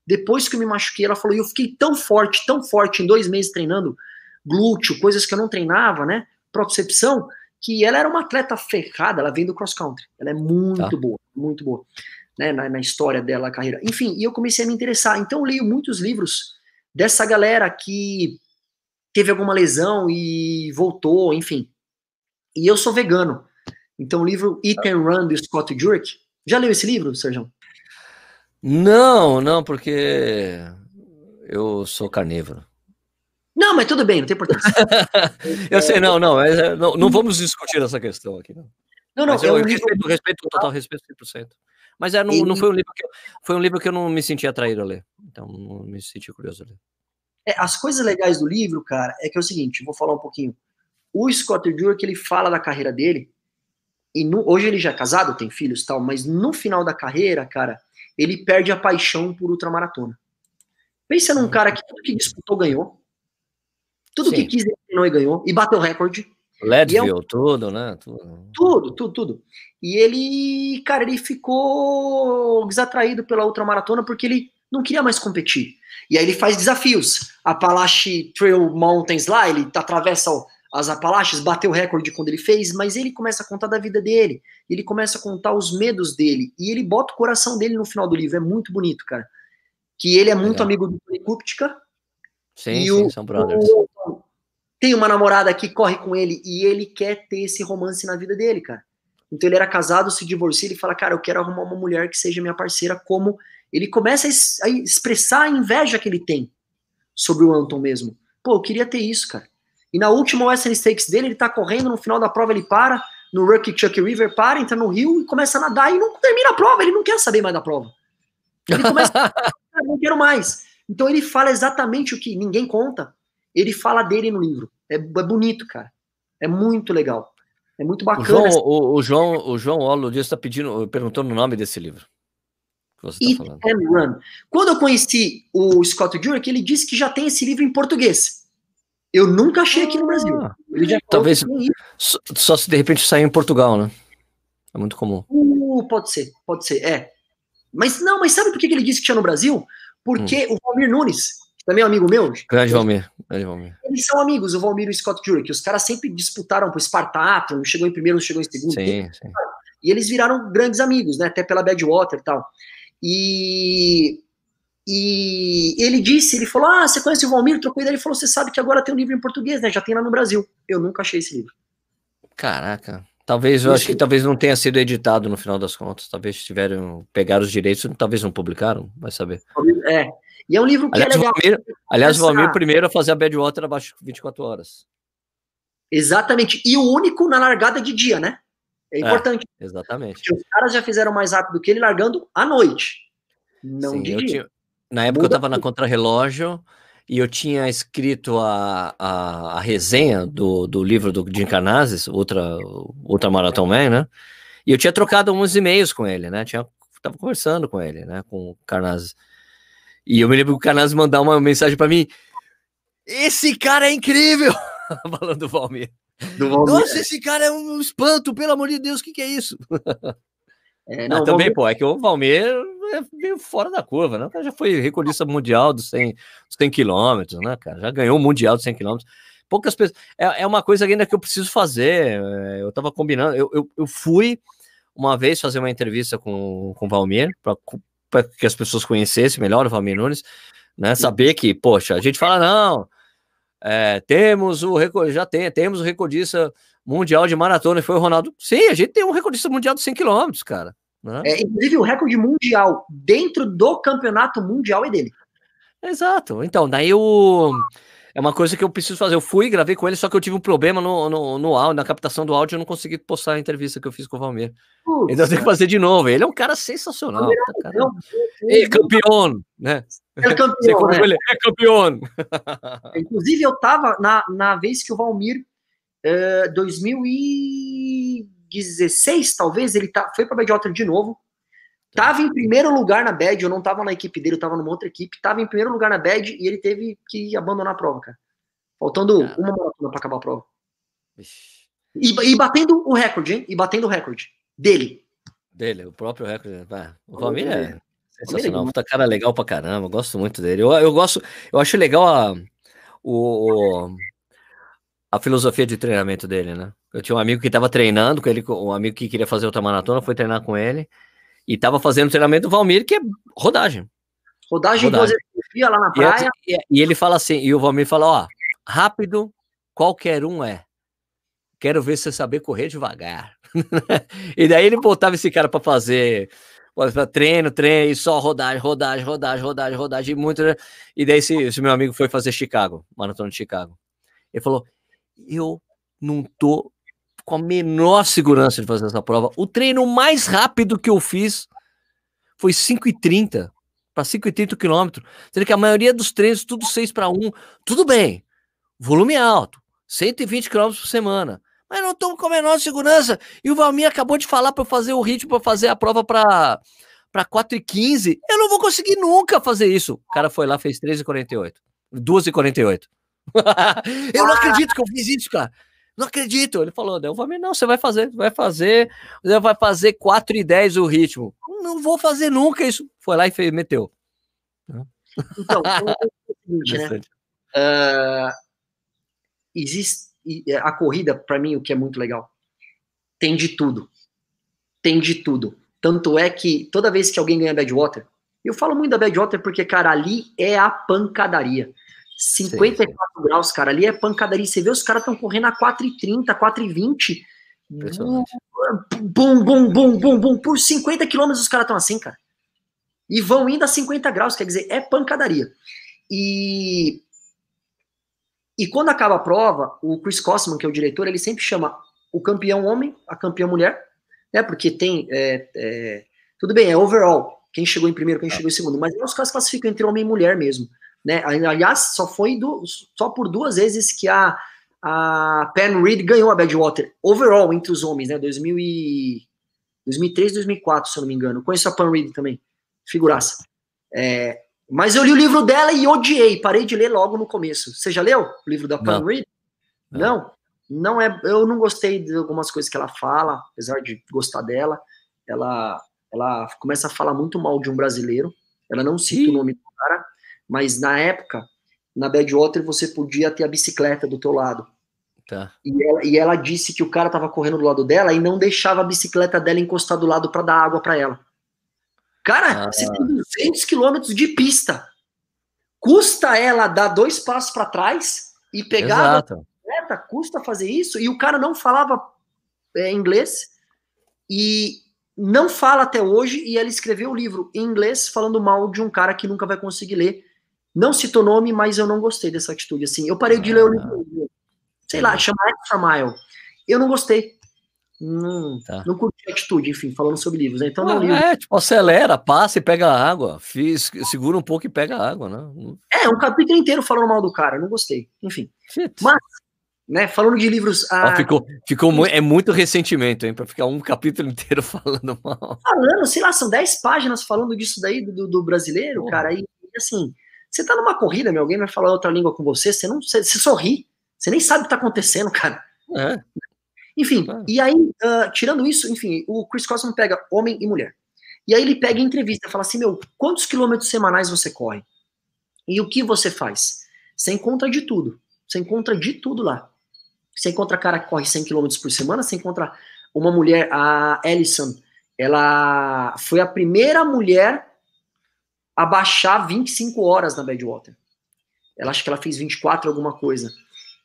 [SPEAKER 2] depois que eu me machuquei. Ela falou: eu fiquei tão forte, tão forte em dois meses treinando glúteo, coisas que eu não treinava, né? Propriocepção, que ela era uma atleta ferrada. Ela vem do cross country. Ela é muito tá. boa, muito boa, né? Na, na história dela, a carreira. Enfim, e eu comecei a me interessar. Então, eu leio muitos livros dessa galera que teve alguma lesão e voltou, enfim. E eu sou vegano. Então, o livro Eat and Run, do Scott Jurek. Já leu esse livro, Sérgio?
[SPEAKER 1] Não, não, porque eu sou carnívoro.
[SPEAKER 2] Não, mas tudo bem, não tem importância. (laughs)
[SPEAKER 1] eu sei, não, não, é, não, não vamos discutir essa questão aqui. Não, não, não eu, é um respeito, livro... respeito, total respeito 100%. Mas é, não, não foi um livro que eu, foi um livro que eu não me senti atraído a ler. Então, não me senti curioso a ler.
[SPEAKER 2] É, as coisas legais do livro, cara, é que é o seguinte, vou falar um pouquinho. O Scott Dewar, que ele fala da carreira dele, e no, hoje ele já é casado, tem filhos tal, mas no final da carreira, cara, ele perde a paixão por ultramaratona. Pensa num cara que tudo que disputou ganhou, tudo Sim. que quis ele treinou e ganhou, e bateu recorde.
[SPEAKER 1] Leadville, é um... tudo, né?
[SPEAKER 2] Tudo. tudo, tudo, tudo. E ele, cara, ele ficou desatraído pela ultramaratona porque ele não queria mais competir. E aí ele faz desafios. Apalache Trail Mountains lá, ele atravessa as Apalaches, bateu o recorde quando ele fez, mas ele começa a contar da vida dele. Ele começa a contar os medos dele. E ele bota o coração dele no final do livro. É muito bonito, cara. Que ele é muito amigo do Tony Kupchka.
[SPEAKER 1] Sim, sim, o, são brothers.
[SPEAKER 2] O, tem uma namorada que corre com ele e ele quer ter esse romance na vida dele, cara. Então ele era casado, se divorcia, ele fala, cara, eu quero arrumar uma mulher que seja minha parceira como ele começa a expressar a inveja que ele tem sobre o Anton mesmo. Pô, eu queria ter isso, cara. E na última Western Stakes dele, ele tá correndo, no final da prova ele para, no Rookie Chuck River, para, entra no rio e começa a nadar e não termina a prova, ele não quer saber mais da prova. Ele começa a (laughs) não quero mais. Então ele fala exatamente o que ninguém conta, ele fala dele no livro. É, é bonito, cara. É muito legal. É muito bacana.
[SPEAKER 1] O João, o, o João, o João Olo está pedindo, perguntando o nome desse livro.
[SPEAKER 2] Eat tá and Run. Quando eu conheci o Scott Jurek, ele disse que já tem esse livro em português. Eu nunca achei aqui no ah. Brasil.
[SPEAKER 1] Talvez só, só, se de repente sair em Portugal, né? É muito comum.
[SPEAKER 2] Uh, pode ser, pode ser, é. Mas não, mas sabe por que ele disse que tinha no Brasil? Porque hum. o Valmir Nunes, também é um amigo meu.
[SPEAKER 1] Grande Valmir, grande Valmir.
[SPEAKER 2] Eles são amigos, o Valmir e o Scott Jurek. Os caras sempre disputaram pro Spartato, um chegou em primeiro, um chegou em segundo.
[SPEAKER 1] Sim, sim.
[SPEAKER 2] E eles viraram grandes amigos, né? Até pela Badwater e tal. E, e ele disse, ele falou, ah, você conhece o Valmir? Trocou ideia, ele falou, você sabe que agora tem um livro em português, né? Já tem lá no Brasil. Eu nunca achei esse livro.
[SPEAKER 1] Caraca. Talvez, eu Isso. acho que talvez não tenha sido editado no final das contas. Talvez tiveram, pegaram os direitos, talvez não publicaram, vai saber.
[SPEAKER 2] É. E é um livro que
[SPEAKER 1] aliás,
[SPEAKER 2] é legal.
[SPEAKER 1] Valmir, aliás, o Valmir primeiro a fazer a Badwater abaixo de 24 horas.
[SPEAKER 2] Exatamente. E o único na largada de dia, né? É, é importante.
[SPEAKER 1] É, exatamente.
[SPEAKER 2] Porque os caras já fizeram mais rápido que ele largando à noite. Não Sim, de dia.
[SPEAKER 1] Tinha, na época Muda eu estava na contrarrelógio e eu tinha escrito a, a, a, resenha do, do livro do Jim Carnazes, outra, outra Marathon Man, né? E eu tinha trocado uns e-mails com ele, né? Tinha, tava conversando com ele, né? Com o Carnazes. E eu me lembro que o Carnazes mandar uma mensagem para mim: Esse cara é incrível! (laughs) Falando do Valmir. Do Valmir. Nossa, esse cara é um espanto, pelo amor de Deus, o que, que é isso? (laughs) É, não, também, Valmir... pô, é que o Valmir é meio fora da curva, né? O cara já foi recordista mundial dos 100, 100 quilômetros, né, cara? Já ganhou o mundial dos 100 quilômetros. Poucas pessoas. É, é uma coisa ainda que eu preciso fazer. É, eu tava combinando. Eu, eu, eu fui uma vez fazer uma entrevista com, com o Valmir, para que as pessoas conhecessem melhor o Valmir Nunes, né? Saber que, poxa, a gente fala, não, é, temos o recorde, já tem, temos o recordista mundial de maratona, foi o Ronaldo. Sim, a gente tem um recordista mundial de 100 km, cara. Né?
[SPEAKER 2] É, inclusive, o recorde mundial dentro do campeonato mundial é dele.
[SPEAKER 1] Exato. Então, daí o. É uma coisa que eu preciso fazer. Eu fui, gravei com ele, só que eu tive um problema no, no, no áudio, na captação do áudio, eu não consegui postar a entrevista que eu fiz com o Valmir. Então eu tenho que fazer de novo. Ele é um cara sensacional. Tá, cara. É campeão, né?
[SPEAKER 2] É (laughs) campeão.
[SPEAKER 1] Né? é campeão.
[SPEAKER 2] Inclusive, eu tava na, na vez que o Valmir, uh, 2016, talvez, ele tá, foi para Badwater de novo. Tava em primeiro lugar na Bad, eu não tava na equipe dele, eu tava numa outra equipe. Tava em primeiro lugar na Bad e ele teve que abandonar a prova, cara. Faltando cara. uma maratona pra acabar a prova. E, e, batendo o recorde, hein? E batendo o recorde dele.
[SPEAKER 1] Dele, o próprio recorde. Né? o Valmir é sensacional. Puta cara legal pra caramba, gosto muito dele. Eu, eu gosto, eu acho legal a, o, a filosofia de treinamento dele, né? Eu tinha um amigo que tava treinando com ele, um amigo que queria fazer outra maratona, foi treinar com ele. E tava fazendo treinamento do Valmir, que é rodagem.
[SPEAKER 2] Rodagem, rodagem. Duas lá na praia.
[SPEAKER 1] E, e, ele fala assim, e o Valmir fala, ó, rápido qualquer um é. Quero ver você saber correr devagar. (laughs) e daí ele botava esse cara para fazer treino, treino, e só rodagem, rodagem, rodagem, rodagem, rodagem, muito. Né? E daí esse, esse meu amigo foi fazer Chicago, maratona de Chicago. Ele falou: Eu não tô com a menor segurança de fazer essa prova. O treino mais rápido que eu fiz foi 5,30 para 5,30 km. Sendo que a maioria dos treinos, tudo 6 para 1. Tudo bem, volume alto, 120 km por semana. Mas não estou com a menor segurança. E o Valmir acabou de falar para fazer o ritmo, para fazer a prova para para 4 e 15. Eu não vou conseguir nunca fazer isso. O cara foi lá, fez 3,48. 2,48. (laughs) eu não acredito que eu fiz isso, cara. Não acredito. Ele falou, eu falei, não, você vai fazer, vai fazer, você vai fazer 4 e 10 o ritmo. Não vou fazer nunca isso. Foi lá e fez, meteu. (laughs)
[SPEAKER 2] Então, é o seguinte, né? Uh, existe a corrida, para mim, o que é muito legal, tem de tudo. Tem de tudo. Tanto é que toda vez que alguém ganha Badwater, eu falo muito da Badwater porque, cara, ali é a pancadaria. 54 sim, graus, cara. Ali é pancadaria. Você vê os caras estão correndo a 4,30, 4,20. Bum, bum, bum, bum, bum. Por 50 quilômetros os caras estão assim, cara. E vão indo a 50 graus, quer dizer, é pancadaria. E E quando acaba a prova, o Chris Kosman, que é o diretor, ele sempre chama o campeão homem, a campeã mulher, né? Porque tem. É, é, tudo bem, é overall. Quem chegou em primeiro, quem chegou em segundo. Mas os caras classificam entre homem e mulher mesmo. Né? Aliás, só foi do, só por duas vezes que a, a Pen Reed ganhou a Badwater overall entre os homens, né? 2000 e, 2003, 2004, se eu não me engano. Conheço a Pen Reed também, figuraça. É, mas eu li o livro dela e odiei, parei de ler logo no começo. Você já leu o livro da Pam Reed? Não. não. não. é, eu não gostei de algumas coisas que ela fala, apesar de gostar dela. Ela, ela começa a falar muito mal de um brasileiro. Ela não cita Ih. o nome do cara, mas na época, na Badwater, você podia ter a bicicleta do teu lado. Tá. E, ela, e ela disse que o cara tava correndo do lado dela e não deixava a bicicleta dela encostar do lado para dar água para ela. Cara, ah. você tem 200 quilômetros de pista. Custa ela dar dois passos para trás e pegar Exato. a bicicleta, custa fazer isso. E o cara não falava é, inglês e não fala até hoje. E ela escreveu o livro em inglês falando mal de um cara que nunca vai conseguir ler. Não citou nome, mas eu não gostei dessa atitude. Assim, eu parei de ler o livro, sei lá, chama Extra Mile. Eu não gostei. Não, tá. não curti a atitude, enfim, falando sobre livros. Né? Então, ah, não
[SPEAKER 1] É, tipo, acelera, passa e pega água. Fiz, segura um pouco e pega água, né?
[SPEAKER 2] É, um capítulo inteiro falando mal do cara, não gostei. Enfim. Shit. Mas, né, falando de livros.
[SPEAKER 1] Ah, ficou, ficou muito, é muito ressentimento, hein, pra ficar um (laughs) capítulo inteiro falando mal.
[SPEAKER 2] Falando, sei lá, são 10 páginas falando disso daí do, do brasileiro, cara. E assim, você tá numa corrida, meu, alguém vai falar outra língua com você, você não você, você sorri, você nem sabe o que tá acontecendo, cara. É. Enfim, ah. e aí, uh, tirando isso, enfim, o Chris Cosman pega homem e mulher. E aí ele pega entrevista, fala assim, meu, quantos quilômetros semanais você corre? E o que você faz? Você encontra de tudo. Você encontra de tudo lá. Você encontra cara que corre 100 quilômetros por semana, você encontra uma mulher, a Ellison, ela foi a primeira mulher a baixar 25 horas na Badwater. Ela acho que ela fez 24 alguma coisa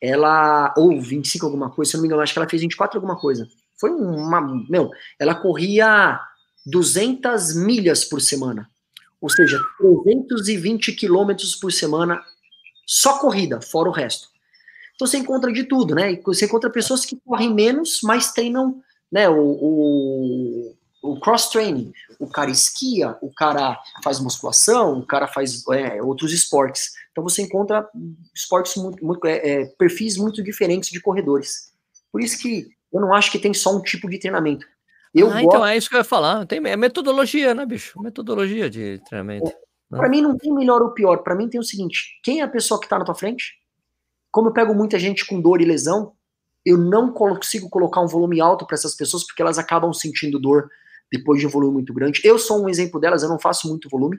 [SPEAKER 2] ela, ou 25 alguma coisa, se eu não me engano, acho que ela fez 24 alguma coisa. Foi uma, meu, ela corria 200 milhas por semana. Ou seja, 320 quilômetros por semana, só corrida, fora o resto. Então você encontra de tudo, né? Você encontra pessoas que correm menos, mas treinam, né? O, o, o cross-training. O cara esquia, o cara faz musculação, o cara faz é, outros esportes. Então você encontra esportes muito, muito é, é, perfis muito diferentes de corredores. Por isso que eu não acho que tem só um tipo de treinamento. Eu
[SPEAKER 1] ah, então gosto... então é isso que eu ia falar. Tem é metodologia, né, bicho? Metodologia de treinamento. É,
[SPEAKER 2] né? Para mim não tem melhor ou pior. Para mim tem o seguinte: quem é a pessoa que está na tua frente? Como eu pego muita gente com dor e lesão, eu não consigo colocar um volume alto para essas pessoas porque elas acabam sentindo dor depois de um volume muito grande. Eu sou um exemplo delas. Eu não faço muito volume.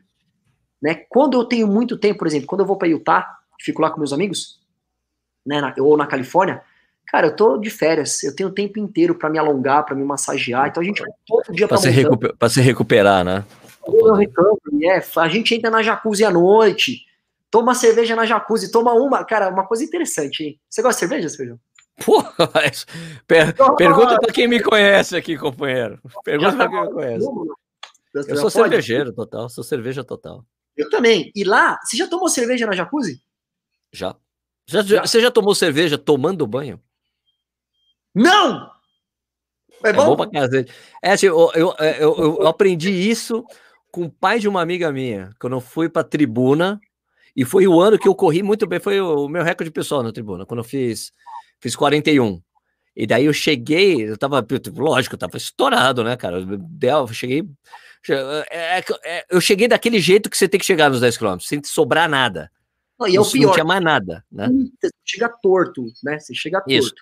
[SPEAKER 2] Né? Quando eu tenho muito tempo, por exemplo, quando eu vou para Utah, fico lá com meus amigos, né, na, ou na Califórnia, cara, eu tô de férias, eu tenho o tempo inteiro para me alongar, para me massagear, então a gente vai todo dia
[SPEAKER 1] para se, recuper, se recuperar, né?
[SPEAKER 2] Eu é, a gente entra na jacuzzi à noite, toma cerveja na jacuzzi, toma uma, cara, uma coisa interessante, hein? Você gosta de cerveja, Sérgio?
[SPEAKER 1] Porra, per, pergunta para quem me conhece aqui, companheiro. Pergunta para quem me conhece. Eu sou cervejeiro total, sou cerveja total.
[SPEAKER 2] Eu também. E lá, você já tomou cerveja na jacuzzi?
[SPEAKER 1] Já. já, já. Você já tomou cerveja tomando banho?
[SPEAKER 2] Não!
[SPEAKER 1] É, é bom? É bom pra cacete. É, assim, eu, eu, eu, eu, aprendi isso com o pai de uma amiga minha, quando eu fui pra tribuna, e foi o ano que eu corri muito bem, foi o meu recorde pessoal na tribuna, quando eu fiz, fiz 41. E daí eu cheguei, eu tava, lógico, eu tava estourado, né, cara? Eu cheguei é, é, é, eu cheguei daquele jeito que você tem que chegar nos 10 km, sem sobrar nada.
[SPEAKER 2] Não, e é o pior. Não
[SPEAKER 1] tinha mais nada, né?
[SPEAKER 2] Você chega torto, né? Você chega torto. Isso.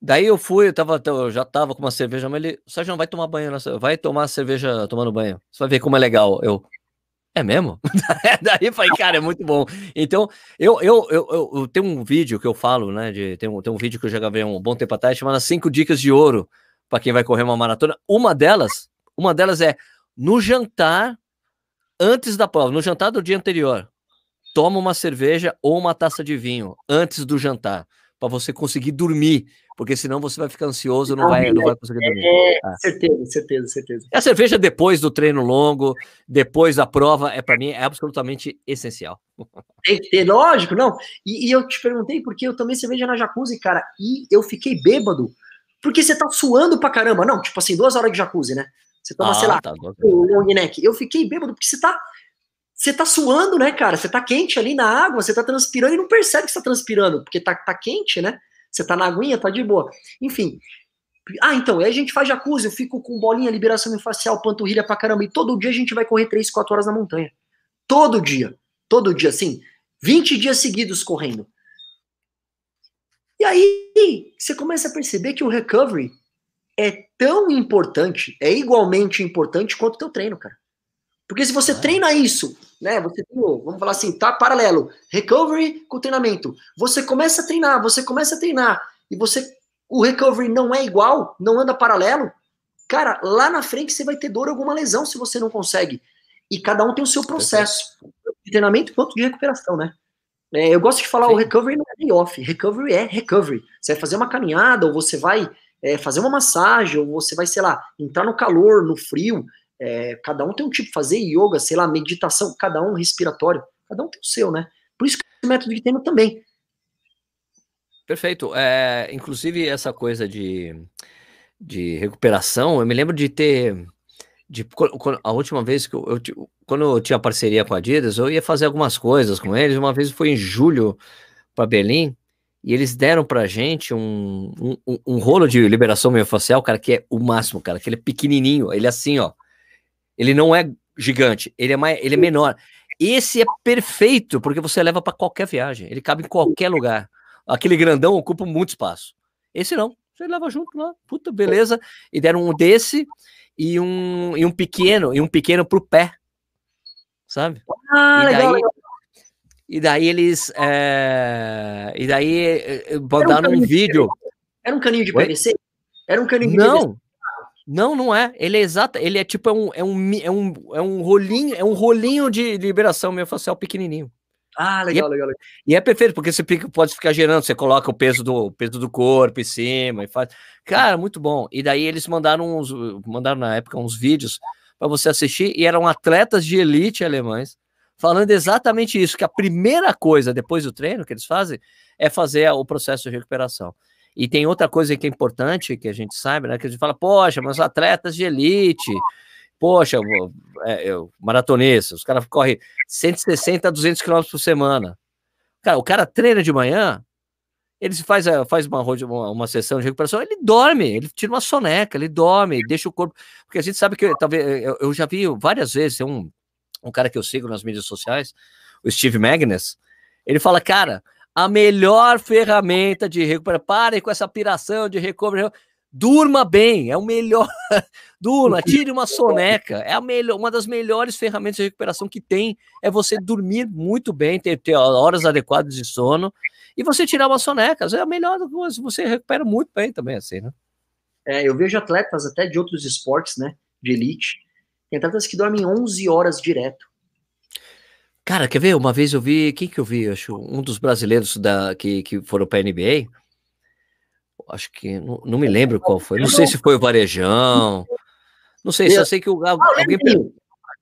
[SPEAKER 1] Daí eu fui, eu, tava, eu já tava com uma cerveja, mas ele, Sérgio, vai tomar banho, vai tomar cerveja tomando banho. Você vai ver como é legal. Eu, é mesmo? (laughs) Daí eu falei, cara, é muito bom. Então, eu, eu, eu, eu, tenho um vídeo que eu falo, né? De, tem, um, tem um vídeo que eu já gravei um bom tempo atrás, chamado 5 Dicas de Ouro para quem vai correr uma maratona. Uma delas, uma delas é no jantar, antes da prova, no jantar do dia anterior, toma uma cerveja ou uma taça de vinho antes do jantar. Para você conseguir dormir, porque senão você vai ficar ansioso, não vai, não vai conseguir dormir.
[SPEAKER 2] É, é. Certeza, certeza, certeza.
[SPEAKER 1] A cerveja depois do treino longo, depois da prova, é para mim é absolutamente essencial. (laughs)
[SPEAKER 2] Tem que ter, lógico, não. E, e, eu te perguntei porque eu tomei cerveja na jacuzzi, cara, e eu fiquei bêbado, porque você tá suando pra caramba. Não, tipo assim, duas horas de jacuzzi, né? Você toma, ah, sei lá, tá, o long neck. Eu fiquei bêbado porque você tá você tá suando, né, cara? Você tá quente ali na água, você tá transpirando e não percebe que você tá transpirando, porque tá, tá quente, né? Você tá na aguinha, tá de boa. Enfim. Ah, então, aí a gente faz jacuzzi, eu fico com bolinha, liberação facial, panturrilha pra caramba, e todo dia a gente vai correr 3, 4 horas na montanha. Todo dia. Todo dia, assim. 20 dias seguidos correndo. E aí, você começa a perceber que o recovery é tão importante, é igualmente importante quanto o teu treino, cara. Porque se você treina isso, né? Você tem, vamos falar assim, tá paralelo, recovery com treinamento. Você começa a treinar, você começa a treinar e você o recovery não é igual, não anda paralelo. Cara, lá na frente você vai ter dor alguma lesão se você não consegue. E cada um tem o seu processo de treinamento quanto de recuperação, né? É, eu gosto de falar, Sim. o recovery não é day off, recovery é recovery. Você vai fazer uma caminhada, ou você vai é, fazer uma massagem, ou você vai, sei lá, entrar no calor, no frio, é, cada um tem um tipo, fazer yoga, sei lá, meditação, cada um respiratório, cada um tem o seu, né? Por isso que o método de treino também.
[SPEAKER 1] Perfeito. É, inclusive, essa coisa de, de recuperação, eu me lembro de ter. De, a última vez que eu, eu, quando eu tinha parceria com a Adidas, eu ia fazer algumas coisas com eles. Uma vez foi em julho para Berlim e eles deram pra gente um, um, um rolo de liberação miofascial, cara, que é o máximo, cara, que ele é pequenininho, ele é assim, ó. Ele não é gigante, ele é, mais, ele é menor. Esse é perfeito, porque você leva para qualquer viagem, ele cabe em qualquer lugar. Aquele grandão ocupa muito espaço. Esse não, você leva junto lá, puta, beleza. E deram um desse e um, e um pequeno, e um pequeno pro pé, sabe? Ah, e daí, legal. E daí eles. É, e daí eh, eh, mandaram um, um vídeo.
[SPEAKER 2] Era um caninho de PVC? Era um caninho de
[SPEAKER 1] não, PVC? Não, não é. Ele é exato. Ele é tipo é um, é um, é um, é um rolinho, é um rolinho de liberação miofascial pequenininho.
[SPEAKER 2] Ah, legal,
[SPEAKER 1] e
[SPEAKER 2] é, legal, legal.
[SPEAKER 1] E é perfeito, porque você pode ficar gerando, você coloca o peso do peso do corpo em cima e faz. Cara, muito bom. E daí eles mandaram uns, mandaram na época uns vídeos para você assistir e eram atletas de elite alemães falando exatamente isso, que a primeira coisa depois do treino que eles fazem é fazer o processo de recuperação. E tem outra coisa que é importante que a gente sabe, né? Que a gente fala, poxa, mas atletas de elite, poxa, é, maratonista, os caras correm 160 a 200 quilômetros por semana. Cara, o cara treina de manhã, ele faz, faz uma, uma, uma sessão de recuperação, ele dorme, ele tira uma soneca, ele dorme, deixa o corpo. Porque a gente sabe que talvez eu, eu já vi várias vezes, tem um, um cara que eu sigo nas mídias sociais, o Steve Magnus, ele fala, cara, a melhor ferramenta de recuperação. Parem com essa piração de recovery. Durma bem, é o melhor. (laughs) Durma, tire uma soneca. É a melhor, uma das melhores ferramentas de recuperação que tem é você dormir muito bem, ter, ter horas adequadas de sono e você tirar uma soneca. É a melhor coisa, você recupera muito bem também, assim, né?
[SPEAKER 2] É, eu vejo atletas até de outros esportes, né, de elite, tem atletas que dormem 11 horas direto.
[SPEAKER 1] Cara, quer ver? Uma vez eu vi, quem que eu vi? Acho um dos brasileiros da, que, que foram para a NBA. Acho que não, não, me lembro qual foi. Não sei se foi o Varejão. Não sei, só sei que o, alguém.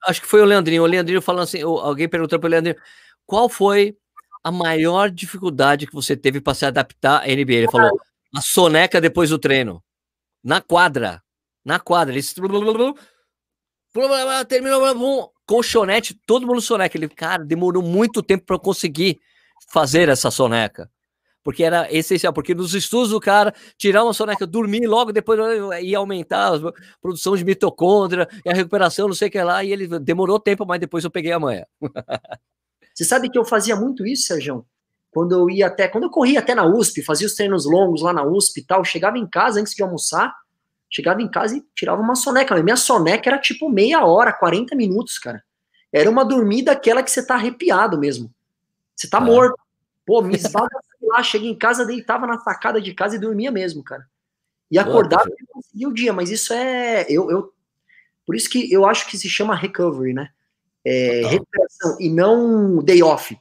[SPEAKER 1] Acho que foi o Leandrinho. O Leandrinho falando assim: alguém perguntou para o Leandrinho qual foi a maior dificuldade que você teve para se adaptar à NBA. Ele falou: a soneca depois do treino. Na quadra. Na quadra. Ele terminou colchonete, todo mundo soneca. Ele, cara, demorou muito tempo para conseguir fazer essa soneca. Porque era essencial, porque nos estudos do cara, tirar uma soneca, dormir logo depois ia aumentar a produção de mitocôndria e a recuperação, não sei o que lá, e ele demorou tempo, mas depois eu peguei a manhã. (laughs)
[SPEAKER 2] Você sabe que eu fazia muito isso, Sérgio? Quando eu ia até, quando eu corria até na USP, fazia os treinos longos lá na USP e tal, chegava em casa antes de almoçar, Chegava em casa e tirava uma soneca. Minha soneca era tipo meia hora, 40 minutos, cara. Era uma dormida aquela que você tá arrepiado mesmo. Você tá é. morto. Pô, me esvaga (laughs) lá, cheguei em casa, deitava na sacada de casa e dormia mesmo, cara. E acordava e conseguia o dia, mas isso é. Eu, eu, por isso que eu acho que se chama recovery, né? É, recuperação e não day off.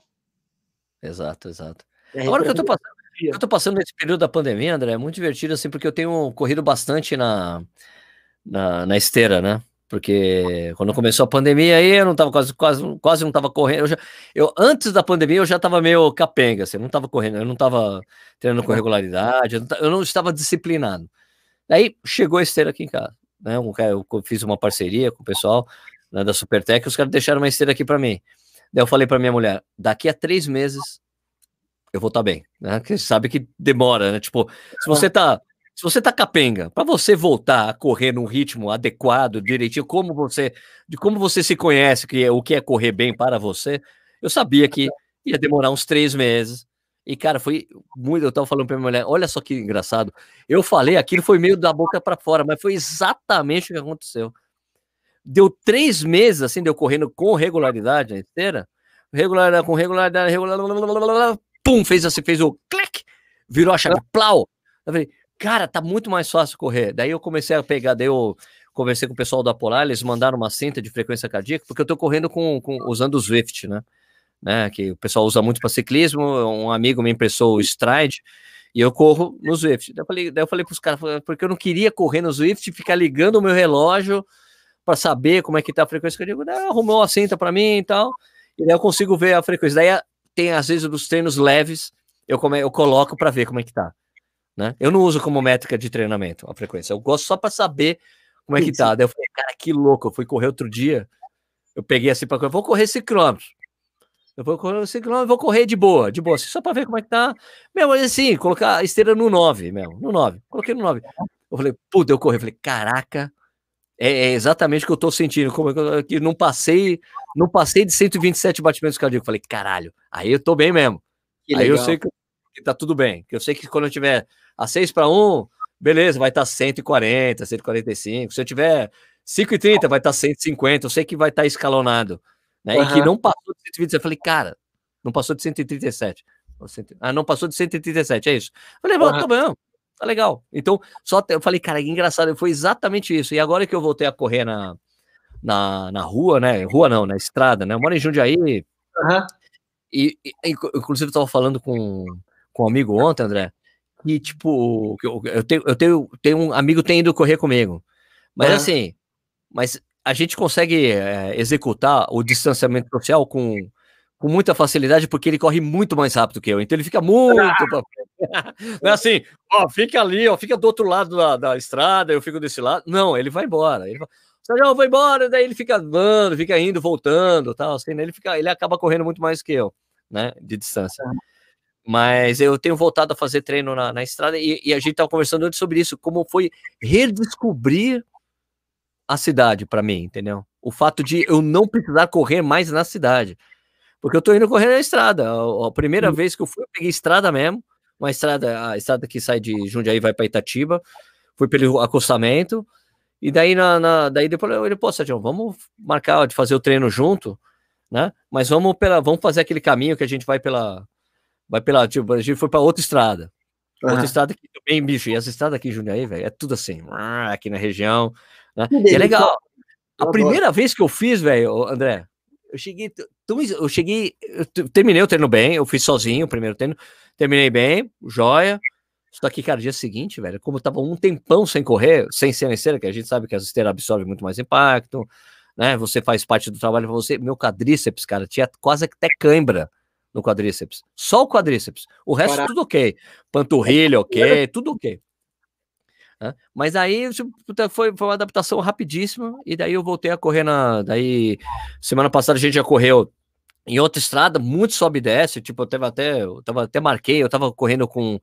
[SPEAKER 1] Exato, exato. É Agora que eu tô passando Eu tô passando nesse período da pandemia, André, é muito divertido, assim, porque eu tenho corrido bastante na, na, na esteira, né? Porque quando começou a pandemia aí, eu não tava quase, quase, quase não tava correndo. Eu, já, eu antes da pandemia eu já tava meio capenga, assim, eu não tava correndo, eu não tava treinando com regularidade, eu não, eu não estava disciplinado. Daí chegou a esteira aqui em casa, né? Eu fiz uma parceria com o pessoal né, da Supertec, os caras deixaram uma esteira aqui para mim. Daí eu falei para minha mulher, daqui a três meses eu vou estar tá bem, né? Porque sabe que demora, né? Tipo, se você tá se você tá capenga, para você voltar a correr num ritmo adequado, direitinho, como você, de como você se conhece, que é, o que é correr bem para você, eu sabia que ia demorar uns três meses. E, cara, foi muito. Eu tava falando pra minha mulher, olha só que engraçado. Eu falei aquilo, foi meio da boca para fora, mas foi exatamente o que aconteceu. Deu três meses, assim, deu correndo com regularidade na esteira, regularidade, com regularidade, regularidade, pum, fez assim, fez o clique, virou a chave, plau. Eu falei, cara, tá muito mais fácil correr. Daí eu comecei a pegar, daí eu conversei com o pessoal da Polar, eles mandaram uma cinta de frequência cardíaca, porque eu tô correndo com, com usando o Zwift, né? né? Que o pessoal usa muito para ciclismo. Um amigo me emprestou o Stride e eu corro no Zwift. Daí eu falei, daí eu falei pros caras, porque eu não queria correr no Zwift e ficar ligando o meu relógio para saber como é que tá a frequência cardíaca. Daí arrumou a cinta para mim e tal. E daí eu consigo ver a frequência. Daí tem, às vezes, os treinos leves, eu, come, eu coloco para ver como é que tá. Né? Eu não uso como métrica de treinamento a frequência, eu gosto só para saber como é que tá. Daí eu falei, cara, que louco, eu fui correr outro dia, eu peguei assim para vou correr 5 km. Eu vou correr 5 km, vou correr de boa, de boa, assim, só para ver como é que tá. Meu, assim, colocar a esteira no 9, meu, no 9. Coloquei no 9. Eu falei, puta, eu corri, eu falei, caraca, é, é, exatamente o que eu tô sentindo, como é que não passei, não passei de 127 batimentos cardíacos. Falei, caralho, aí eu tô bem mesmo. aí eu sei que, que tá tudo bem, que eu sei que quando eu tiver a 6 para 1, beleza, vai estar tá 140, 145. Se eu tiver 5,30, vai estar tá 150. Eu sei que vai estar tá escalonado. Né? Uhum. E que não passou de 127. Eu falei, cara, não passou de 137. Ah, não passou de 137, é isso. Eu falei, uhum. tá bom, tá legal. Então, só eu falei, cara, que engraçado, foi exatamente isso. E agora que eu voltei a correr na, na, na rua, né? Rua não, na estrada, né? Eu moro em Jundiaí. Uhum. E, e, inclusive, eu tava falando com, com um amigo ontem, André, e, tipo, eu, eu, tenho, eu tenho, tenho um amigo que tem ido correr comigo. Mas é. assim, mas a gente consegue é, executar o distanciamento social com, com muita facilidade, porque ele corre muito mais rápido que eu. Então ele fica muito. (laughs) Não é assim, ó, fica ali, ó, fica do outro lado da, da estrada, eu fico desse lado. Não, ele vai embora. Ele vai, eu vou embora, daí ele fica andando, fica indo, voltando, tal, assim, né? ele fica, ele acaba correndo muito mais que eu, né, de distância. Mas eu tenho voltado a fazer treino na, na estrada e, e, a gente estava conversando antes sobre isso, como foi redescobrir a cidade para mim, entendeu? O fato de eu não precisar correr mais na cidade. Porque eu tô indo correr na estrada. A, a primeira uhum. vez que eu fui, eu peguei estrada mesmo, uma estrada, a estrada que sai de Jundiaí vai para Itatiba, fui pelo acostamento, e daí na, na daí depois eu falei, pô, Sérgio, vamos marcar de fazer o treino junto, né? Mas vamos pela, vamos fazer aquele caminho que a gente vai pela vai pela, tipo, a gente foi para outra estrada. Uhum. Outra estrada que também, bicho, e as estradas aqui em Jundiaí, velho, é tudo assim, aqui na região, né? E é legal. A primeira vez que eu fiz, velho, André, eu cheguei, eu cheguei, eu terminei o treino bem, eu fiz sozinho o primeiro treino, terminei bem, joia. Só que, cara, dia seguinte, velho, como eu tava um tempão sem correr, sem ser na esteira, que a gente sabe que as esteiras absorvem muito mais impacto, né? Você faz parte do trabalho pra você. Meu quadríceps, cara, tinha quase até cãibra no quadríceps. Só o quadríceps. O resto Caraca. tudo ok. Panturrilha ok, tudo ok. Mas aí tipo, foi, foi uma adaptação rapidíssima, e daí eu voltei a correr na. Daí, semana passada a gente já correu em outra estrada, muito sobe e desce. Tipo, eu tava até, eu tava até marquei, eu tava correndo com,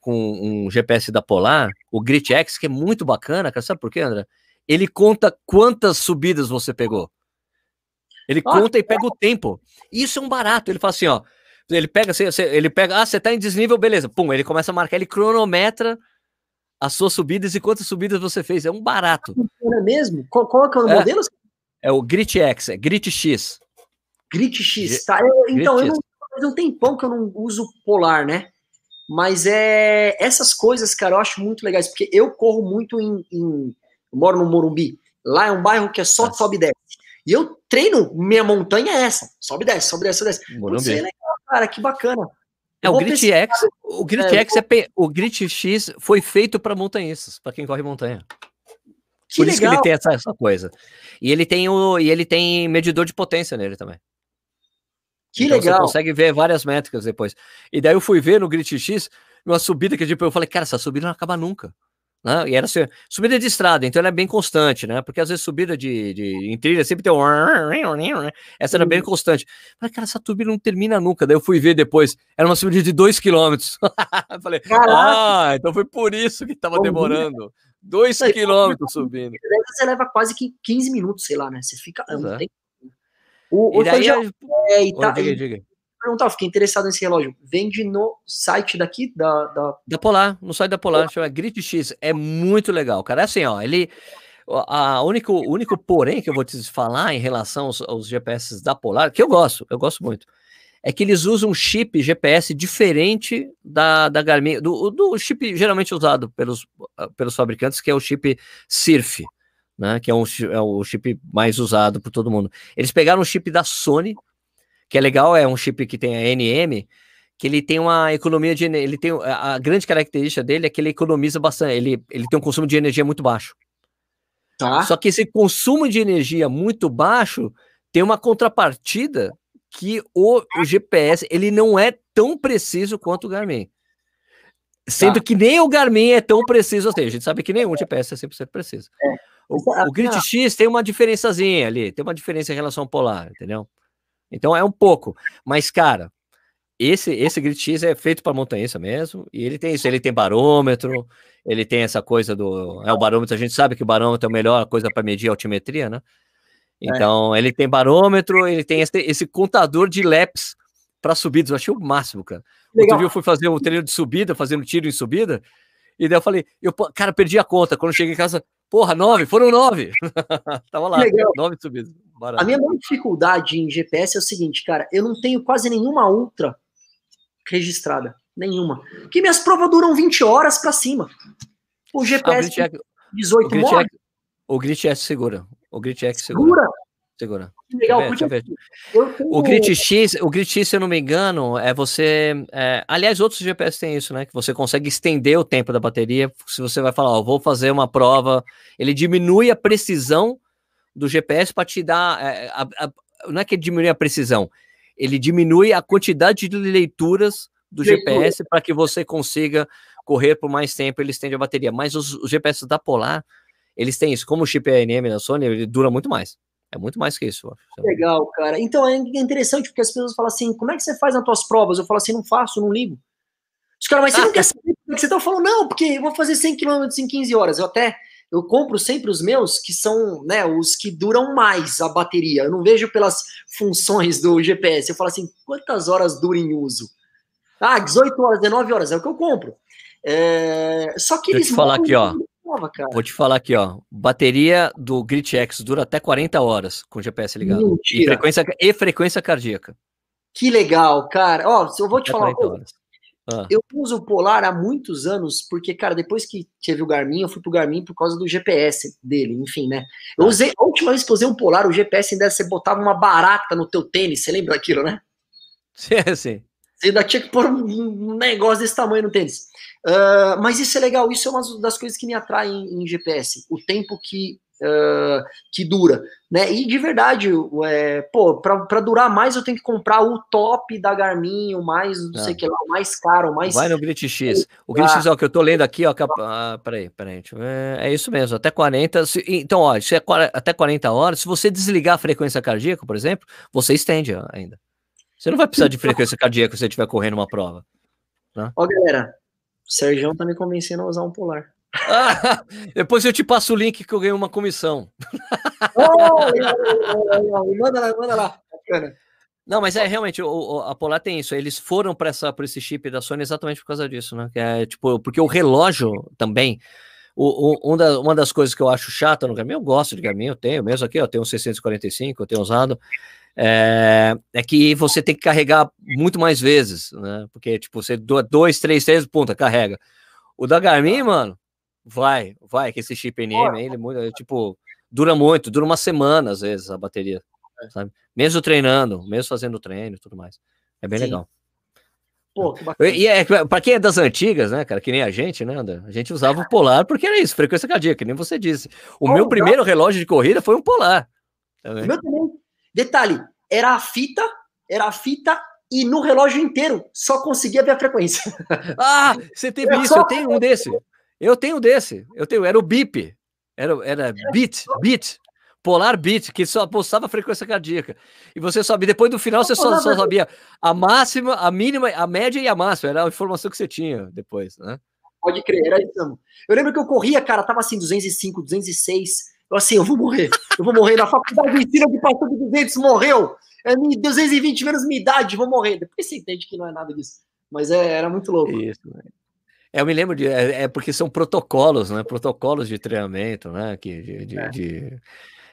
[SPEAKER 1] com um GPS da Polar, o Grit X, que é muito bacana, cara. Sabe por quê, André? Ele conta quantas subidas você pegou. Ele ah, conta e pega o tempo. Isso é um barato. Ele fala assim, ó. Ele pega, ele pega, ah, você tá em desnível, beleza. Pum, ele começa a marcar, ele cronometra as suas subidas e quantas subidas você fez. É um barato.
[SPEAKER 2] É mesmo? Qual, qual é o é, modelo?
[SPEAKER 1] É o Grit X, é Grit
[SPEAKER 2] X. Grit X, tá. Eu, então, Grit eu não, faz um tempão que eu não uso polar, né? Mas é essas coisas, cara, eu acho muito legais, porque eu corro muito em. em eu moro no Morumbi. Lá é um bairro que é só sobe e desce. E eu treino, minha montanha é essa. Sobe e desce, sobe e desce, sobe e desce. Morumbi. é legal, cara, que bacana.
[SPEAKER 1] É, o Grit X, o Grit é, X é, o Grit X foi feito para montanhistas, para quem corre montanha. Que Por legal. isso que ele tem essa, essa, coisa. E ele tem o e ele tem medidor de potência nele também. Que então legal. Você consegue ver várias métricas depois. E daí eu fui ver no Grit X uma subida que tipo, eu falei, cara, essa subida não acaba nunca. Né? E era assim, subida de estrada, então ela é bem constante, né? Porque às vezes subida de, de em trilha sempre tem um. Essa era bem uhum. constante. Falei, cara, essa subida não termina nunca. Daí eu fui ver depois, era uma subida de 2 km. (laughs) Falei, Caraca. ah, então foi por isso que tava demorando. 2 km subindo.
[SPEAKER 2] Você leva quase que 15 minutos, sei lá, né? Você fica.
[SPEAKER 1] É. O, o e já, é, e tá, diga, diga
[SPEAKER 2] perguntar, fiquei interessado nesse relógio. Vende no site daqui, da. Da,
[SPEAKER 1] da Polar, no site da Polar, chama Grit X. É muito legal, cara. É assim, ó, ele. A único, o único porém que eu vou te falar em relação aos, aos GPS da Polar, que eu gosto, eu gosto muito, é que eles usam um chip GPS diferente da, da Garmin, do, do chip geralmente usado pelos, pelos fabricantes, que é o chip SIRF, né, que é, um, é o chip mais usado por todo mundo. Eles pegaram o chip da Sony, que é legal, é um chip que tem a NM, que ele tem uma economia de ele tem a grande característica dele é que ele economiza bastante, ele, ele tem um consumo de energia muito baixo. Tá. Só que esse consumo de energia muito baixo tem uma contrapartida que o, o GPS ele não é tão preciso quanto o Garmin. Sendo tá. que nem o Garmin é tão preciso assim. A gente sabe que nenhum GPS é 100% preciso. É. O, o Grid X tem uma diferençazinha ali, tem uma diferença em relação ao polar, entendeu? Então é um pouco. Mas, cara, esse, esse Grid X é feito para montanhista mesmo, e ele tem isso, ele tem barômetro, ele tem essa coisa do. É o barômetro, a gente sabe que o barômetro é a melhor coisa para medir a altimetria, né? Então, é. ele tem barômetro, ele tem esse, esse contador de laps para subidas. Eu achei o máximo, cara. Legal. Outro dia eu fui fazer um treino de subida, fazendo tiro em subida, e daí eu falei, eu, cara, perdi a conta. Quando cheguei em casa, porra, nove, foram nove. (laughs) Tava lá, Legal. nove subidas.
[SPEAKER 2] Barato. A minha maior dificuldade em GPS é o seguinte, cara, eu não tenho quase nenhuma ultra registrada. Nenhuma. Que minhas provas duram 20 horas para cima. O GPS ah, o 18 o
[SPEAKER 1] morre. O Grit é segura. O Grit é segura. Segura? Segura. Legal, ver. O Grit X, o Grit X, se eu não me engano, é você. É... aliás, outros GPS têm isso, né? Que você consegue estender o tempo da bateria. Se você vai falar, ó, vou fazer uma prova, ele diminui a precisão do GPS para te dar. É, a, a, não é que ele diminui a precisão, ele diminui a quantidade de leituras do Leitura. GPS para que você consiga correr por mais tempo, ele estende a bateria. Mas os, os GPS da Polar, eles têm isso. Como o chip ANM da Sony, ele dura muito mais. É muito mais que isso.
[SPEAKER 2] Legal, cara. Então é interessante porque as pessoas falam assim: como é que você faz nas tuas provas? Eu falo assim: não faço, não ligo. Os caras, mas você não quer saber como é que você tá falando? Não, porque eu vou fazer 100 km em 15 horas. Eu até eu compro sempre os meus que são né, os que duram mais a bateria. Eu não vejo pelas funções do GPS. Eu falo assim, quantas horas dura em uso? Ah, 18 horas, 19 horas, é o que eu compro. É... Só que
[SPEAKER 1] Deixa eles. falar aqui, ó. Nova, Vou te falar aqui, ó. Bateria do Grit X dura até 40 horas com o GPS ligado. E frequência, e frequência cardíaca.
[SPEAKER 2] Que legal, cara. Ó, eu vou te até falar. Horas. Ah. Eu uso o Polar há muitos anos, porque, cara, depois que teve o Garmin, eu fui pro Garmin por causa do GPS dele, enfim, né? Eu ah. usei, a última vez que eu usei um Polar, o GPS ainda você botava uma barata no teu tênis, você lembra daquilo, né? (laughs)
[SPEAKER 1] Sim, sim.
[SPEAKER 2] Você ainda tinha que pôr um negócio desse tamanho no tênis. Uh, mas isso é legal, isso é uma das coisas que me atraem em GPS. O tempo que uh, que dura, né? E de verdade, é, pô, para durar mais eu tenho que comprar o top da Garmin, o mais, não, sei o que lá, o mais caro, o mais.
[SPEAKER 1] Vai no Grit X. O Grit X, ó, que eu tô lendo aqui, ó. Ah, peraí, peraí. É, é isso mesmo, até 40. Se, então, ó, se é até 40 horas, se você desligar a frequência cardíaca, por exemplo, você estende ainda. Você não vai precisar de (laughs) frequência cardíaca se você estiver correndo uma prova.
[SPEAKER 2] Né? Ó, galera, o Sérgio tá me convencendo a usar um polar.
[SPEAKER 1] Ah, (laughs) depois eu te passo o link que eu ganhei uma comissão. Oh, manda lá, manda lá. Bacana. Não, mas é realmente o, a Polar tem isso. Eles foram para esse chip da Sony exatamente por causa disso, né? Que é tipo porque o relógio também. O, o, uma, uma das coisas que eu acho chata no Garmin, eu gosto de Garmin, eu tenho mesmo aqui, eu tenho um 645, eu tenho usado, é, é, que você tem que carregar muito mais vezes, né? Porque, tipo, você dois, três, três, ponta, carrega. O da Garmin, mano, Vai, vai, que esse chip NM, ele, ele, tipo, dura muito, dura uma semana às vezes a bateria, é. sabe? Mesmo treinando, mesmo fazendo treino e tudo mais. É bem Sim. legal. Pô, e é, para quem é das antigas, né, cara, que nem a gente, né, a gente usava o polar porque era isso, frequência cardíaca, que nem você disse. O oh, meu primeiro relógio de corrida foi um polar.
[SPEAKER 2] Também. Meu também. Detalhe, era a fita, era a fita e no relógio inteiro só conseguia ver a frequência. (laughs)
[SPEAKER 1] Ah, você teve eu isso, eu tenho um desse. Eu tenho desse. Eu tenho, era o BIP. Era, era bit, bit. Polar Beat, que só postava a frequência cardíaca. E você sabia, depois do final, você só, só sabia a máxima, a mínima, a média e a máxima. Era a informação que você tinha depois, né?
[SPEAKER 2] Pode crer, era isso. Eu lembro que eu corria, cara, tava assim, 205, 206. Eu assim, eu vou morrer. Eu vou morrer. Na faculdade de ensino que passou de 200, morreu. É 220 menos minha idade, vou morrer. Depois você entende que não é nada disso. Mas é, era muito louco. Isso,
[SPEAKER 1] é, eu me lembro de. É, é, porque são protocolos, né? Protocolos de treinamento, né? Que, de, de, é. de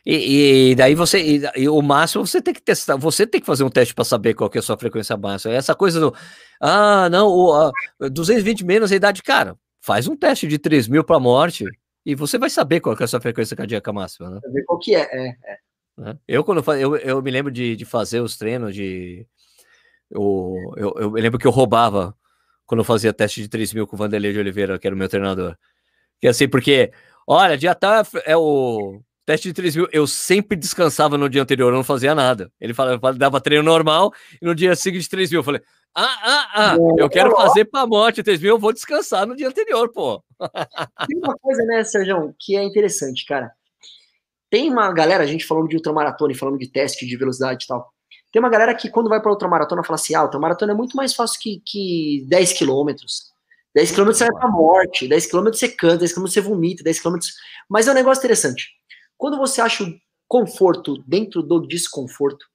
[SPEAKER 1] e, e, daí você, e, e, o máximo você tem que testar, você tem que fazer um teste para saber qual que é a sua frequência máxima. Essa coisa do, ah, não, o, a, 220 menos a idade, cara, faz um teste de 3 mil para morte e você vai saber qual que é a sua frequência cardíaca máxima, né?
[SPEAKER 2] Ver qual que é, é, é.
[SPEAKER 1] Né? Eu, quando eu, eu me lembro de, de fazer os treinos de. Eu, eu, eu me lembro que eu roubava quando eu fazia teste de 3 mil com o Vanderlei de Oliveira, que era o meu treinador. Que assim, porque, olha, dia tá é o Teste de 3 mil, eu sempre descansava no dia anterior, eu não fazia nada. Ele falava, dava treino normal, e no dia seguinte 3 mil, eu falei, ah, ah, ah, eu quero fazer pra morte 3 mil, eu vou descansar no dia anterior, pô. (laughs)
[SPEAKER 2] Tem uma coisa, né, Sérgio, que é interessante, cara. Tem uma galera, a gente falando de ultramaratona e falando de teste de velocidade e tal. Tem uma galera que quando vai pra ultramaratona fala assim, ah, ultramaratona é muito mais fácil que, que 10 quilômetros. 10 quilômetros você vai pra morte, 10 quilômetros você canta, 10 quilômetros você vomita, 10 quilômetros... Mas é um negócio interessante quando você acha o conforto dentro do desconforto,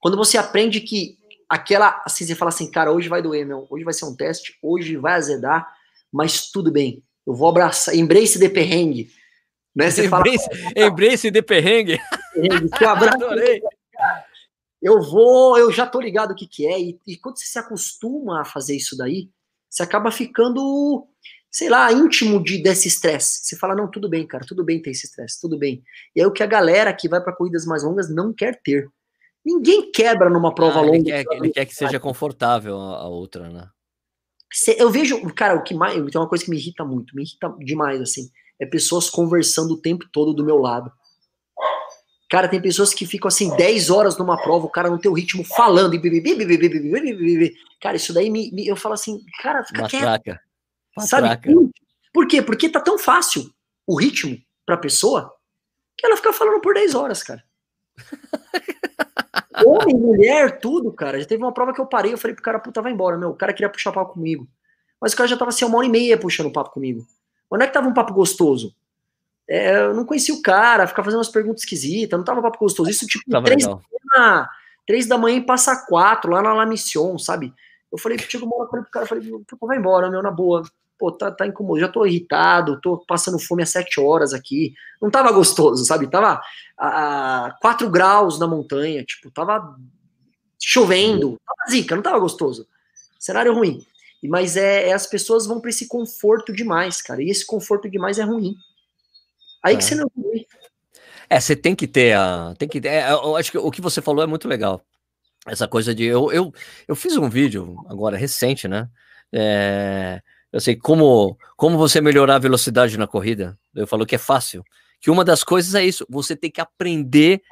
[SPEAKER 2] quando você aprende que aquela, assim, você fala assim, cara, hoje vai doer, meu, hoje vai ser um teste, hoje vai azedar, mas tudo bem, eu vou abraçar, embrace de perrengue,
[SPEAKER 1] né? Você embrace, fala, embrace de perrengue. perrengue
[SPEAKER 2] eu, Adorei. eu vou, eu já tô ligado o que que é, e, e quando você se acostuma a fazer isso daí, você acaba ficando sei lá, íntimo de, desse estresse. Você fala, não, tudo bem, cara, tudo bem ter esse estresse, tudo bem. E é o que a galera que vai para corridas mais longas não quer ter. Ninguém quebra numa prova ah, longa.
[SPEAKER 1] Ele quer, ele quer que seja confortável a, outra, né?
[SPEAKER 2] Eu vejo, cara, o que mais. Tem uma coisa que me irrita muito, me irrita demais, assim. É pessoas conversando o tempo todo do meu lado. Cara, tem pessoas que ficam assim 10 horas numa prova, o cara no teu ritmo falando e Cara, isso daí me, me eu falo assim, cara, fica Matraca. quieto. Sabe? Por quê? Porque tá tão fácil o ritmo pra pessoa que ela fica falando por 10 horas, cara. (laughs) Homem, mulher, tudo, cara. Já teve uma prova que eu parei, eu falei pro cara, puta, vai embora, meu. O cara queria puxar papo comigo. Mas o cara já tava assim, uma hora e meia puxando papo comigo. Onde é que tava um papo gostoso? É, eu não conhecia o cara, ficava fazendo umas perguntas esquisitas, não tava papo gostoso. Isso, tipo, três da, manhã, três da manhã e passa quatro, lá na La Mission, sabe? Eu falei, chego uma hora, falei pro cara, falei, vai embora, meu, na boa pô, tá, tá incomodado, já tô irritado, tô passando fome há sete horas aqui. Não tava gostoso, sabe? Tava a quatro graus na montanha, tipo, tava chovendo, tava zica, não tava gostoso. Cenário ruim. Mas é, é as pessoas vão para esse conforto demais, cara. E esse conforto demais é ruim. Aí é. que você não
[SPEAKER 1] é, você tem que ter a. Tem que ter, é, eu acho que o que você falou é muito legal. Essa coisa de. Eu, eu, eu fiz um vídeo agora recente, né? É, eu sei como, como você melhorar a velocidade na corrida. Eu falo que é fácil. Que uma das coisas é isso, você tem que aprender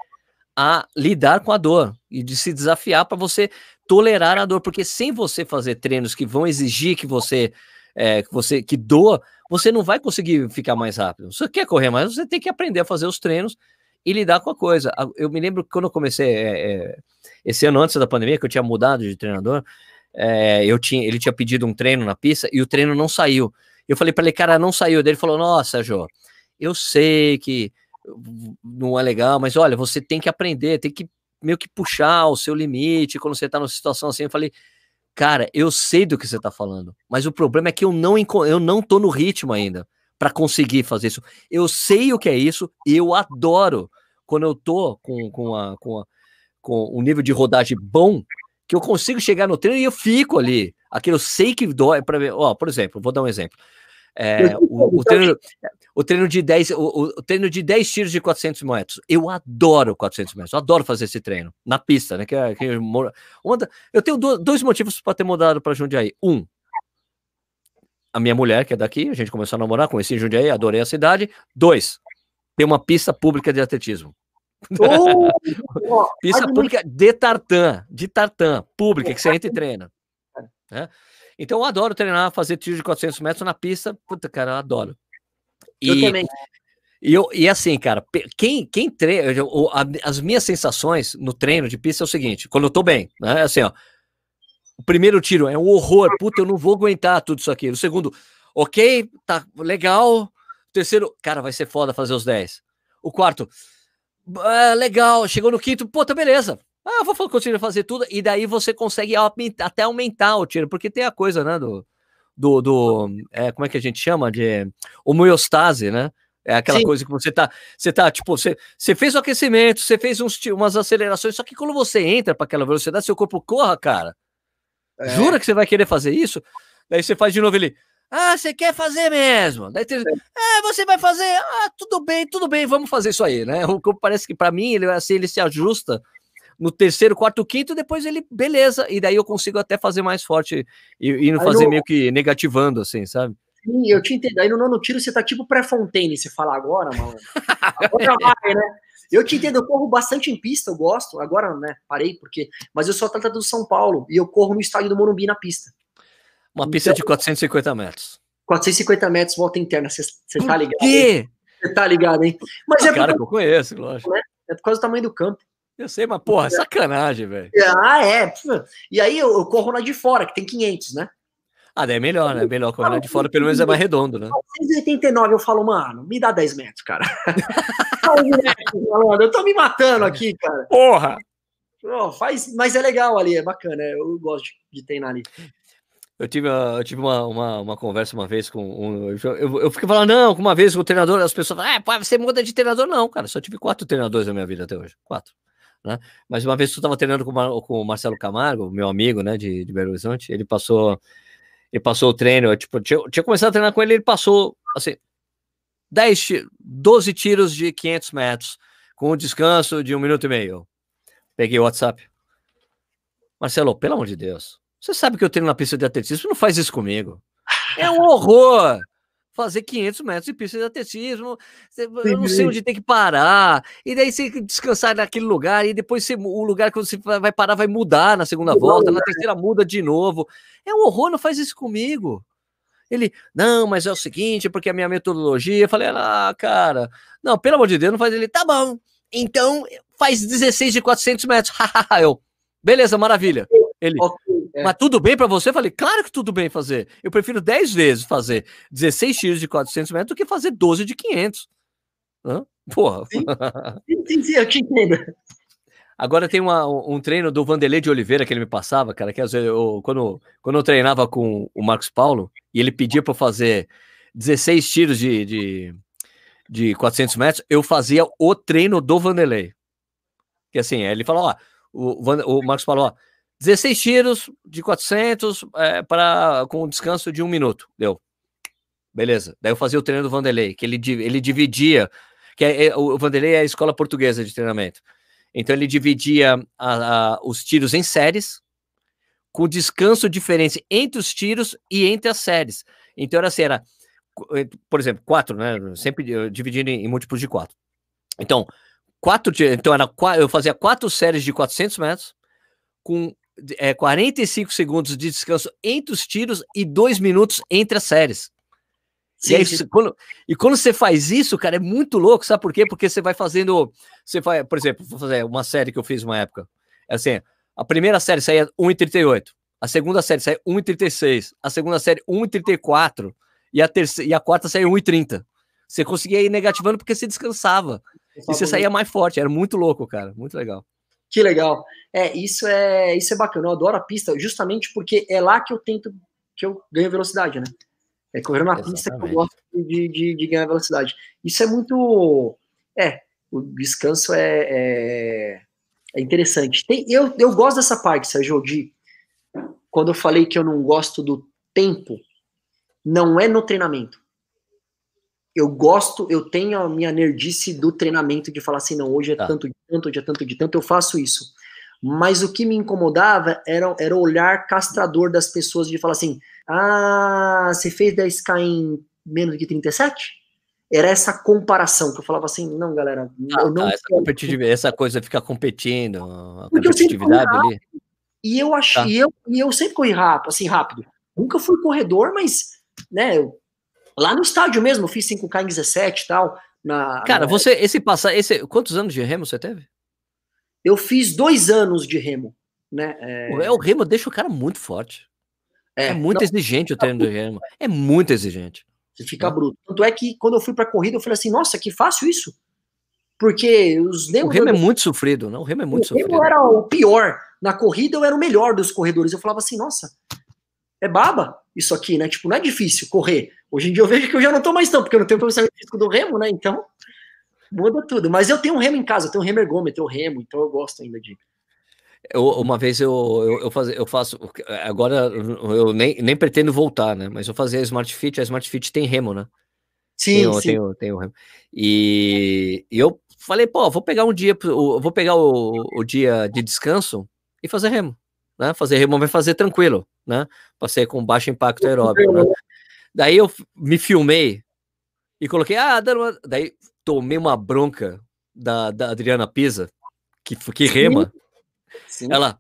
[SPEAKER 1] a lidar com a dor e de se desafiar para você tolerar a dor, porque sem você fazer treinos que vão exigir que você é, que você que doa, você não vai conseguir ficar mais rápido. Você quer correr mais, você tem que aprender a fazer os treinos e lidar com a coisa. Eu me lembro que quando eu comecei é, é, esse ano antes da pandemia, que eu tinha mudado de treinador, é, eu tinha, ele tinha pedido um treino na pista e o treino não saiu. Eu falei para ele, cara, não saiu. Ele falou, nossa, Jô, eu sei que não é legal, mas olha, você tem que aprender, tem que meio que puxar o seu limite quando você tá numa situação assim. Eu falei, cara, eu sei do que você tá falando, mas o problema é que eu não, eu não tô no ritmo ainda para conseguir fazer isso. Eu sei o que é isso, eu adoro quando eu tô com, com, a, com, a, com um nível de rodagem bom, que eu consigo chegar no treino e eu fico ali. Aquilo eu sei que dói para ver. Ó, por exemplo, vou dar um exemplo. É, o, o, treino, o treino de 10, o, o, treino de 10 tiros de 400 metros. Eu adoro 400 metros, eu adoro fazer esse treino na pista, né? Que, é, que uma, eu tenho dois motivos para ter mudado para Jundiaí. Um, a minha mulher, que é daqui, a gente começou a namorar, conheci Jundiaí, adorei a cidade. Dois, tem uma pista pública de atletismo. Oh, (laughs) pista pública de tartan, de tartan, pública, que você entra e (laughs) treina. Né? Então eu adoro treinar, fazer tiro de 400 metros na pista. Puta, cara, eu adoro. E, eu também. E, eu, e assim, cara, quem, quem treina, as minhas sensações no treino de pista é o seguinte: quando eu tô bem, né? Assim, ó. O primeiro tiro é um horror, puta, eu não vou aguentar tudo isso aqui. O segundo, ok, tá legal. O terceiro, cara, vai ser foda fazer os 10. O quarto, é, legal. Chegou no quinto, puta, beleza. Ah, vou continuar a fazer tudo, e daí você consegue até aumentar o tiro, porque tem a coisa, né, do, do, do é, como é que a gente chama, de homeostase, né, é aquela Sim. coisa que você tá, você tá, tipo, você, você fez o aquecimento, você fez uns, umas acelerações, só que quando você entra para aquela velocidade, seu corpo corra, cara. É. Jura que você vai querer fazer isso? Daí você faz de novo ele, ah, você quer fazer mesmo? Daí tem, é, você vai fazer, ah, tudo bem, tudo bem, vamos fazer isso aí, né? O corpo parece que para mim ele assim, ele se ajusta no terceiro, quarto, quinto, depois ele, beleza, e daí eu consigo até fazer mais forte e, e não fazer no... meio que negativando, assim, sabe?
[SPEAKER 2] Sim, eu te entendo. Aí no nono tiro você tá tipo pré-fontaine, você fala agora, mano. Agora vai, né? Eu te entendo, eu corro bastante em pista, eu gosto. Agora, né, parei porque. Mas eu sou atleta do São Paulo e eu corro no estádio do Morumbi na pista.
[SPEAKER 1] Uma pista então, de 450 metros.
[SPEAKER 2] 450 metros, volta interna, você tá ligado?
[SPEAKER 1] Quê?
[SPEAKER 2] Você tá ligado, hein?
[SPEAKER 1] Mas ah, é cara que eu conheço, lógico. Né?
[SPEAKER 2] É por causa do tamanho do campo.
[SPEAKER 1] Eu sei, mas porra, é sacanagem, velho.
[SPEAKER 2] Ah, é. E aí eu, eu, corro na de fora, que tem 500, né?
[SPEAKER 1] Ah, daí é melhor, né? Melhor correr na de fora, pelo menos é mais redondo, né?
[SPEAKER 2] 189, eu falo, mano, me dá 10 metros, cara. (laughs) eu tô me matando aqui, cara.
[SPEAKER 1] Porra!
[SPEAKER 2] Oh, faz, mas é legal ali, é bacana, eu gosto de, de treinar ali.
[SPEAKER 1] Eu tive, eu tive uma, uma, uma, conversa uma vez com um. Eu, eu, fiquei falando, não, uma vez o treinador, as pessoas falam, ah, você muda de treinador? Não, cara, só tive quatro treinadores na minha vida até hoje. Quatro. Né? Mas uma vez eu estava treinando com, com o Marcelo Camargo, meu amigo, né, de, de Belo Horizonte, ele passou, ele passou o treino, eu, tipo, tinha, tinha começado a treinar com ele, ele passou, assim, 10, 12 tiros de 500 metros, com um descanso de um minuto e meio. Peguei o WhatsApp. Marcelo, pelo amor de Deus, você sabe que eu treino na pista de atletismo, não faz isso comigo. É um horror fazer 500 metros de pista de atletismo, eu não sei onde tem que parar, e daí você descansar naquele lugar, e depois você, o lugar que você vai parar vai mudar na segunda volta, na terceira muda de novo. É um horror, não faz isso comigo. Ele, não, mas é o seguinte, porque a minha metodologia, eu falei, ah, cara, não, pelo amor de Deus, não faz ele, tá bom, então faz 16 de 400 metros, (laughs) eu, beleza, maravilha. Ele, é. mas tudo bem para você? Eu falei, claro que tudo bem fazer. Eu prefiro 10 vezes fazer 16 tiros de 400 metros do que fazer 12 de 500. Hã? Porra. (laughs) Sim,
[SPEAKER 2] sim, sim, eu te entendo.
[SPEAKER 1] Agora tem uma, um treino do Vanderlei de Oliveira que ele me passava, cara, que às vezes eu, quando, quando eu treinava com o Marcos Paulo e ele pedia para fazer 16 tiros de, de, de 400 metros, eu fazia o treino do Vanderlei. Que assim, ele falou, ó, o, o Marcos falou, ó, 16 tiros de 400 é, para, com um descanso de um minuto. Deu. Beleza. Daí eu fazia o treino do Vanderlei, que ele, ele dividia, que é, é, o Vanderlei é a escola portuguesa de treinamento. Então ele dividia a, a, os tiros em séries, com descanso diferente entre os tiros e entre as séries. Então era assim, era, eh, por exemplo, quatro, né? Sempre dividindo em, em múltiplos de quatro. Então, quatro, então era, eu fazia quatro séries de 400 metros, com é, 45 segundos de descanso entre os tiros e dois minutos entre as séries. Sim, e, aí, sim. Quando, e quando você faz isso, cara, é muito louco, sabe por quê? Porque você vai fazendo. Você vai, por exemplo, vou fazer uma série que eu fiz uma época. É assim: a primeira série saía 1,38, a segunda série saía 1,36, a segunda série 1,34 e a terceira e a quarta saía 1,30. Você conseguia ir negativando porque você descansava. E você saía mais forte. Era muito louco, cara. Muito legal.
[SPEAKER 2] Que legal. É, isso é isso é bacana. Eu adoro a pista, justamente porque é lá que eu tento que eu ganho velocidade, né? É correr na pista que eu gosto de, de, de, ganhar velocidade. Isso é muito. É, o descanso é, é, é interessante. Tem, eu, eu gosto dessa parte, Sérgio, de quando eu falei que eu não gosto do tempo, não é no treinamento. Eu gosto, eu tenho a minha nerdice do treinamento de falar assim, não, hoje é tá. tanto de tanto, hoje é tanto de tanto, eu faço isso. Mas o que me incomodava era, era o olhar castrador das pessoas de falar assim, ah, você fez 10k em menos de 37? Era essa comparação que eu falava assim, não, galera, ah, eu não
[SPEAKER 1] tá, essa, essa coisa de ficar competindo, a competitividade ali.
[SPEAKER 2] E eu achei, tá. e eu, e eu sempre corri rápido, assim, rápido. Nunca fui corredor, mas, né, eu, lá no estádio mesmo, eu fiz 5K em 17 e tal. Na,
[SPEAKER 1] Cara,
[SPEAKER 2] na...
[SPEAKER 1] você, esse passar, esse, quantos anos de remo você teve?
[SPEAKER 2] Eu fiz dois anos de remo, né?
[SPEAKER 1] É... O remo deixa o cara muito forte. É, é muito não, exigente o treino do remo. É muito exigente.
[SPEAKER 2] Você fica né? bruto. Tanto é que quando eu fui pra corrida, eu falei assim, nossa, que fácil isso. Porque os
[SPEAKER 1] O remo é muito sofrido, não? O remo é muito o sofrido. O remo
[SPEAKER 2] era o pior. Na corrida eu era o melhor dos corredores. Eu falava assim, nossa, é baba isso aqui, né? Tipo, não é difícil correr. Hoje em dia eu vejo que eu já não tô mais tão, porque eu não tenho pensamento físico do remo, né? Então, muda tudo. Mas eu tenho um remo em casa, eu tenho um remo ergômetro, eu remo, então eu gosto ainda de.
[SPEAKER 1] Eu, uma vez eu, eu, eu, faz, eu faço. Agora eu nem, nem pretendo voltar, né? Mas eu fazia a Smart Fit, a Smart Fit tem remo, né?
[SPEAKER 2] Sim,
[SPEAKER 1] tem,
[SPEAKER 2] sim.
[SPEAKER 1] Tem, tem o remo. E, e eu falei, pô, vou pegar um dia, vou pegar o, o dia de descanso e fazer remo, né? Fazer remo vai fazer tranquilo, né? Passei com baixo impacto aeróbico, né? Daí eu me filmei e coloquei, ah, dando uma... daí tomei uma bronca da, da Adriana Pisa, que, que rema. Sim. Ela,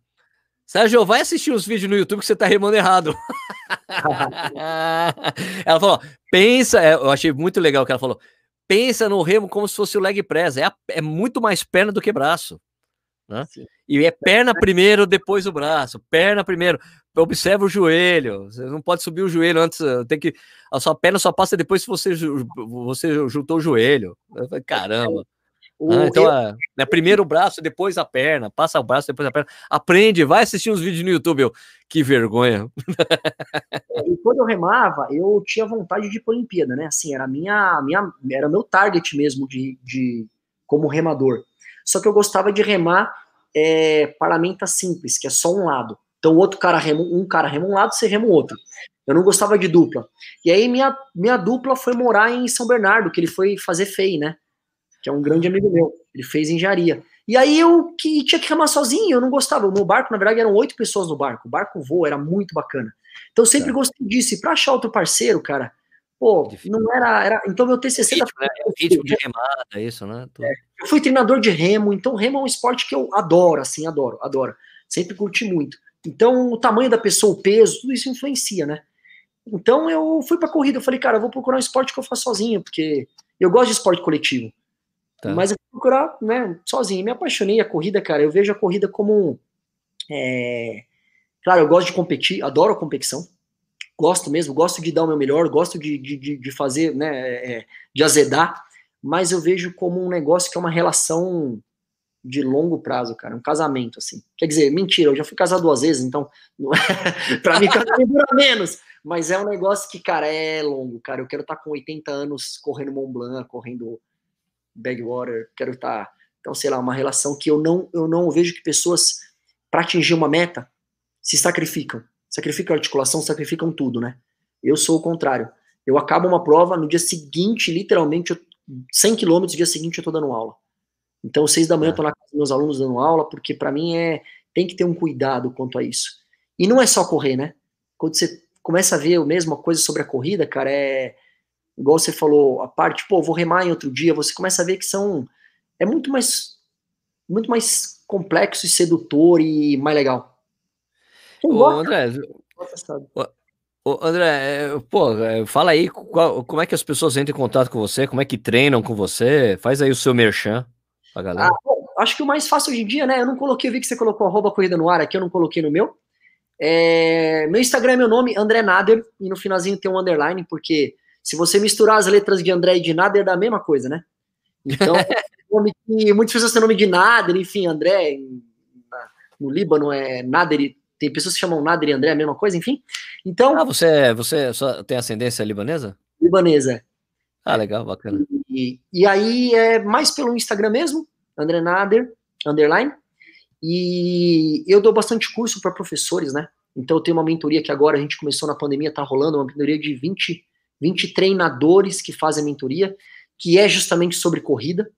[SPEAKER 1] Sérgio, vai assistir os vídeos no YouTube que você tá remando errado. (laughs) ela falou, pensa, é, eu achei muito legal que ela falou, pensa no remo como se fosse o leg press, é, é muito mais perna do que braço. Né? E é perna primeiro, depois o braço, perna primeiro. Observa o joelho. Você não pode subir o joelho antes. Tem que a sua perna só passa depois se você você juntou o joelho. Caramba. Ah, então, é, é, primeiro o braço, depois a perna, passa o braço, depois a perna. Aprende, vai assistir uns vídeos no YouTube. Eu, que vergonha.
[SPEAKER 2] E quando eu remava, eu tinha vontade de ir para Olimpíada, né? Assim, era minha, minha, era meu target mesmo de, de como remador. Só que eu gostava de remar é, parlamenta simples, que é só um lado. Então o outro cara rema, um cara rema um lado, você rema o outro. Eu não gostava de dupla. E aí minha, minha dupla foi morar em São Bernardo, que ele foi fazer FEI, né? Que é um grande amigo meu. Ele fez engenharia. E aí eu que tinha que remar sozinho, eu não gostava. O meu barco, na verdade, eram oito pessoas no barco. O barco voa, era muito bacana. Então eu sempre é. gostei disso. E pra achar outro parceiro, cara, pô, não era. era então meu TCC
[SPEAKER 1] ritmo, da... né? ritmo de remada, isso, né?
[SPEAKER 2] É, eu fui treinador de remo, então remo é um esporte que eu adoro, assim, adoro, adoro. Sempre curti muito. Então, o tamanho da pessoa, o peso, tudo isso influencia, né? Então, eu fui pra corrida. Eu falei, cara, eu vou procurar um esporte que eu faço sozinho, porque eu gosto de esporte coletivo. Tá. Mas eu vou procurar, né, sozinho. Me apaixonei a corrida, cara. Eu vejo a corrida como. É... Claro, eu gosto de competir, adoro a competição. Gosto mesmo, gosto de dar o meu melhor, gosto de, de, de fazer, né, é, de azedar. Mas eu vejo como um negócio que é uma relação de longo prazo, cara, um casamento, assim. Quer dizer, mentira, eu já fui casado duas vezes, então, é, (laughs) para mim, casamento dura menos, mas é um negócio que, cara, é longo, cara. Eu quero estar tá com 80 anos correndo Mont Blanc, correndo Bagwater, quero estar, tá, então, sei lá, uma relação que eu não, eu não vejo que pessoas, para atingir uma meta, se sacrificam. Sacrificam a articulação, sacrificam tudo, né? Eu sou o contrário. Eu acabo uma prova, no dia seguinte, literalmente, 100 quilômetros, dia seguinte eu tô dando aula. Então, seis da manhã eu tô na casa dos meus alunos dando aula, porque para mim é tem que ter um cuidado quanto a isso. E não é só correr, né? Quando você começa a ver a mesma coisa sobre a corrida, cara, é igual você falou, a parte, pô, vou remar em outro dia, você começa a ver que são é muito mais muito mais complexo e sedutor e mais legal.
[SPEAKER 1] Ô, André, Ô, André, pô, é, fala aí qual, como é que as pessoas entram em contato com você, como é que treinam com você, faz aí o seu merchan pra galera. Ah,
[SPEAKER 2] bom, acho que o mais fácil hoje em dia, né? Eu não coloquei, eu vi que você colocou arroba corrida no ar aqui, eu não coloquei no meu. É, meu Instagram é meu nome, André Nader, e no finalzinho tem um underline, porque se você misturar as letras de André e de Nader, dá a mesma coisa, né? Então, (laughs) muitas pessoas têm nome de Nader, enfim, André, no Líbano é Nader, tem pessoas que chamam Nader e André, a mesma coisa, enfim. Então.
[SPEAKER 1] Ah, você, você só tem ascendência libanesa?
[SPEAKER 2] Libanesa.
[SPEAKER 1] Ah, legal, bacana.
[SPEAKER 2] E, e aí é mais pelo Instagram mesmo, André Nader, underline. E eu dou bastante curso para professores, né? Então eu tenho uma mentoria que agora a gente começou na pandemia, tá rolando, uma mentoria de 20, 20 treinadores que fazem a mentoria, que é justamente sobre corrida.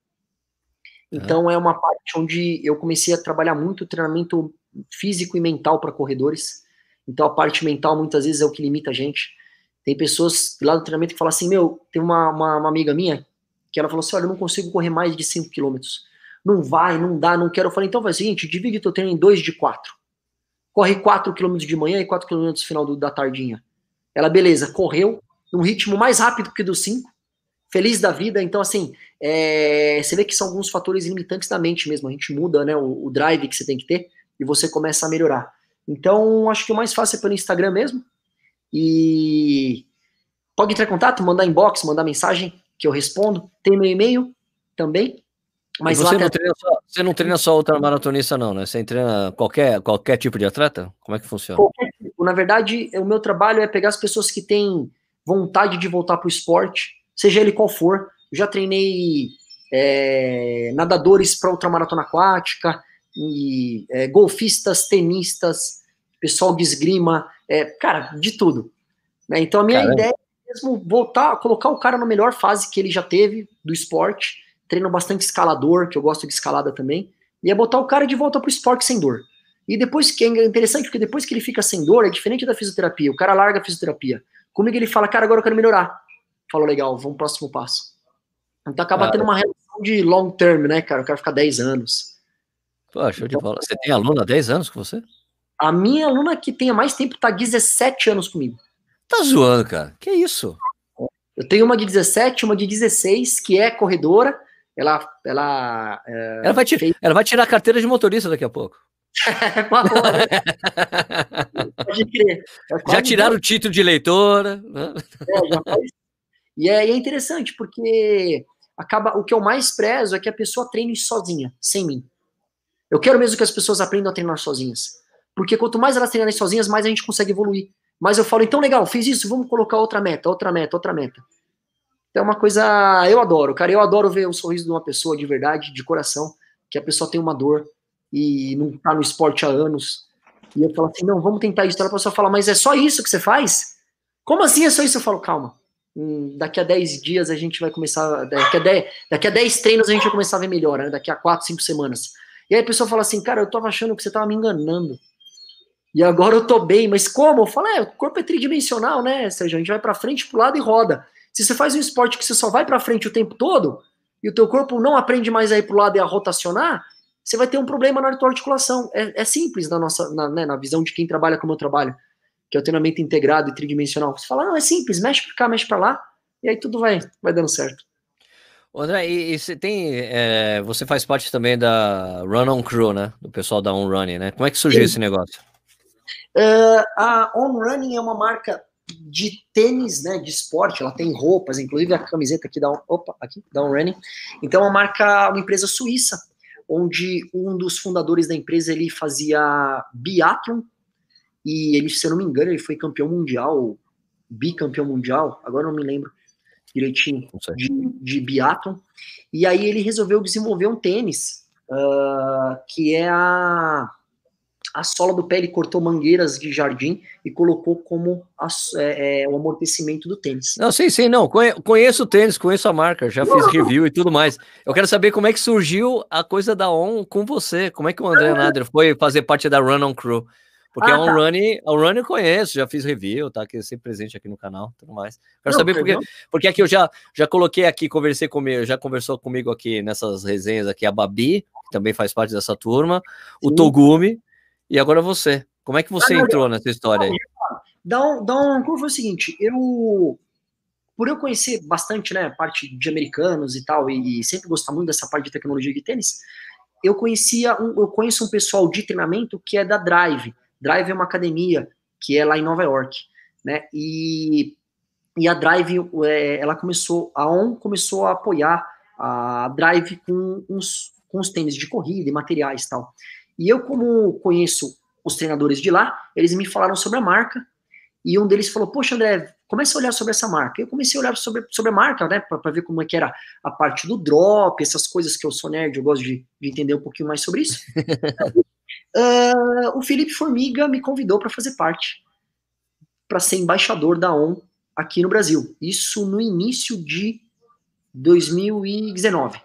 [SPEAKER 2] Então, é. é uma parte onde eu comecei a trabalhar muito treinamento físico e mental para corredores. Então, a parte mental muitas vezes é o que limita a gente. Tem pessoas lá do treinamento que falam assim: Meu, tem uma, uma, uma amiga minha que ela falou assim: Olha, eu não consigo correr mais de 5 quilômetros. Não vai, não dá, não quero. Eu falei: Então faz o seguinte, divide teu treino em dois de quatro. Corre 4 quilômetros de manhã e 4 quilômetros no final do, da tardinha. Ela, beleza, correu num ritmo mais rápido que do 5, feliz da vida. Então, assim, é, você vê que são alguns fatores limitantes da mente mesmo. A gente muda né, o, o drive que você tem que ter e você começa a melhorar. Então, acho que o mais fácil é pelo Instagram mesmo. E pode entrar em contato, mandar inbox, mandar mensagem que eu respondo. Tem meu e-mail também.
[SPEAKER 1] Mas você, não treina só, você não treina só outra maratonista, não, né? Você treina qualquer, qualquer tipo de atleta? Como é que funciona? Qualquer tipo.
[SPEAKER 2] Na verdade, o meu trabalho é pegar as pessoas que têm vontade de voltar para o esporte, seja ele qual for. Eu já treinei é, nadadores para ultramaratona aquática, e, é, golfistas, tenistas, pessoal de esgrima, é, cara, de tudo. Né? Então a minha Caramba. ideia é mesmo voltar, colocar o cara na melhor fase que ele já teve do esporte. Treino bastante escalador, que eu gosto de escalada também, e é botar o cara de volta pro esporte sem dor. E depois que é interessante, porque depois que ele fica sem dor, é diferente da fisioterapia. O cara larga a fisioterapia. Comigo ele fala, cara, agora eu quero melhorar. Falou, legal, vamos pro próximo passo. Então acaba ah, tendo uma relação de long term, né, cara? Eu quero ficar 10 anos.
[SPEAKER 1] Pô, show de bola. Você tem aluna há 10 anos com você?
[SPEAKER 2] A minha aluna que tem mais tempo tá 17 anos comigo.
[SPEAKER 1] Tá zoando, cara. Que isso?
[SPEAKER 2] Eu tenho uma de 17, uma de 16, que é corredora. Ela. Ela,
[SPEAKER 1] é, ela, vai, fez... ela vai tirar a carteira de motorista daqui a pouco. (laughs) (laughs) Pode crer. É já tiraram o título de leitora. Né? É, já
[SPEAKER 2] faz... E é, é interessante, porque acaba o que eu mais prezo é que a pessoa treine sozinha, sem mim. Eu quero mesmo que as pessoas aprendam a treinar sozinhas. Porque quanto mais elas treinarem sozinhas, mais a gente consegue evoluir. Mas eu falo, então legal, fiz isso, vamos colocar outra meta, outra meta, outra meta. Então é uma coisa, eu adoro, cara, eu adoro ver o sorriso de uma pessoa de verdade, de coração, que a pessoa tem uma dor e não tá no esporte há anos. E eu falo assim, não, vamos tentar isso. Então a pessoa fala, mas é só isso que você faz? Como assim é só isso? Eu falo, calma, daqui a 10 dias a gente vai começar, daqui a 10, daqui a 10 treinos a gente vai começar a ver melhor, né? daqui a 4, 5 semanas. E aí a pessoa fala assim, cara, eu tava achando que você tava me enganando. E agora eu tô bem, mas como? Eu falo, é, o corpo é tridimensional, né, Sérgio? A gente vai para frente, pro lado e roda. Se você faz um esporte que você só vai para frente o tempo todo, e o teu corpo não aprende mais a ir pro lado e a rotacionar, você vai ter um problema na tua articulação. É, é simples na nossa, na, né, na visão de quem trabalha como eu trabalho, que é treinamento integrado e tridimensional. Você fala, não, é simples, mexe para cá, mexe para lá, e aí tudo vai, vai dando certo.
[SPEAKER 1] André, e, e você tem. É, você faz parte também da Run On Crew, né? Do pessoal da On Running, né? Como é que surgiu Sim. esse negócio?
[SPEAKER 2] Uh, a On Running é uma marca de tênis, né? De esporte, ela tem roupas, inclusive a camiseta aqui da opa, aqui, da On Running. Então, é uma marca, uma empresa suíça, onde um dos fundadores da empresa ele fazia biathlon e ele, se eu não me engano, ele foi campeão mundial, bicampeão mundial, agora não me lembro direitinho, de, de biathlon. E aí ele resolveu desenvolver um tênis, uh, que é a, a sola do pé, ele cortou mangueiras de jardim e colocou como a, é, é, o amortecimento do tênis.
[SPEAKER 1] Não, sim, sim, não, conheço o tênis, conheço a marca, já fiz (laughs) review e tudo mais. Eu quero saber como é que surgiu a coisa da ON com você, como é que o André (laughs) Nader foi fazer parte da Run On Crew? Porque ah, a OnRunning, tá. On eu conheço, já fiz review, tá? Que é sempre presente aqui no canal, tudo mais. Quero não, saber porque, porque aqui eu já, já coloquei aqui, conversei comigo, já conversou comigo aqui nessas resenhas aqui a Babi, que também faz parte dessa turma, Sim. o Togumi e agora você. Como é que você ah, entrou nessa história aí?
[SPEAKER 2] Dá um, dá um, como foi o seguinte, eu por eu conhecer bastante, né, parte de americanos e tal, e, e sempre gostar muito dessa parte de tecnologia de tênis, eu conhecia, um, eu conheço um pessoal de treinamento que é da Drive. Drive é uma academia que é lá em Nova York, né? E, e a Drive, é, ela começou, a ON começou a apoiar a Drive com uns, com os tênis de corrida e materiais e tal. E eu, como conheço os treinadores de lá, eles me falaram sobre a marca, e um deles falou, poxa, André, comece a olhar sobre essa marca. Eu comecei a olhar sobre, sobre a marca, né, para ver como é que era a parte do drop, essas coisas que eu sou nerd, eu gosto de, de entender um pouquinho mais sobre isso. (laughs) uh, o Felipe Formiga me convidou para fazer parte, para ser embaixador da ON aqui no Brasil. Isso no início de 2019.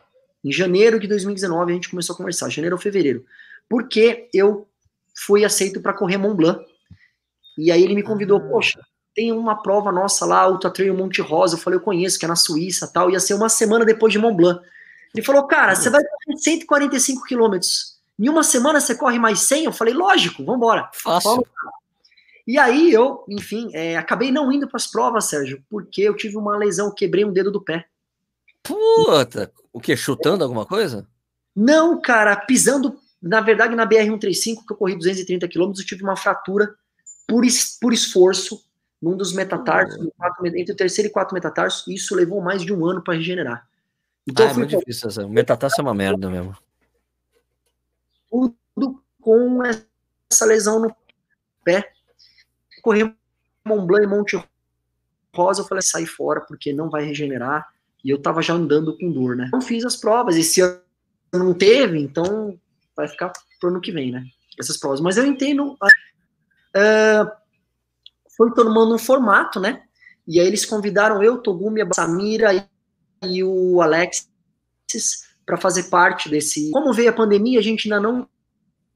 [SPEAKER 2] Em janeiro de 2019 a gente começou a conversar, janeiro ou fevereiro. Porque eu fui aceito para correr Mont Blanc. E aí ele me convidou, ah. poxa, tem uma prova nossa lá, Ultra Trail Monte Rosa. Eu falei, eu conheço, que é na Suíça tal. Ia ser uma semana depois de Mont Blanc. Ele falou, cara, você vai correr 145 quilômetros. Em uma semana você corre mais 100? Eu falei, lógico, vamos embora.
[SPEAKER 1] Fácil.
[SPEAKER 2] E aí eu, enfim, é, acabei não indo para as provas, Sérgio, porque eu tive uma lesão, quebrei um dedo do pé.
[SPEAKER 1] Puta, o que? Chutando alguma coisa?
[SPEAKER 2] Não, cara, pisando, na verdade, na BR-135, que eu corri 230 quilômetros, eu tive uma fratura por, por esforço num dos metatarsos, uhum. entre o terceiro e quarto metatarsos, e isso levou mais de um ano para regenerar.
[SPEAKER 1] Então, ah, é muito difícil. Essa. Metatarso é uma merda mesmo.
[SPEAKER 2] Com essa lesão no pé. Corri Mont Blanc e Monte Rosa, eu falei, sai fora, porque não vai regenerar. E eu tava já andando com dor, né? Não fiz as provas, esse ano não teve, então vai ficar pro ano que vem, né? Essas provas. Mas eu entendo. Uh, foi tomando um formato, né? E aí eles convidaram eu, Togumi, a Samira e, e o Alexis para fazer parte desse. Como veio a pandemia, a gente ainda não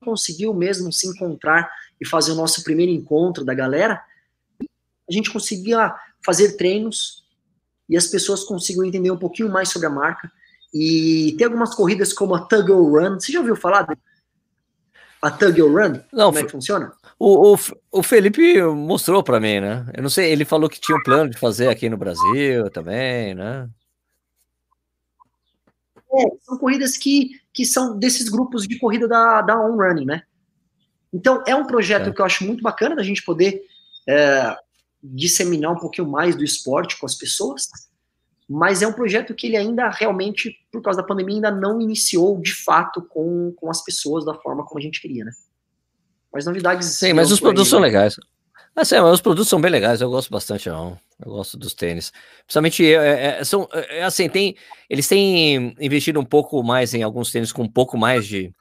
[SPEAKER 2] conseguiu mesmo se encontrar e fazer o nosso primeiro encontro da galera. A gente conseguia fazer treinos e as pessoas conseguiam entender um pouquinho mais sobre a marca. E tem algumas corridas como a Tug Run. Você já ouviu falar? A Tug Run?
[SPEAKER 1] Não,
[SPEAKER 2] como é que funciona?
[SPEAKER 1] O, o, o Felipe mostrou para mim, né? Eu não sei, ele falou que tinha um plano de fazer aqui no Brasil também, né?
[SPEAKER 2] É, são corridas que, que são desses grupos de corrida da, da On Running, né? Então, é um projeto é. que eu acho muito bacana da gente poder é, disseminar um pouquinho mais do esporte com as pessoas, mas é um projeto que ele ainda realmente, por causa da pandemia, ainda não iniciou de fato com, com as pessoas da forma como a gente queria, né? Mas novidades.
[SPEAKER 1] Sim, mas os produtos são legais. Mas, é, mas os produtos são bem legais, eu gosto bastante, não. Eu gosto dos tênis. Principalmente, é, é, são, é, assim, tem, eles têm investido um pouco mais em alguns tênis com um pouco mais de,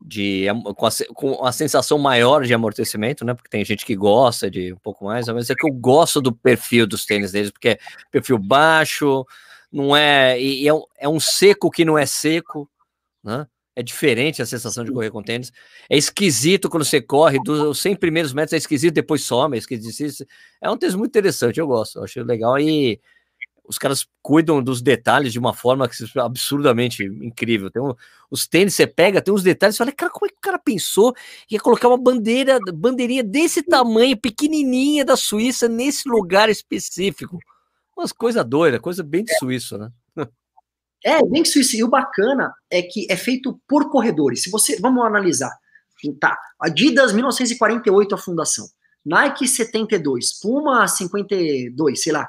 [SPEAKER 1] de com, a, com a sensação maior de amortecimento, né? Porque tem gente que gosta de um pouco mais, mas é que eu gosto do perfil dos tênis deles, porque é perfil baixo, não é, e é, é um seco que não é seco, né? É diferente a sensação de correr com tênis. É esquisito quando você corre, dos (laughs) 100 primeiros metros é esquisito, depois some, é esquisito. É um tênis muito interessante, eu gosto, eu acho legal. E os caras cuidam dos detalhes de uma forma absurdamente incrível. Tem um, os tênis você pega, tem uns detalhes, você fala, cara, como é que o cara pensou que ia colocar uma bandeira, bandeirinha desse tamanho, pequenininha da Suíça, nesse lugar específico? Umas coisas doidas, coisa bem de suíço, né?
[SPEAKER 2] É, bem suíço. E o bacana é que é feito por corredores. Se você, vamos analisar. Tá, Adidas 1948 a fundação. Nike 72, Puma 52, sei lá.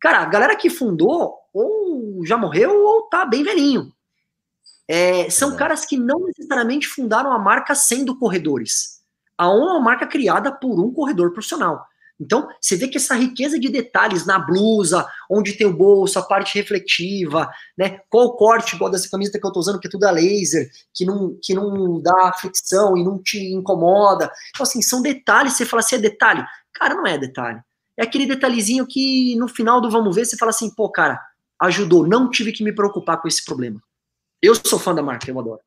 [SPEAKER 2] Cara, a galera que fundou ou já morreu ou tá bem velhinho. É, são é. caras que não necessariamente fundaram a marca sendo corredores. A ON é uma marca criada por um corredor profissional. Então, você vê que essa riqueza de detalhes na blusa, onde tem o bolso, a parte refletiva, né? Qual o corte, igual dessa camisa que eu tô usando, que é tudo a laser, que não, que não dá fricção e não te incomoda. Então, assim, são detalhes, você fala assim, é detalhe? Cara, não é detalhe. É aquele detalhezinho que no final do vamos ver, você fala assim, pô, cara, ajudou, não tive que me preocupar com esse problema. Eu sou fã da marca, eu adoro.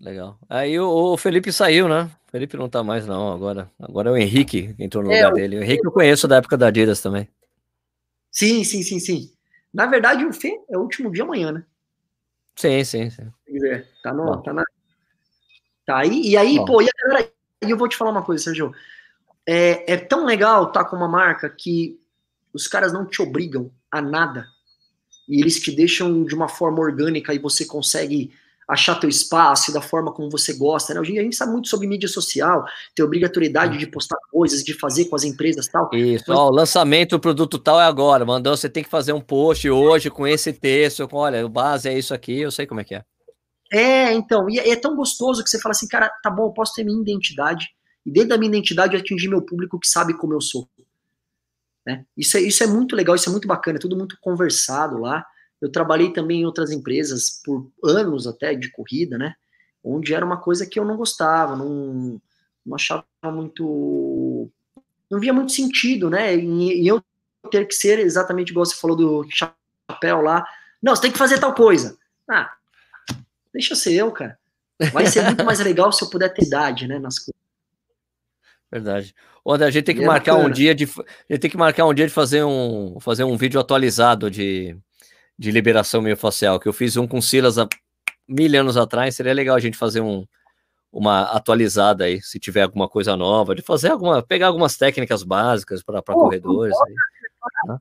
[SPEAKER 1] Legal. Aí o, o, Felipe saiu, né? O Felipe não tá mais, não, agora. Agora é o Henrique que entrou no é, lugar dele. O Henrique eu conheço da época da Adidas também.
[SPEAKER 2] Sim, sim, sim, sim. Na verdade, o Fê é o último dia amanhã, né?
[SPEAKER 1] Sim, sim, sim.
[SPEAKER 2] Tá, no, tá, na, tá aí, e aí, Bom. pô, e galera, eu vou te falar uma coisa, Sérgio. É, é tão legal estar tá com uma marca que os caras não te obrigam a nada. E eles te deixam de uma forma orgânica e você consegue achar teu espaço da forma como você gosta, né? Hoje a gente sabe muito sobre mídia social, ter obrigatoriedade de postar coisas, de fazer com as empresas tal.
[SPEAKER 1] Isso, Mas... ó, o lançamento do produto tal é agora, mandou, você tem que fazer um post hoje com esse texto, com, olha, o base é isso aqui, eu sei como é que é.
[SPEAKER 2] É, então, e é, é tão gostoso que você fala assim, cara, tá bom, eu posso ter minha identidade, e dentro da minha identidade eu atingir meu público que sabe como eu sou. Né? Isso, é, isso é muito legal, isso é muito bacana, é tudo muito conversado lá. Eu trabalhei também em outras empresas por anos até de corrida, né? Onde era uma coisa que eu não gostava, não, não achava muito. Não via muito sentido, né? Em eu ter que ser exatamente igual você falou do chapéu lá. Não, você tem que fazer tal coisa. Ah, deixa ser eu, cara. Vai ser muito mais (laughs) legal se eu puder ter idade, né, nas coisas.
[SPEAKER 1] Verdade. André, a gente tem que e é marcar é um dia de a gente tem que marcar um dia de fazer um fazer um vídeo atualizado de, de liberação miofascial, que eu fiz um com Silas há mil anos atrás, seria legal a gente fazer um, uma atualizada aí, se tiver alguma coisa nova, de fazer alguma, pegar algumas técnicas básicas para corredores. Aí, né?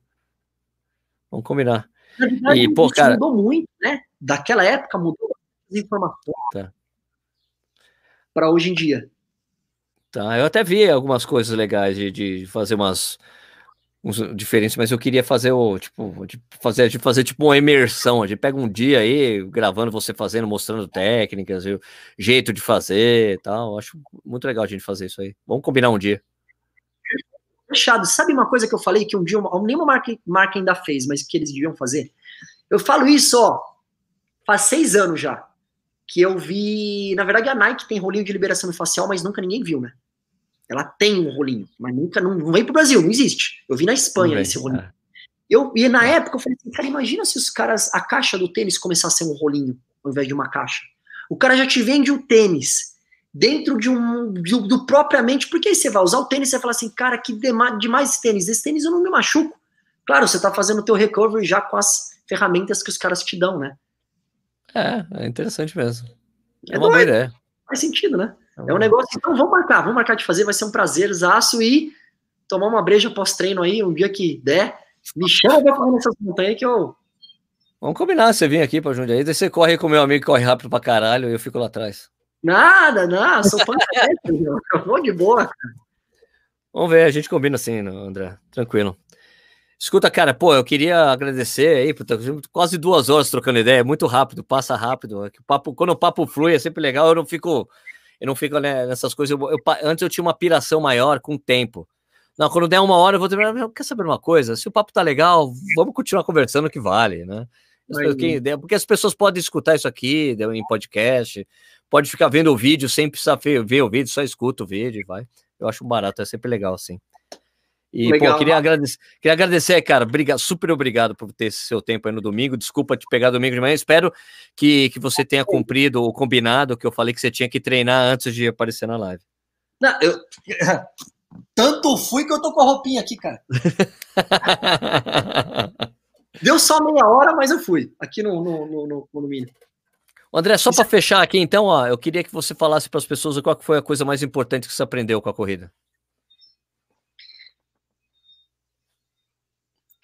[SPEAKER 1] Vamos combinar.
[SPEAKER 2] Verdade, e, pô, cara... mudou muito, né? Daquela época mudou as informações tá. para hoje em dia.
[SPEAKER 1] Tá, eu até vi algumas coisas legais de, de fazer umas uns diferentes, mas eu queria fazer o tipo de fazer de fazer tipo uma imersão. A gente pega um dia aí gravando você fazendo, mostrando técnicas, o jeito de fazer, tal. Acho muito legal a gente fazer isso aí. Vamos combinar um dia.
[SPEAKER 2] Fechado. Sabe uma coisa que eu falei que um dia nenhuma marca, marca ainda fez, mas que eles deviam fazer? Eu falo isso, ó, faz seis anos já que eu vi. Na verdade, a Nike tem rolinho de liberação facial, mas nunca ninguém viu, né? Ela tem um rolinho, mas nunca não, não vem pro Brasil, não existe. Eu vi na Espanha esse rolinho. É. Eu, e na é. época eu falei assim, cara, imagina se os caras, a caixa do tênis começasse a ser um rolinho, ao invés de uma caixa. O cara já te vende o tênis dentro de um do, do propriamente, porque aí você vai usar o tênis e você fala assim, cara, que demais esse tênis, esse tênis eu não me machuco. Claro, você tá fazendo o teu recovery já com as ferramentas que os caras te dão, né?
[SPEAKER 1] É, é interessante mesmo. É, é uma boa ideia.
[SPEAKER 2] Faz sentido, né? É um negócio, então vamos marcar, vamos marcar de fazer, vai ser um prazer, zaço, e tomar uma breja pós-treino aí, um dia que der, me chama pra correr nessas montanhas que eu...
[SPEAKER 1] Vamos combinar, você vir aqui pra Jundiaí, daí você corre com meu amigo, corre rápido pra caralho, e eu fico lá atrás.
[SPEAKER 2] Nada, não, sou fã (laughs) eu vou de boa, cara.
[SPEAKER 1] Vamos ver, a gente combina assim, André, tranquilo. Escuta, cara, pô, eu queria agradecer aí, quase duas horas trocando ideia, é muito rápido, passa rápido. É o papo, quando o papo flui é sempre legal, eu não fico eu não fico né, nessas coisas. Eu, eu, antes eu tinha uma piração maior com o tempo. Não, quando der uma hora eu vou ter. Quer saber uma coisa? Se o papo tá legal, vamos continuar conversando que vale, né? Porque as pessoas podem escutar isso aqui em podcast, pode ficar vendo o vídeo sem precisar ver o vídeo, só escuta o vídeo e vai. Eu acho barato, é sempre legal, assim. E, Legal, pô, queria agradecer, queria agradecer, cara, obrigado, super obrigado por ter seu tempo aí no domingo. Desculpa te pegar domingo de manhã. Espero que, que você tenha cumprido o combinado que eu falei que você tinha que treinar antes de aparecer na live.
[SPEAKER 2] Não, eu. Tanto fui que eu tô com a roupinha aqui, cara. (laughs) Deu só meia hora, mas eu fui aqui no, no, no, no condomínio.
[SPEAKER 1] André, só para fechar aqui, então, ó, eu queria que você falasse para as pessoas qual foi a coisa mais importante que você aprendeu com a corrida.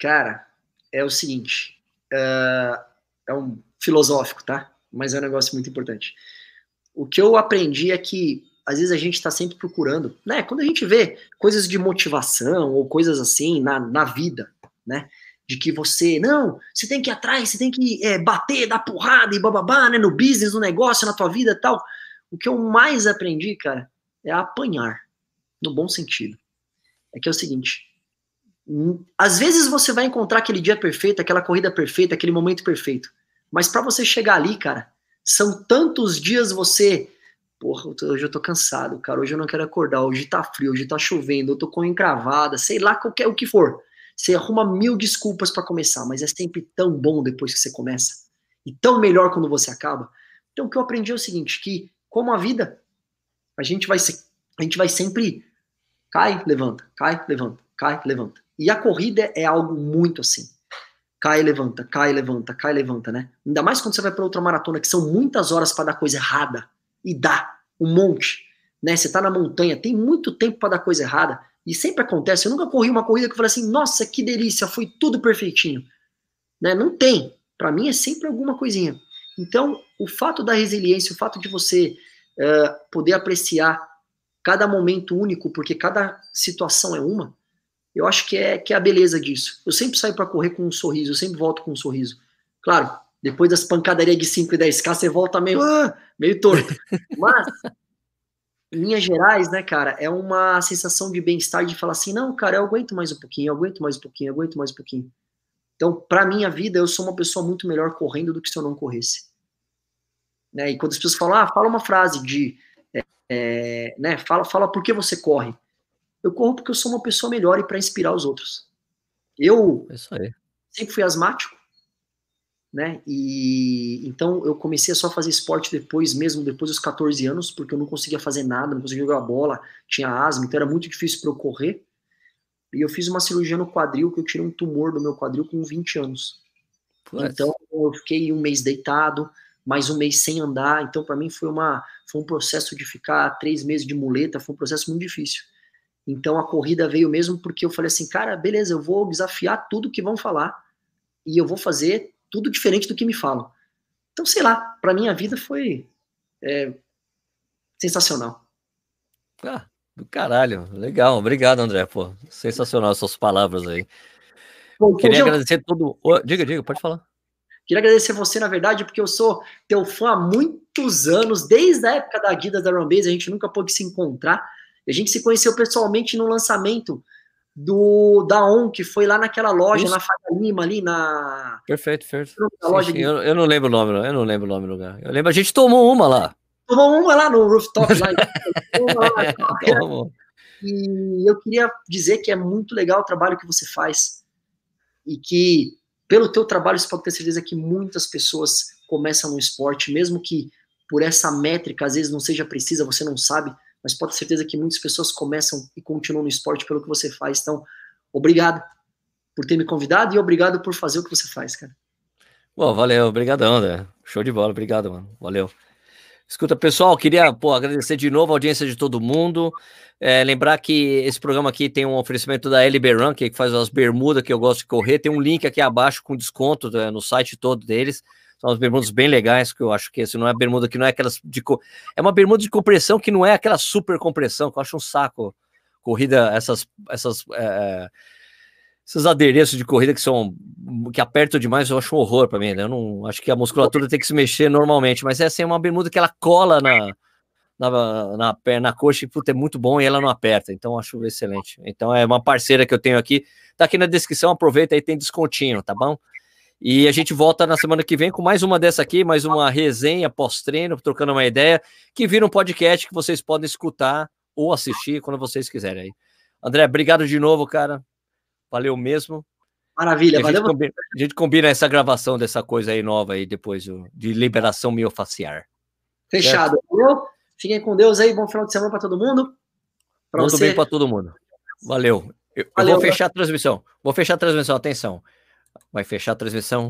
[SPEAKER 2] Cara, é o seguinte, uh, é um filosófico, tá? Mas é um negócio muito importante. O que eu aprendi é que às vezes a gente está sempre procurando, né? Quando a gente vê coisas de motivação ou coisas assim na, na vida, né? De que você, não, você tem que ir atrás, você tem que é, bater, dar porrada e bababá, né? No business, no negócio, na tua vida e tal. O que eu mais aprendi, cara, é apanhar, no bom sentido. É que é o seguinte, às vezes você vai encontrar aquele dia perfeito, aquela corrida perfeita, aquele momento perfeito. Mas para você chegar ali, cara, são tantos dias você. Porra, hoje eu tô cansado, cara. Hoje eu não quero acordar. Hoje tá frio, hoje tá chovendo, eu tô com encravada, sei lá qualquer, o que for. Você arruma mil desculpas para começar, mas é sempre tão bom depois que você começa. E tão melhor quando você acaba. Então o que eu aprendi é o seguinte: que, como a vida, a gente vai, a gente vai sempre. Cai, levanta, cai, levanta, cai, levanta. E a corrida é algo muito assim. Cai, levanta, cai, levanta, cai, levanta, né? Ainda mais quando você vai para outra maratona, que são muitas horas para dar coisa errada. E dá, um monte. Né? Você tá na montanha, tem muito tempo para dar coisa errada. E sempre acontece. Eu nunca corri uma corrida que eu falei assim, nossa, que delícia, foi tudo perfeitinho. Né? Não tem. Para mim é sempre alguma coisinha. Então, o fato da resiliência, o fato de você uh, poder apreciar cada momento único, porque cada situação é uma, eu acho que é, que é a beleza disso. Eu sempre saio para correr com um sorriso, eu sempre volto com um sorriso. Claro, depois das pancadarias de 5 e 10k, você volta meio, ah, meio torto. (laughs) Mas, em linhas gerais, né, cara, é uma sensação de bem-estar de falar assim: não, cara, eu aguento mais um pouquinho, eu aguento mais um pouquinho, eu aguento mais um pouquinho. Então, para minha vida, eu sou uma pessoa muito melhor correndo do que se eu não corresse. Né? E quando as pessoas falam, ah, fala uma frase de, é, né, fala, fala por que você corre. Eu corro porque eu sou uma pessoa melhor e para inspirar os outros. Eu
[SPEAKER 1] é
[SPEAKER 2] sempre fui asmático, né? E então eu comecei a só fazer esporte depois, mesmo depois dos 14 anos, porque eu não conseguia fazer nada, não conseguia jogar bola, tinha asma, então era muito difícil para eu correr. E eu fiz uma cirurgia no quadril, que eu tirei um tumor do meu quadril com 20 anos. Então eu fiquei um mês deitado, mais um mês sem andar. Então para mim foi uma foi um processo de ficar três meses de muleta, foi um processo muito difícil. Então a corrida veio mesmo porque eu falei assim, cara, beleza, eu vou desafiar tudo que vão falar e eu vou fazer tudo diferente do que me falam. Então sei lá, para minha vida foi é, sensacional.
[SPEAKER 1] Ah, do caralho, legal, obrigado André, pô, sensacional essas palavras aí. Bom, Queria eu... agradecer todo. Diga, diga, pode falar.
[SPEAKER 2] Queria agradecer você, na verdade, porque eu sou teu fã há muitos anos, desde a época da Guida da Rumbase, a gente nunca pôde se encontrar. A gente se conheceu pessoalmente no lançamento do da ON, que foi lá naquela loja, Isso. na Faga Lima, ali na.
[SPEAKER 1] Perfeito, perfeito. Sim, sim. De... Eu, eu, não lembro o nome, eu não lembro o nome do lugar. Eu lembro, a gente tomou uma lá.
[SPEAKER 2] Tomou uma lá no rooftop lá. (laughs) lá (laughs) e eu queria dizer que é muito legal o trabalho que você faz e que pelo teu trabalho você pode ter certeza que muitas pessoas começam no esporte, mesmo que por essa métrica às vezes não seja precisa, você não sabe, mas pode ter certeza que muitas pessoas começam e continuam no esporte pelo que você faz. Então, obrigado por ter me convidado e obrigado por fazer o que você faz, cara.
[SPEAKER 1] Bom, valeu, obrigadão, André. Show de bola, obrigado, mano. Valeu. Escuta, pessoal, queria pô, agradecer de novo a audiência de todo mundo. É, lembrar que esse programa aqui tem um oferecimento da LB Run, que faz as bermudas que eu gosto de correr. Tem um link aqui abaixo com desconto né, no site todo deles. São as bermudas bem legais, que eu acho que esse não é bermuda que não é aquelas de. É uma bermuda de compressão que não é aquela super compressão, que eu acho um saco. Corrida, essas. essas é, esses adereços de corrida que são que apertam demais, eu acho um horror para mim. Né? Eu não acho que a musculatura tem que se mexer normalmente, mas essa é uma bermuda que ela cola na na, na perna, na coxa, e puta, é muito bom e ela não aperta, então acho excelente. Então é uma parceira que eu tenho aqui, tá aqui na descrição, aproveita aí, tem descontinho, tá bom? E a gente volta na semana que vem com mais uma dessa aqui, mais uma resenha pós-treino, trocando uma ideia, que vira um podcast que vocês podem escutar ou assistir quando vocês quiserem aí. André, obrigado de novo, cara. Valeu mesmo.
[SPEAKER 2] Maravilha,
[SPEAKER 1] a
[SPEAKER 2] valeu.
[SPEAKER 1] Gente combina, a gente combina essa gravação dessa coisa aí nova aí depois de liberação miofaciar.
[SPEAKER 2] Fechado. Valeu. Fiquem com Deus aí. Bom final de semana para todo mundo.
[SPEAKER 1] Pra Muito você. bem para todo mundo. Valeu. Eu, Valeu, eu vou fechar a transmissão. Vou fechar a transmissão. Atenção. Vai fechar a transmissão.